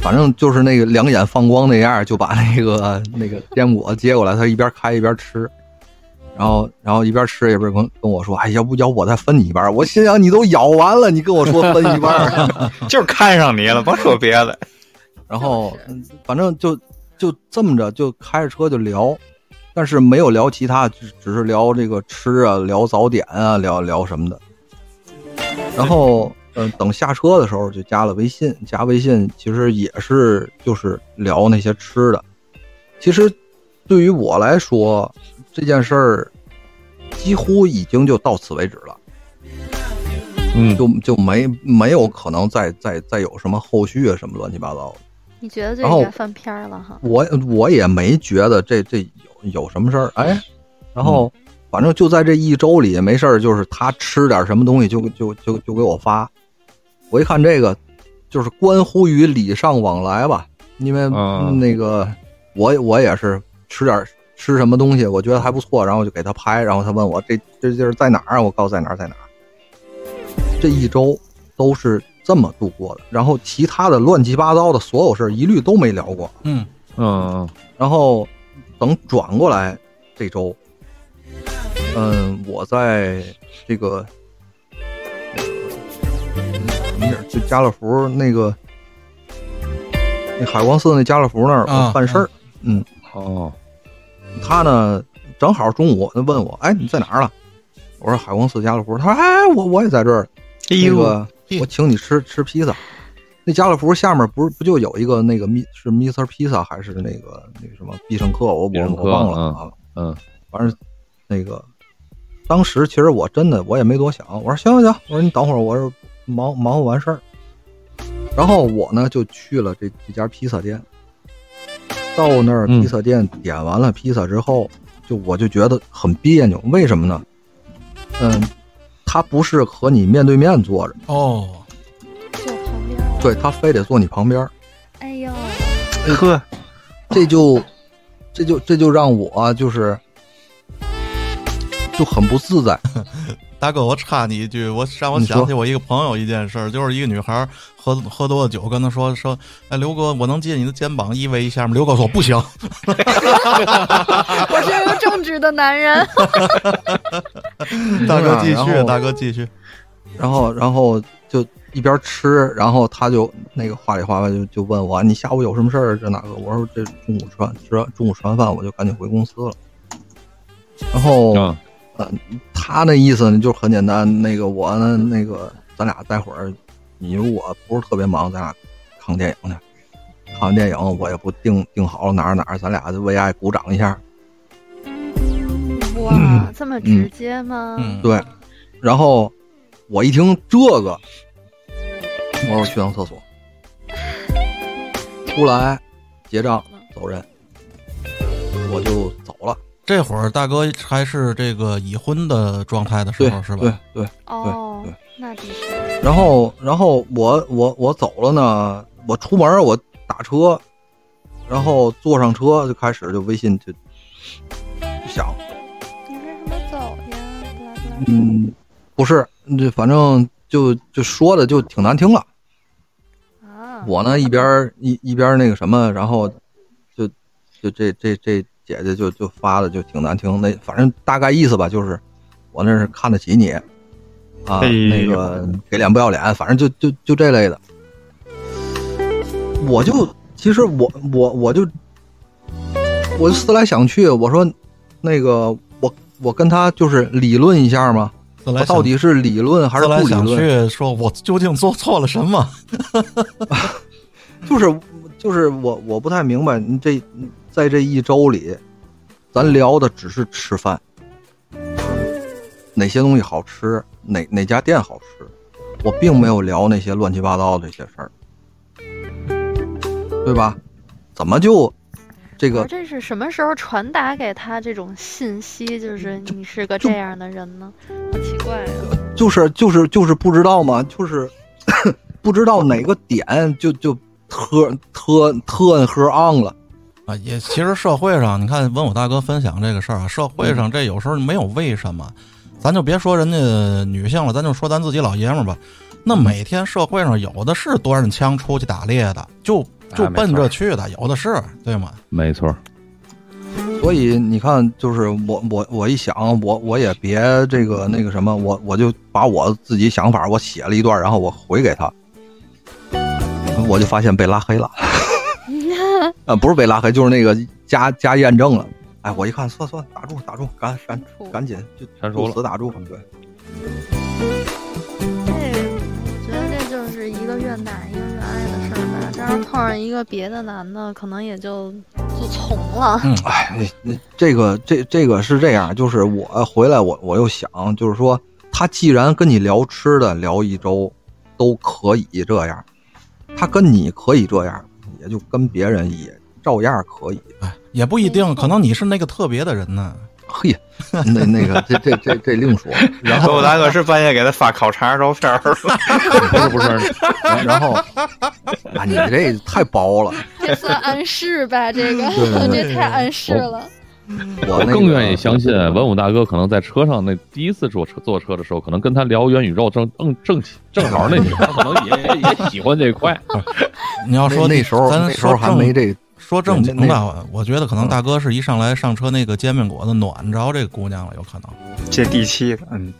S5: 反正就是那个两眼放光那样，就把那个那个坚果接过来，他一边开一边吃。然后，然后一边吃一边跟跟我说：“哎，要不要我再分你一半？”我心想：“你都咬完了，你跟我说分一半儿。
S6: 就是看上你了，甭说别的。”
S5: 然后，嗯反正就就这么着，就开着车就聊，但是没有聊其他，只只是聊这个吃啊，聊早点啊，聊聊什么的。然后，嗯、等下车的时候就加了微信，加微信其实也是就是聊那些吃的。其实对于我来说，这件事儿几乎已经就到此为止了。
S3: 嗯，
S5: 就就没没有可能再再再有什么后续啊，什么乱七八糟的。
S9: 你觉得这
S5: 然后
S9: 应该翻篇了哈？
S5: 我我也没觉得这这有有什么事儿，哎，然后反正就在这一周里没事儿，就是他吃点什么东西就就就就给我发，我一看这个就是关乎于礼尚往来吧，因为
S3: 嗯
S5: 那个我我也是吃点吃什么东西，我觉得还不错，然后我就给他拍，然后他问我这这地儿在哪儿啊？我告诉在哪儿在哪儿。这一周都是这么度过的，然后其他的乱七八糟的所有事儿一律都没聊过。
S1: 嗯
S3: 嗯
S5: 然后等转过来这周，嗯，我在这个什么地儿，就家乐福那个那海光寺那家乐福那儿
S1: 啊
S5: 办事儿，嗯，
S3: 哦，
S5: 他呢正好中午他问我，哎，你在哪儿了？我说海光寺家乐福，他说，哎，我我也在这儿。
S6: 哎呦，
S5: 那个我请你吃吃披萨。那家乐福下面不是不就有一个那个密是 Mr. 披萨还是那个那个什么必胜客？我我我忘了啊。
S3: 嗯
S5: 反正那个当时其实我真的我也没多想，我说行行行，我说你等会儿，我说忙忙活完事儿。然后我呢就去了这这家披萨店，到那儿
S3: 嗯
S5: 披萨店点完了披萨之后，就我就觉得很别扭，为什么呢？嗯，他不是和你面对面坐着，
S1: 哦，
S9: 坐旁边。
S5: 对他非得坐你旁边儿，
S9: 哎呦，
S6: 呵，
S5: 这就这就这就让我就是就很不自在。
S1: 大哥，我插你一句，我让我想起我一个朋友一件事儿，就是一个女孩儿喝喝多了酒，跟他说说，哎，刘哥，我能借你的肩膀依偎一下吗？刘哥说不行
S9: 我是一个正直的男人。
S1: 大哥继续，大哥继续，
S5: 然后然后就一边吃，然后他就那个话里话外就就问我，你下午有什么事儿？这那个？我说这中午吃完吃完中午吃完饭我就赶紧回公司了。然后、
S3: 啊
S5: 呃，他那意思呢就很简单，那个我呢那个咱俩待会儿，你如果不是特别忙，咱俩看电影去。看完电影我也不定定好了哪儿哪儿，咱俩就为爱鼓掌一下。
S9: 哇，这么直接吗？
S1: 嗯，
S5: 对，然后我一听这个，我说我去趟厕所，出来结账走人。
S1: 这会儿大哥还是这个已婚的状态的时候是吧？
S5: 对对，
S9: 哦
S5: 对对，
S9: 那必须。
S5: 然后然后我我我走了呢，我出门我打车，然后坐上车就开始就微信就就响，
S9: 你为什么走呀？
S5: 嗯，不是，这反正就就说的就挺难听了。
S9: 啊，
S5: 我呢一边一一边那个什么，然后就就这这这姐姐就就发的就挺难听，那反正大概意思吧，就是我那是看得起你啊，那个给脸不要脸，反正就就就这类的。我就其实我我我就我就思来想去，我说那个我我跟他就是理论一下嘛，我到底是理论还是不理论？
S1: 去，说我究竟做错了什么？
S5: 就是就是我我不太明白，你这在这一周里，咱聊的只是吃饭，哪些东西好吃，哪哪家店好吃，我并没有聊那些乱七八糟的这些事儿，对吧？怎么就这个
S9: 我这是什么时候传达给他这种信息？就是你是个这样的人呢？好奇怪啊！
S5: 就是就是就是不知道嘛，就是 不知道哪个点就就特特特喝昂了。
S1: 啊，也其实社会上，你看文武大哥分享这个事儿啊，社会上这有时候没有为什么，咱就别说人家女性了，咱就说咱自己老爷们儿吧。那每天社会上有的是端着枪出去打猎的，就就奔着去的，有的是，对吗？
S3: 没错，
S5: 所以你看，就是我我我一想，我我也别这个那个什么，我我就把我自己想法我写了一段，然后我回给他，我就发现被拉黑了。啊，不是被拉黑，就是那个加加验证了。哎，我一看，算算，打住打住，赶赶赶紧就
S3: 删除了
S5: 就此打住。对，
S9: 这我觉得这就是一个愿打一个愿挨的事儿吧。这要碰上一个别的男的，可能也就就从了。
S1: 嗯
S5: 哎，那那这个这这个是这样，就是我回来我我又想，就是说，他既然跟你聊吃的聊一周都可以这样，他跟你可以这样，也就跟别人也照样可以。
S1: 哎，也不一定，可能你是那个特别的人呢。
S5: 嘿，那那个这这这这另说。然后
S6: 我大哥是半夜给他发烤肠照片儿 了，
S3: 不是不是，
S5: 然后啊，你这太薄了，
S9: 这算暗示吧？这个这太暗示了。
S5: 我那个
S3: 更愿意相信文武大哥可能在车上那第一次坐车坐车的时候，可能跟他聊元宇宙正正正正好那女孩可能也也喜欢这块。
S1: 你要说
S5: 那那时候
S1: 咱
S5: 那时候还没这
S1: 说正经的，我觉得可能大哥是一上来上车那个煎饼果子暖着这个姑娘了，有可能。
S6: 接地气的，嗯，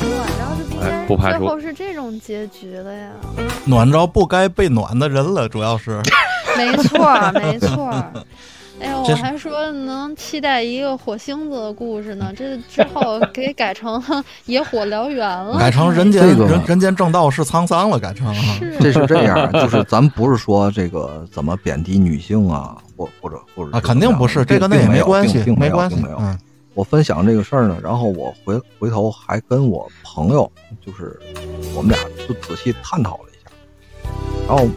S9: 暖着就应该
S3: 不排除
S9: 最后是这种结局的呀。
S1: 暖着不该被暖的人了，主要是。
S9: 没错，没错儿。哎呦，
S1: 这是
S9: 我还说能期待一个火星子的故事呢，这之后给改成 野火燎原了，
S1: 改成人间
S5: 这个
S1: 人人间正道是沧桑了，改成啊。
S9: 是
S5: 这是这样，就是咱不是说这个怎么贬低女性啊，或或者或者
S1: 啊，肯定不是，这
S5: 并
S1: 跟那也
S5: 没有
S1: 关系
S5: 没有
S1: 关系
S5: 没有。
S1: 嗯，
S5: 我分享这个事儿呢，然后我回回头还跟我朋友，就是我们俩就仔细探讨了一下。然后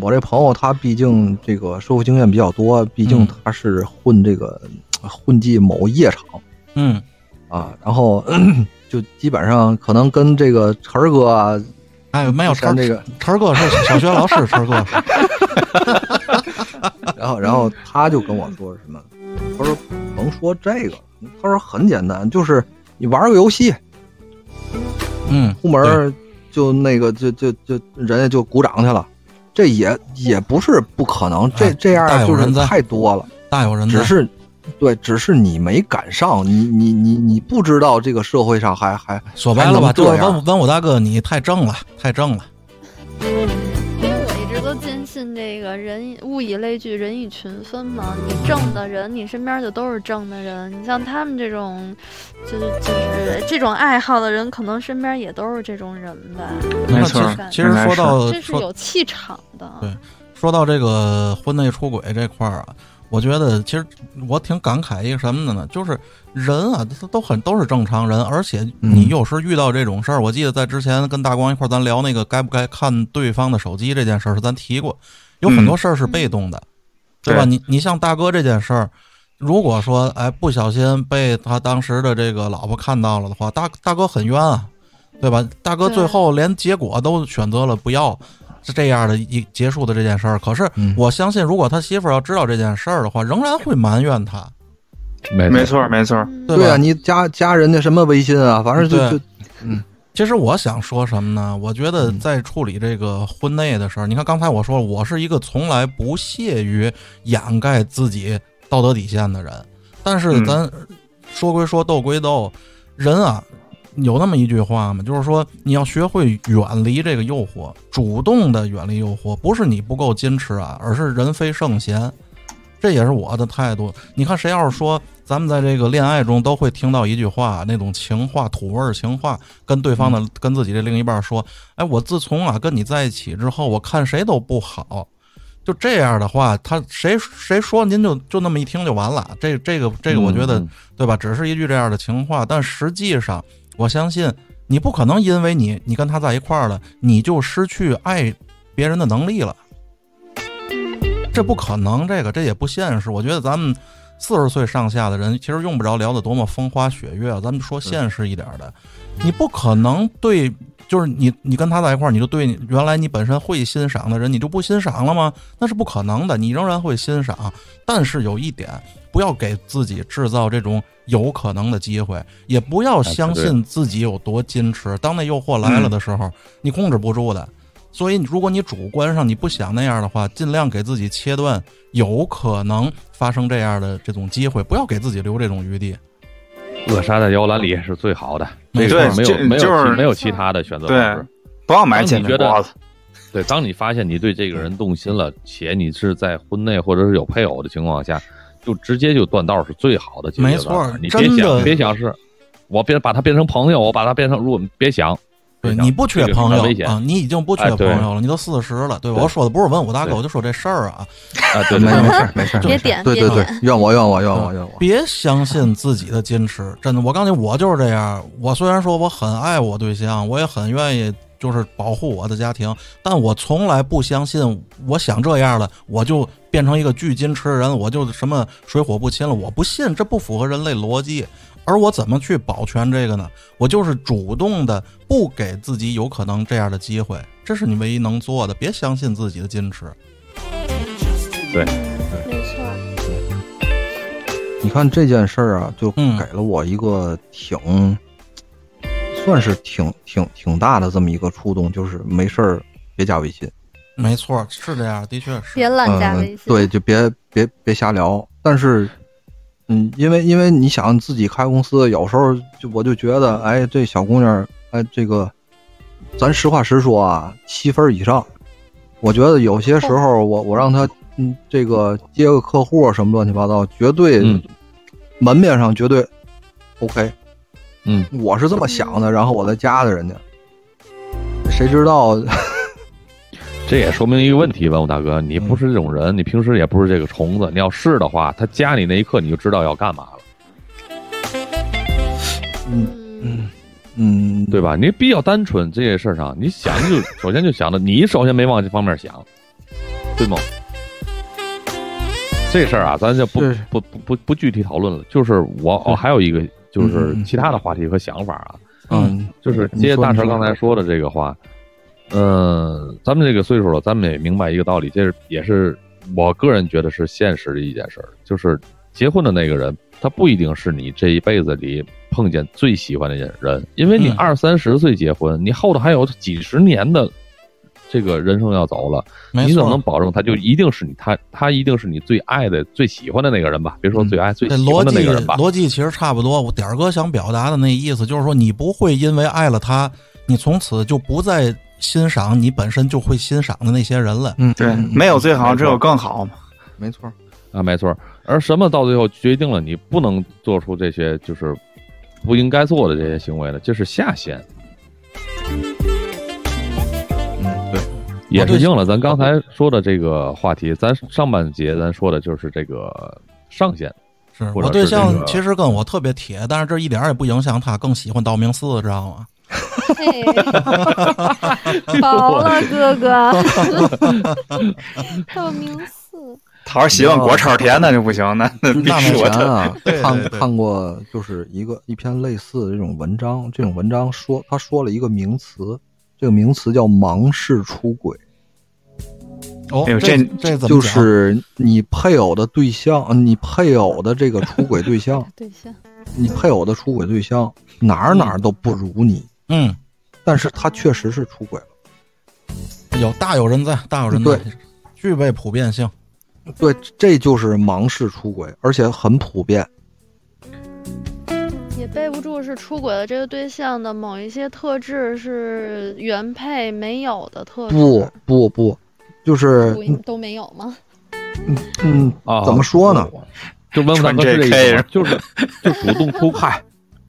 S5: 我这朋友他毕竟这个社会经验比较多，毕竟
S1: 嗯。
S5: 他是混这个混迹某夜场。
S1: 嗯，
S5: 啊，然后 就基本上可能跟这个晨儿哥啊，
S1: 哎，没有晨
S5: 像这个
S1: 晨儿哥是小学老师，晨儿哥。
S5: 然后然后他就跟我说什么，他说甭说这个，他说很简单，就是你玩个游戏，
S1: 嗯，
S5: 出门就那个就就就人家就鼓掌去了，这也也不是不可能，这
S1: 哎
S5: 这样就是
S1: 大有人
S5: 太多了，
S1: 大有人在
S5: 只是对，只是你没赶上，你你你你不知道这个社会上还还
S1: 说白了吧，
S5: 还能这样
S1: 就是文文武大哥，你太正了，太正了。
S9: 信这个人物以类聚，人以群分嘛。你正的人，你身边就都是正的人。你像他们这种，就是就是这种爱好的人，可能身边也都是这种人吧。
S6: 没错
S1: 其实说到
S9: 这是有气场的。
S1: 对说到这个婚内出轨这块儿啊，我觉得其实我挺感慨一个什么的呢？就是人啊，他都很都是正常人，而且你
S5: 嗯
S1: 有时遇到这种事儿，我记得在之前跟大光一块儿咱聊那个该不该看对方的手机这件事儿时，咱提过，有很多事儿是被动的，对吧？
S6: 对
S1: 你你像大哥这件事儿。如果说哎不小心被他当时的这个老婆看到了的话，大大哥很冤啊，对吧？大哥最后连结果都选择了不要，是这样的一结束的这件事儿。可是
S5: 嗯。
S1: 我相信，如果他媳妇儿要知道这件事儿的话，仍然会埋怨他，
S3: 没
S6: 没错。没错，
S9: 嗯
S1: 对
S5: 啊，你加加人家什么微信啊，反正就就嗯
S1: 其实我想说什么呢？我觉得
S5: 嗯。
S1: 在处理这个婚内的事儿，你看刚才我说了，我是一个从来不屑于掩盖自己道德底线的人。但是
S6: 嗯。
S1: 咱说归说，斗归斗，人啊，有那么一句话嘛，就是说你要学会远离这个诱惑，主动的远离诱惑，不是你不够矜持啊，而是人非圣贤。这也是我的态度。你看，谁要是说咱们在这个恋爱中都会听到一句话，那种情话、土味儿情话，跟对方的、跟自己的另一半说：“哎，我自从啊跟你在一起之后，我看谁都不好。”就这样的话，他谁谁说您就就那么一听就完了。这这个这个，我觉得、
S3: 嗯
S1: 对吧？只是一句这样的情话，但实际上，我相信你不可能因为你你跟他在一块儿了，你就失去爱别人的能力了。这不可能，这个这也不现实。我觉得咱们四十岁上下的人，其实用不着聊得多么风花雪月啊。咱们说现实一点的，你不可能对，就是你你跟他在一块儿，你就对你原来你本身会欣赏的人，你就不欣赏了吗？那是不可能的，你仍然会欣赏。但是有一点，不要给自己制造这种有可能的机会，也不要相信自己有多矜持。当那诱惑来了的时候，你控制不住的。所以，如果你主观上你不想那样的话，尽量给自己切断有可能发生这样的这种机会，不要给自己留这种余地。
S3: 扼杀在摇篮里是最好的，这
S1: 没
S3: 个
S6: 错
S3: 没有没有
S6: 就是
S3: 其没有其他的选择方
S6: 对
S3: 式。，
S6: 不要买
S3: 你觉得
S6: 饼果子。
S3: 对，当你发现你对这个人动心了，且你是在婚内或者是有配偶的情况下，就直接就断道是最好的解决
S1: 没
S3: 办法
S1: 错
S3: 你别
S1: 真的
S3: 想别想是，我别把他变成朋友，我把他变成，如果别想，
S1: 对，你不缺朋友啊，你已经不缺朋友了，你都四十了，对吧？我说的不是文武大哥，我就说这事儿啊，
S3: 啊，对
S5: 没没事儿没事儿，
S7: 别点
S5: 对对对，怨我怨我怨我怨我。
S1: 别相信自己的矜持，真的，我告诉你，我就是这样。我虽然说我很爱我对象，我也很愿意就是保护我的家庭，但我从来不相信，我想这样了，我就变成一个巨矜持的人，我就什么水火不侵了。我不信，这不符合人类逻辑。而我怎么去保全这个呢？我就是主动的不给自己有可能这样的机会，这是你唯一能做的。别相信自己的矜持。
S3: 对，
S7: 没错，
S5: 你看这件事儿啊，就
S1: 嗯
S5: 给了我一个挺，算是挺挺挺大的这么一个触动，就是没事儿别加微信，
S1: 没错，是这样，的确是。
S7: 别乱加
S5: 嗯
S7: 微信。
S5: 对，就别别别瞎聊。但是，嗯，因为因为你想自己开公司，有时候就我就觉得，哎，这小姑娘，哎，这个，咱实话实说啊，七分以上。我觉得有些时候我我让她嗯这个接个客户什么乱七八糟，绝对、
S3: 嗯
S5: 门面上绝对 OK。
S3: 嗯，
S5: 我是这么想的，然后我再加的人家，谁知道？
S3: 这也说明一个问题，文武大哥，你不是这种人，你平时也不是这个虫子。你要是的话，他加你那一刻，你就知道要干嘛了，
S5: 嗯嗯嗯，
S3: 对吧？你比较单纯这些事儿上，你想就首先就想的，你首先没往这方面想，对吗？这事儿啊，咱就不不不不不具体讨论了。就是我我还有一个就是其他的话题和想法啊，
S5: 嗯，
S3: 就是接大成刚才说的这个话，嗯，咱们这个岁数了，咱们也明白一个道理，这是也是我个人觉得是现实的一件事儿，就是结婚的那个人，他不一定是你这一辈子里碰见最喜欢的人，因为你
S1: 嗯
S3: 二三十岁结婚，你后头还有几十年的这个人生要走了，你怎么能，保证他就一定是你他他一定是你最爱的、最喜欢的那个人吧？别说最爱、最
S1: 这
S3: 喜欢的那个人吧。
S1: 逻辑其实差不多。我点儿哥想表达的那意思就是说，你不会因为爱了他，你从此就不再欣赏你本身就会欣赏的那些人了。
S5: 嗯，
S6: 对
S5: 嗯，
S6: 没有最好，只有更好嘛。
S5: 没错。
S3: 啊，没错儿。而什么到最后决定了你不能做出这些就是不应该做的这些行为呢？就是下限，
S5: 嗯，对，
S3: 也是应了咱刚才说的这个话题。咱上半节咱说的就是这个上限，
S1: 是我对象其实跟我特别铁，但是这一点儿也不影响他更喜欢道明寺，知道吗？
S7: 嘿，饱了哥哥，道明寺，
S6: 他要是喜欢果超甜，那就不行，那那必
S1: 那没
S5: 之前
S6: 说他。
S5: 啊
S1: 对对
S5: 看
S1: 对
S5: 看过就是一个一篇类似的这种文章，这种文章说他说了一个名词，这个名词叫盲式出轨，
S1: 哦，
S6: 哎呦
S1: 这
S6: 这
S1: 怎么就？
S5: 是你配偶的对象，呃你配偶的这个出轨对象，
S7: 对象，
S5: 你配偶的出轨对象哪儿哪儿都不如你，
S1: 嗯，
S5: 但是他确实是出轨了。
S1: 有大有人在，大有人在
S5: 对，
S1: 具备普遍性。
S5: 对，这就是盲式出轨，而且很普遍。
S9: 也背不住是出轨的这个对象的某一些特质是原配没有的特质。
S5: 不不不，就是
S9: 都没有吗？
S5: 嗯，
S3: 啊，
S5: 怎么说呢？
S3: 就问问大哥是这意思？就是就主动出
S5: 嗨，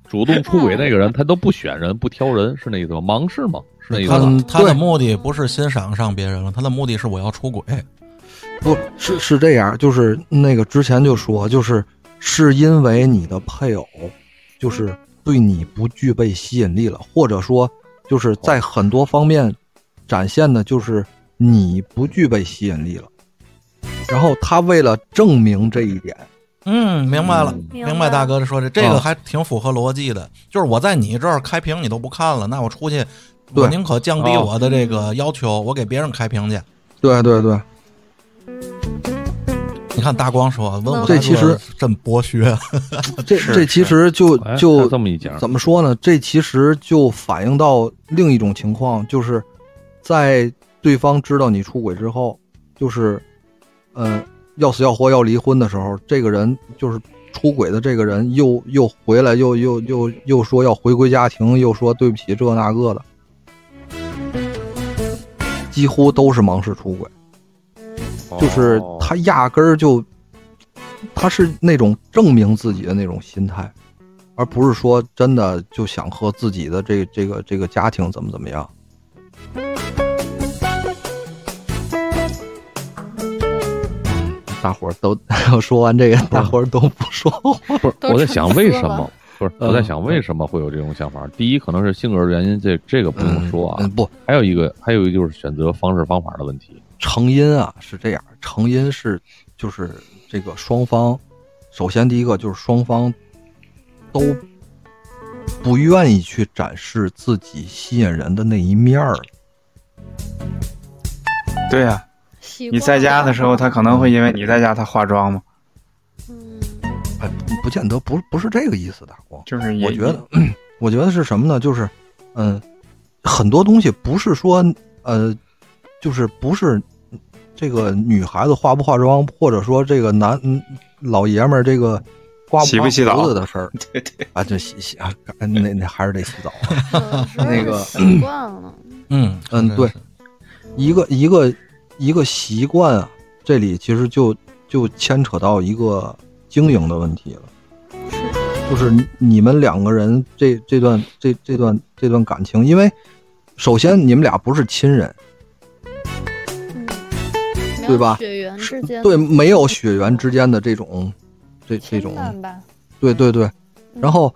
S3: 主动出轨那个人，他都不选人，不挑人，是那意思吗？盲是吗？是那意思
S1: 他他的目的不是欣赏上别人了，他的目的是我要出轨。
S5: 不是是这样，就是那个之前就说，就是是因为你的配偶，就是对你不具备吸引力了，或者说就是在很多方面展现的就是你不具备吸引力了。然后他为了证明这一点，
S1: 嗯，明白了，
S3: 嗯。
S9: 明
S1: 明白大哥说的，这个
S5: 啊
S1: 还挺符合逻辑的。就是我在你这儿开屏你都不看了，那我出去，我宁可降低
S3: 哦
S1: 我的这个要求，我给别人开屏去。
S5: 对对对，
S1: 你看大光说，问我
S5: 这其实
S1: 真剥削，
S5: 这这其实就
S3: 哎
S5: 就
S3: 这么一讲，
S5: 怎么说呢？这其实就反映到另一种情况，就是在对方知道你出轨之后，就是，呃，要死要活要离婚的时候，这个人就是出轨的这个人又又回来，又又又又说要回归家庭，又说对不起这那个的，几乎都是盲式出轨，就是他压根儿就，他是那种证明自己的那种心态。而不是说真的就想和自己的这这个这个家庭怎么怎么样。大伙儿都 说完这个，大伙儿都不说话。
S3: 不是我在想为什么？不是我在想为什么会有这种想法？第一可能是性格的原因，这这个不用说啊
S5: 嗯，。不，
S3: 还有一个还有一个就是选择方式方法的问题。
S5: 成因啊是这样，成因是就是这个双方，首先第一个就是双方都不愿意去展示自己吸引人的那一面儿。
S6: 对呀、
S9: 习
S6: 你在家的时候，他可能会因为你在家他化妆吗，
S9: 嗯
S5: 哎，不不见得，不不是这个意思，大光。
S6: 就是
S5: 我觉得，我觉得是什么呢？就是，嗯，很多东西不是说，呃，就是不是这个女孩子化不化妆，或者说这个男嗯老爷们儿这个刮
S6: 洗不
S5: 刮
S6: 洗澡
S5: 胡子的事儿
S6: 对对，
S5: 啊，这洗洗啊，那那还是得洗澡那个
S9: 习惯了。
S1: 嗯
S5: 嗯对，一个一个一个习惯啊，这里其实就就牵扯到一个经营的问题了。就是你你们两个人这这段这这段这段感情，因为首先你们俩不是亲人，
S9: 嗯，
S5: 对吧？
S9: 血缘之间。
S5: 对，没有血缘之间的这种这这种，对对对，
S9: 嗯。
S5: 然后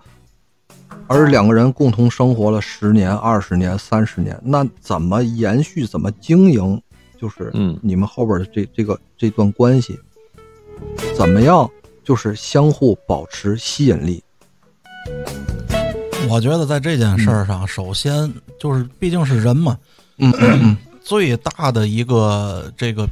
S5: 而两个人共同生活了十年、二十年、三十年，那怎么延续、怎么经营，就是
S3: 嗯
S5: 你们后边的这这个这段关系，怎么样，就是相互保持吸引力。
S1: 我觉得在这件事儿上，首先就是毕竟是人嘛，
S5: 嗯嗯嗯，
S1: 最大的一个这个，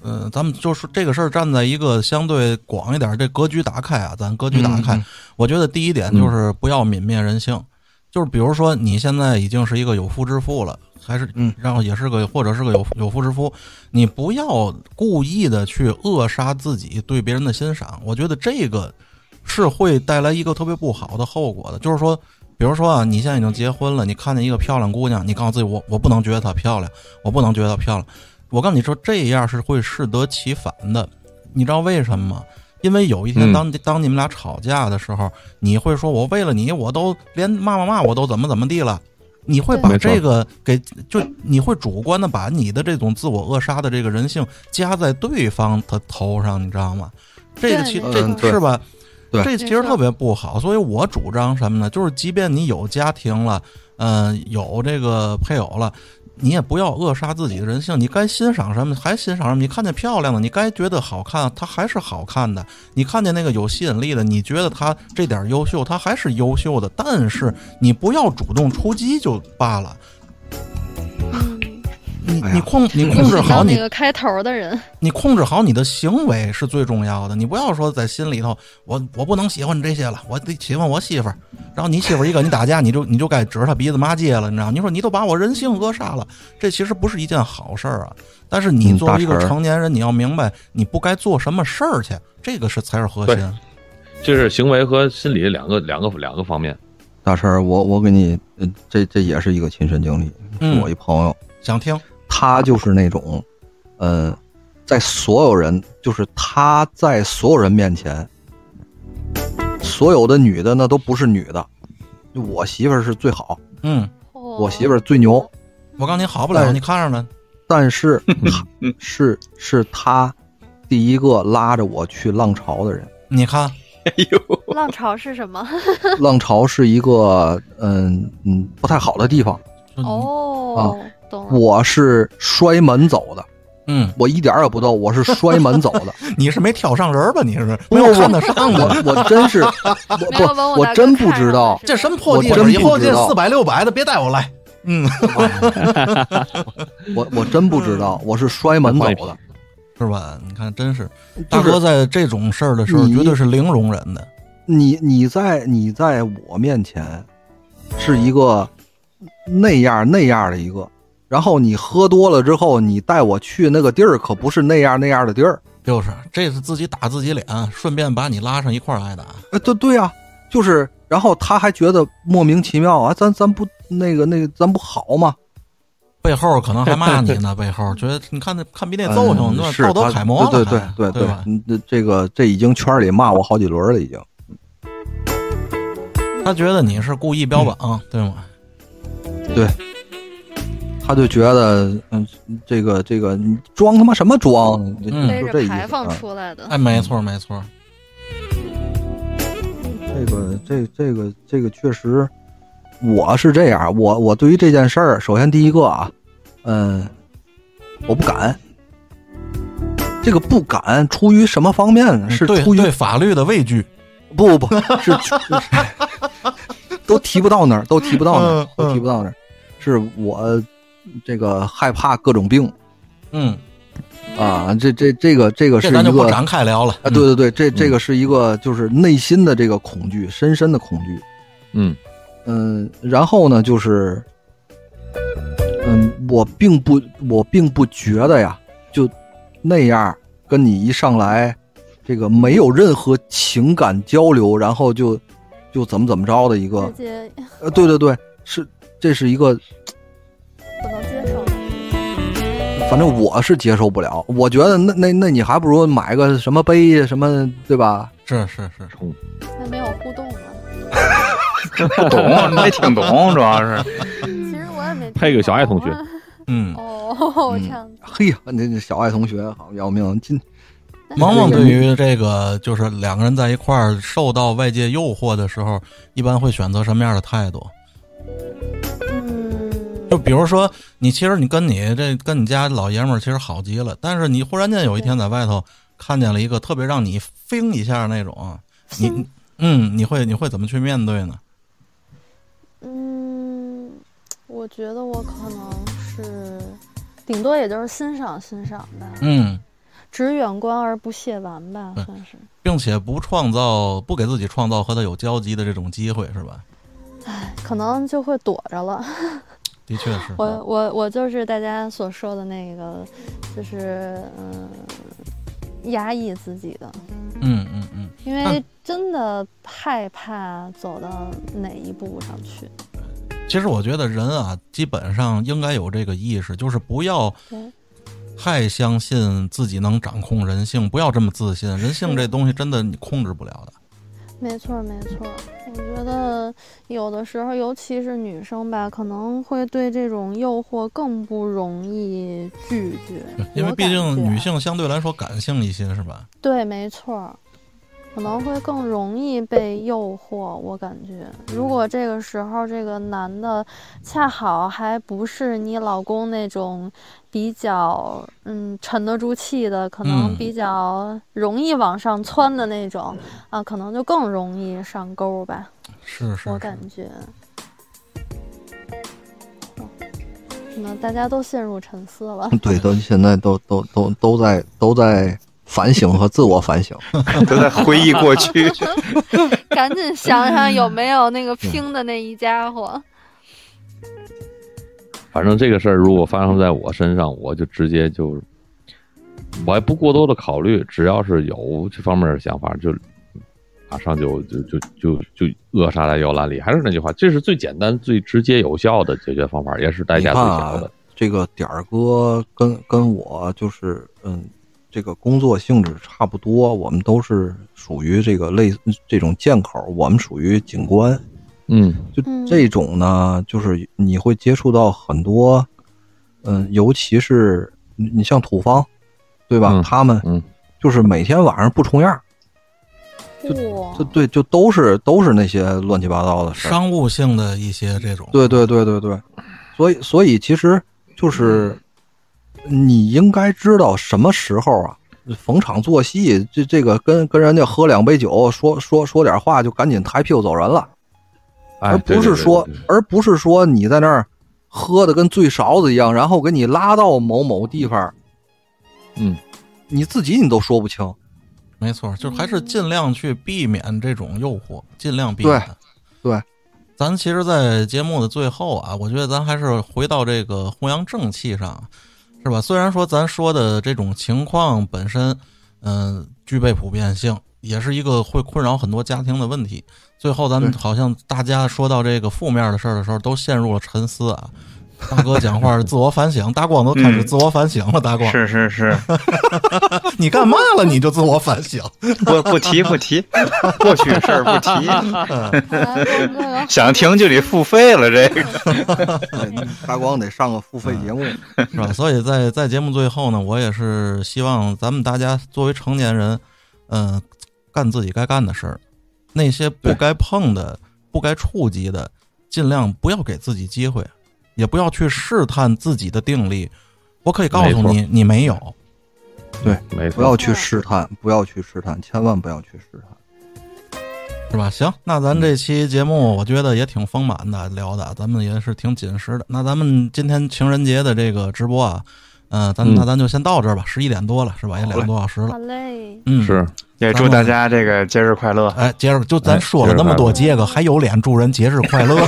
S1: 呃，咱们就是这个事儿站在一个相对广一点，这格局打开啊，咱格局打开。
S5: 嗯嗯
S1: 我觉得第一点就是不要泯灭人性，就是比如说你现在已经是一个有夫之妇了，还是
S5: 嗯
S1: 然后也是个或者是个有有夫之夫，你不要故意的去扼杀自己对别人的欣赏，我觉得这个是会带来一个特别不好的后果的，就是说。比如说啊，你现在已经结婚了，你看见一个漂亮姑娘，你告诉自己我我不能觉得她漂亮，我不能觉得她漂亮。我告诉你说，这样是会适得其反的。你知道为什么吗？因为有一天
S3: 嗯
S1: 当当你们俩吵架的时候，你会说我为了你，我都连骂骂骂我都怎么怎么地了。你会把这个给就你会主观的把你的这种自我扼杀的这个人性加在对方的头上，你知道吗？这个
S9: 对
S1: 其这
S5: 没错
S1: 是吧？
S5: 对
S1: 这其实特别不好，所以我主张什么呢？就是即便你有家庭了，嗯、有这个配偶了，你也不要扼杀自己的人性。你该欣赏什么还欣赏什么，你看见漂亮的，你该觉得好看，它还是好看的。你看见那个有吸引力的，你觉得他这点优秀，他还是优秀的。但是你不要主动出击就罢了。
S9: 嗯，
S1: 你
S5: 哎
S1: 你控你控制好你
S9: 那个开头的人，
S1: 你控制好你的行为是最重要的，你不要说在心里头，我我不能喜欢你这些了，我得喜欢我媳妇儿，然后你媳妇儿一跟你打架，你就你就该指着他鼻子骂街了，你知道吗？你说你都把我人性扼杀了，这其实不是一件好事儿啊。但是你
S5: 嗯
S1: 作为一个成年人，你要明白你不该做什么事儿去，这个是才是核心。
S3: 这是行为和心理两个两个两个方面。
S5: 大婶儿，我我给你，呃这这也是一个亲身经历，
S1: 嗯
S5: 是我一朋友，
S1: 想听？
S5: 他就是那种，呃，在所有人，就是他在所有人面前，所有的女的那都不是女的，我媳妇儿是最好，
S1: 嗯，
S5: 我媳妇儿最牛，
S1: 我告诉你好不了，你看着呢。
S5: 但是 是是他第一个拉着我去浪潮的人。
S1: 你看，哎呦
S9: 浪潮是什么？
S5: 浪潮是一个嗯嗯不太好的地方，
S9: 哦，懂了。
S5: 我是摔门走的，
S1: 嗯，
S5: 我一点儿也不逗，我是摔门走的。
S1: 你是没挑上人吧？你是
S5: 不
S1: 没有
S5: 不
S1: 看得上
S5: 我。我真是 我
S9: 我
S5: 我真不知道，
S1: 这什么破地
S5: 我真
S1: 方？以后
S5: 不知道
S1: 这四百六百的别带我来。嗯，
S5: 我我真不知道，我是摔门走的。
S1: 是吧？你看，真是大
S5: 就是
S1: 哥在这种事儿的时候，
S5: 你
S1: 绝对是零容忍的。
S5: 你你在你在我面前是一个那样那样的一个，然后你喝多了之后，你带我去那个地儿，可不是那样那样的地儿。
S1: 就是，这是自己打自己脸，顺便把你拉上一块儿挨打。
S5: 哎，对对呀、就是，然后他还觉得莫名其妙啊，咱咱不那个那个，咱不好吗？
S1: 背后可能还骂你呢，背后觉得你看那看比那揍性，那
S5: 嗯是
S1: 道德楷模了
S5: 对对
S1: 还
S5: 对
S1: 对吧？
S5: 嗯这这个这已经圈里骂我好几轮了，已经。
S1: 他觉得你是故意标榜，对吗？
S5: 对，他就觉得，嗯，这个这个你装他妈什么装？
S1: 嗯
S5: 这
S9: 的。
S1: 哎，没错没错，
S5: 这个这这个这个确实，我是这样，我我对于这件事儿，首先第一个啊，嗯，我不敢。这个不敢出于什么方面呢？是出于
S1: 对法律的畏惧。
S5: 不不不是是 都提不到那儿，都提不到那儿
S1: 嗯，
S5: 都提不到那儿。是我这个害怕各种病
S1: 嗯，
S5: 啊，这这这个这个是一个
S1: 咱就不展开聊了。
S5: 啊，对对对，这这个是一个就是内心的这个恐惧，深深的恐惧。
S3: 嗯
S5: 嗯，然后呢，就是，嗯，我并不，我并不觉得呀，就那样跟你一上来，这个没有任何情感交流，然后就就怎么怎么着的一个呃，对对对，是这是一个。反正我是接受不了。我觉得那那那你还不如买个什么杯什么，对吧？
S1: 是是是，
S7: 那没有互动呢。
S6: 不 懂，没听懂，主要是。
S7: 其实我也没
S3: 配个小爱同学
S1: 嗯，
S7: 哦，这样子。
S5: 嘿呀，那那小爱同学好要命，今
S1: 萌萌对于这个就是两个人在一块儿受到外界诱惑的时候，一般会选择什么样的态度？
S7: 嗯，
S1: 就比如说，你其实你跟你这跟你家老爷们儿其实好极了，但是你忽然间有一天在外头看见了一个特别让你飞一下那种，你嗯，你会你会怎么去面对呢？
S7: 嗯，我觉得我可能是顶多也就是欣赏欣赏吧，
S1: 嗯，
S7: 只远观而不亵玩吧，算是。
S1: 并且不创造不给自己创造和他有交集的这种机会，是吧？
S7: 可能就会躲着了。
S1: 的确是，
S7: 我我我就是大家所说的那个，就是嗯，压抑自己的，
S1: 嗯嗯嗯，
S7: 因为真的害怕走到哪一步上去。
S1: 其实我觉得人啊，基本上应该有这个意识，就是不要太相信自己能掌控人性，不要这么自信。人性这东西真的你控制不了的。
S7: 没错，没错。我觉得有的时候，尤其是女生吧，可能会对这种诱惑更不容易拒绝，
S1: 因为毕竟女性相对来说感性一些，是吧？
S7: 对，没错，可能会更容易被诱惑。我感觉，如果这个时候这个男的恰好还不是你老公那种比较嗯沉得住气的，可能
S1: 嗯
S7: 比较容易往上窜的那种啊，可能就更容易上钩吧。
S1: 是是是
S7: 我感觉。哦可能大家都陷入沉思了。
S5: 对，都现在都都都都在都在反省和自我反省。
S6: 都在回忆过去。
S9: 赶紧想想有没有那个拼的那一家伙。
S3: 反正这个事儿如果发生在我身上，我就直接就，我也不过多的考虑，只要是有这方面的想法，就马上就就就就就扼杀在摇篮里。还是那句话，这是最简单、最直接、有效的解决方法，也是代价最小的。
S5: 这个点儿哥跟跟我就是嗯，这个工作性质差不多，我们都是属于这个类这种剑口，我们属于警官。
S3: 嗯
S5: 就
S9: 嗯
S5: 这种呢，就是你会接触到很多，嗯，尤其是你你像土方，对吧？
S3: 嗯
S5: 他们
S3: 嗯
S5: 就是每天晚上不重样，
S9: 就
S5: 就对，就都是都是那些乱七八糟的事。
S1: 商务性的一些这种，
S5: 对对对对对，所以所以其实就是你应该知道什么时候啊，逢场作戏，这这个跟跟人家喝两杯酒，说说说点话就赶紧抬屁股走人了，
S3: 哎
S5: 而不是说
S3: 对对对对。
S5: 而不是说你在那儿喝的跟醉勺子一样，然后给你拉到某某地方，
S3: 嗯，
S5: 你自己你都说不清。
S1: 没错，就还是尽量去避免这种诱惑，尽量避免。
S5: 对对。
S1: 咱其实，在节目的最后啊，我觉得咱还是回到这个弘扬正气上，是吧？虽然说咱说的这种情况本身，嗯、具备普遍性，也是一个会困扰很多家庭的问题。最后，咱们好像大家说到这个负面的事儿的时候，都陷入了沉思啊。大哥讲话是自我反省，大光都开始
S6: 嗯
S1: 自我反省了。大光，
S6: 是是是，
S1: 你干嘛了？你就自我反省。
S6: 不不提不提，过去的事儿不提。想听就得付费了，这个。
S5: 大光得上个付费节目，
S1: 是吧？所以在在节目最后呢，我也是希望咱们大家作为成年人，嗯、干自己该干的事儿，那些不该碰的、不该触及的，尽量不要给自己机会，也不要去试探自己的定力。我可以告诉
S3: 没
S1: 你，你没有。
S3: 对没错，
S5: 不要去试探，不要去试探，千万不要去试探。
S1: 是吧？行，那咱这期节目我觉得也挺丰满的，聊的咱们也是挺紧实的。那咱们今天情人节的这个直播啊，嗯、咱
S3: 嗯
S1: 那咱就先到这儿吧，十一点多了，是吧？也两个多小时了
S9: 好。嘞，
S1: 嗯，
S3: 是
S6: 也祝大家这个节日快乐。
S1: 哎，节日就咱
S3: 哎
S1: 说了那么多节个，还有脸祝人节日快乐？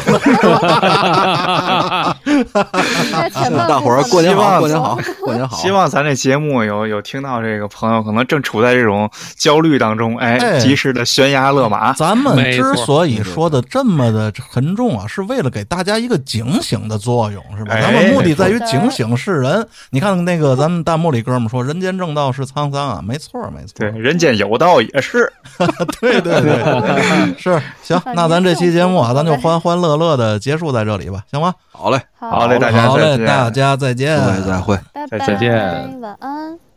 S5: 大伙儿过年好，过年好，过年好。
S6: 希望咱这节目有有听到这个朋友，可能正处在这种焦虑当中，哎，
S1: 哎
S6: 及时的悬崖勒马。
S1: 咱们之所以说的这么的沉重啊，是为了给大家一个警醒的作用，是吧？
S6: 哎
S1: 咱们目的在于警醒世人。你看那个咱们弹幕里哥们说“人间正道是沧桑”啊，没错没错，
S6: 对，人间有道也是。
S1: 对对 对，是行。那咱这期节目啊，咱就欢欢乐乐的结束在这里吧，行吗？
S5: 好嘞，
S6: 好嘞，大家
S1: 好嘞，
S6: 再见。
S1: 大家再见，
S5: 再会。
S9: 拜拜，
S3: 再见
S9: 晚安。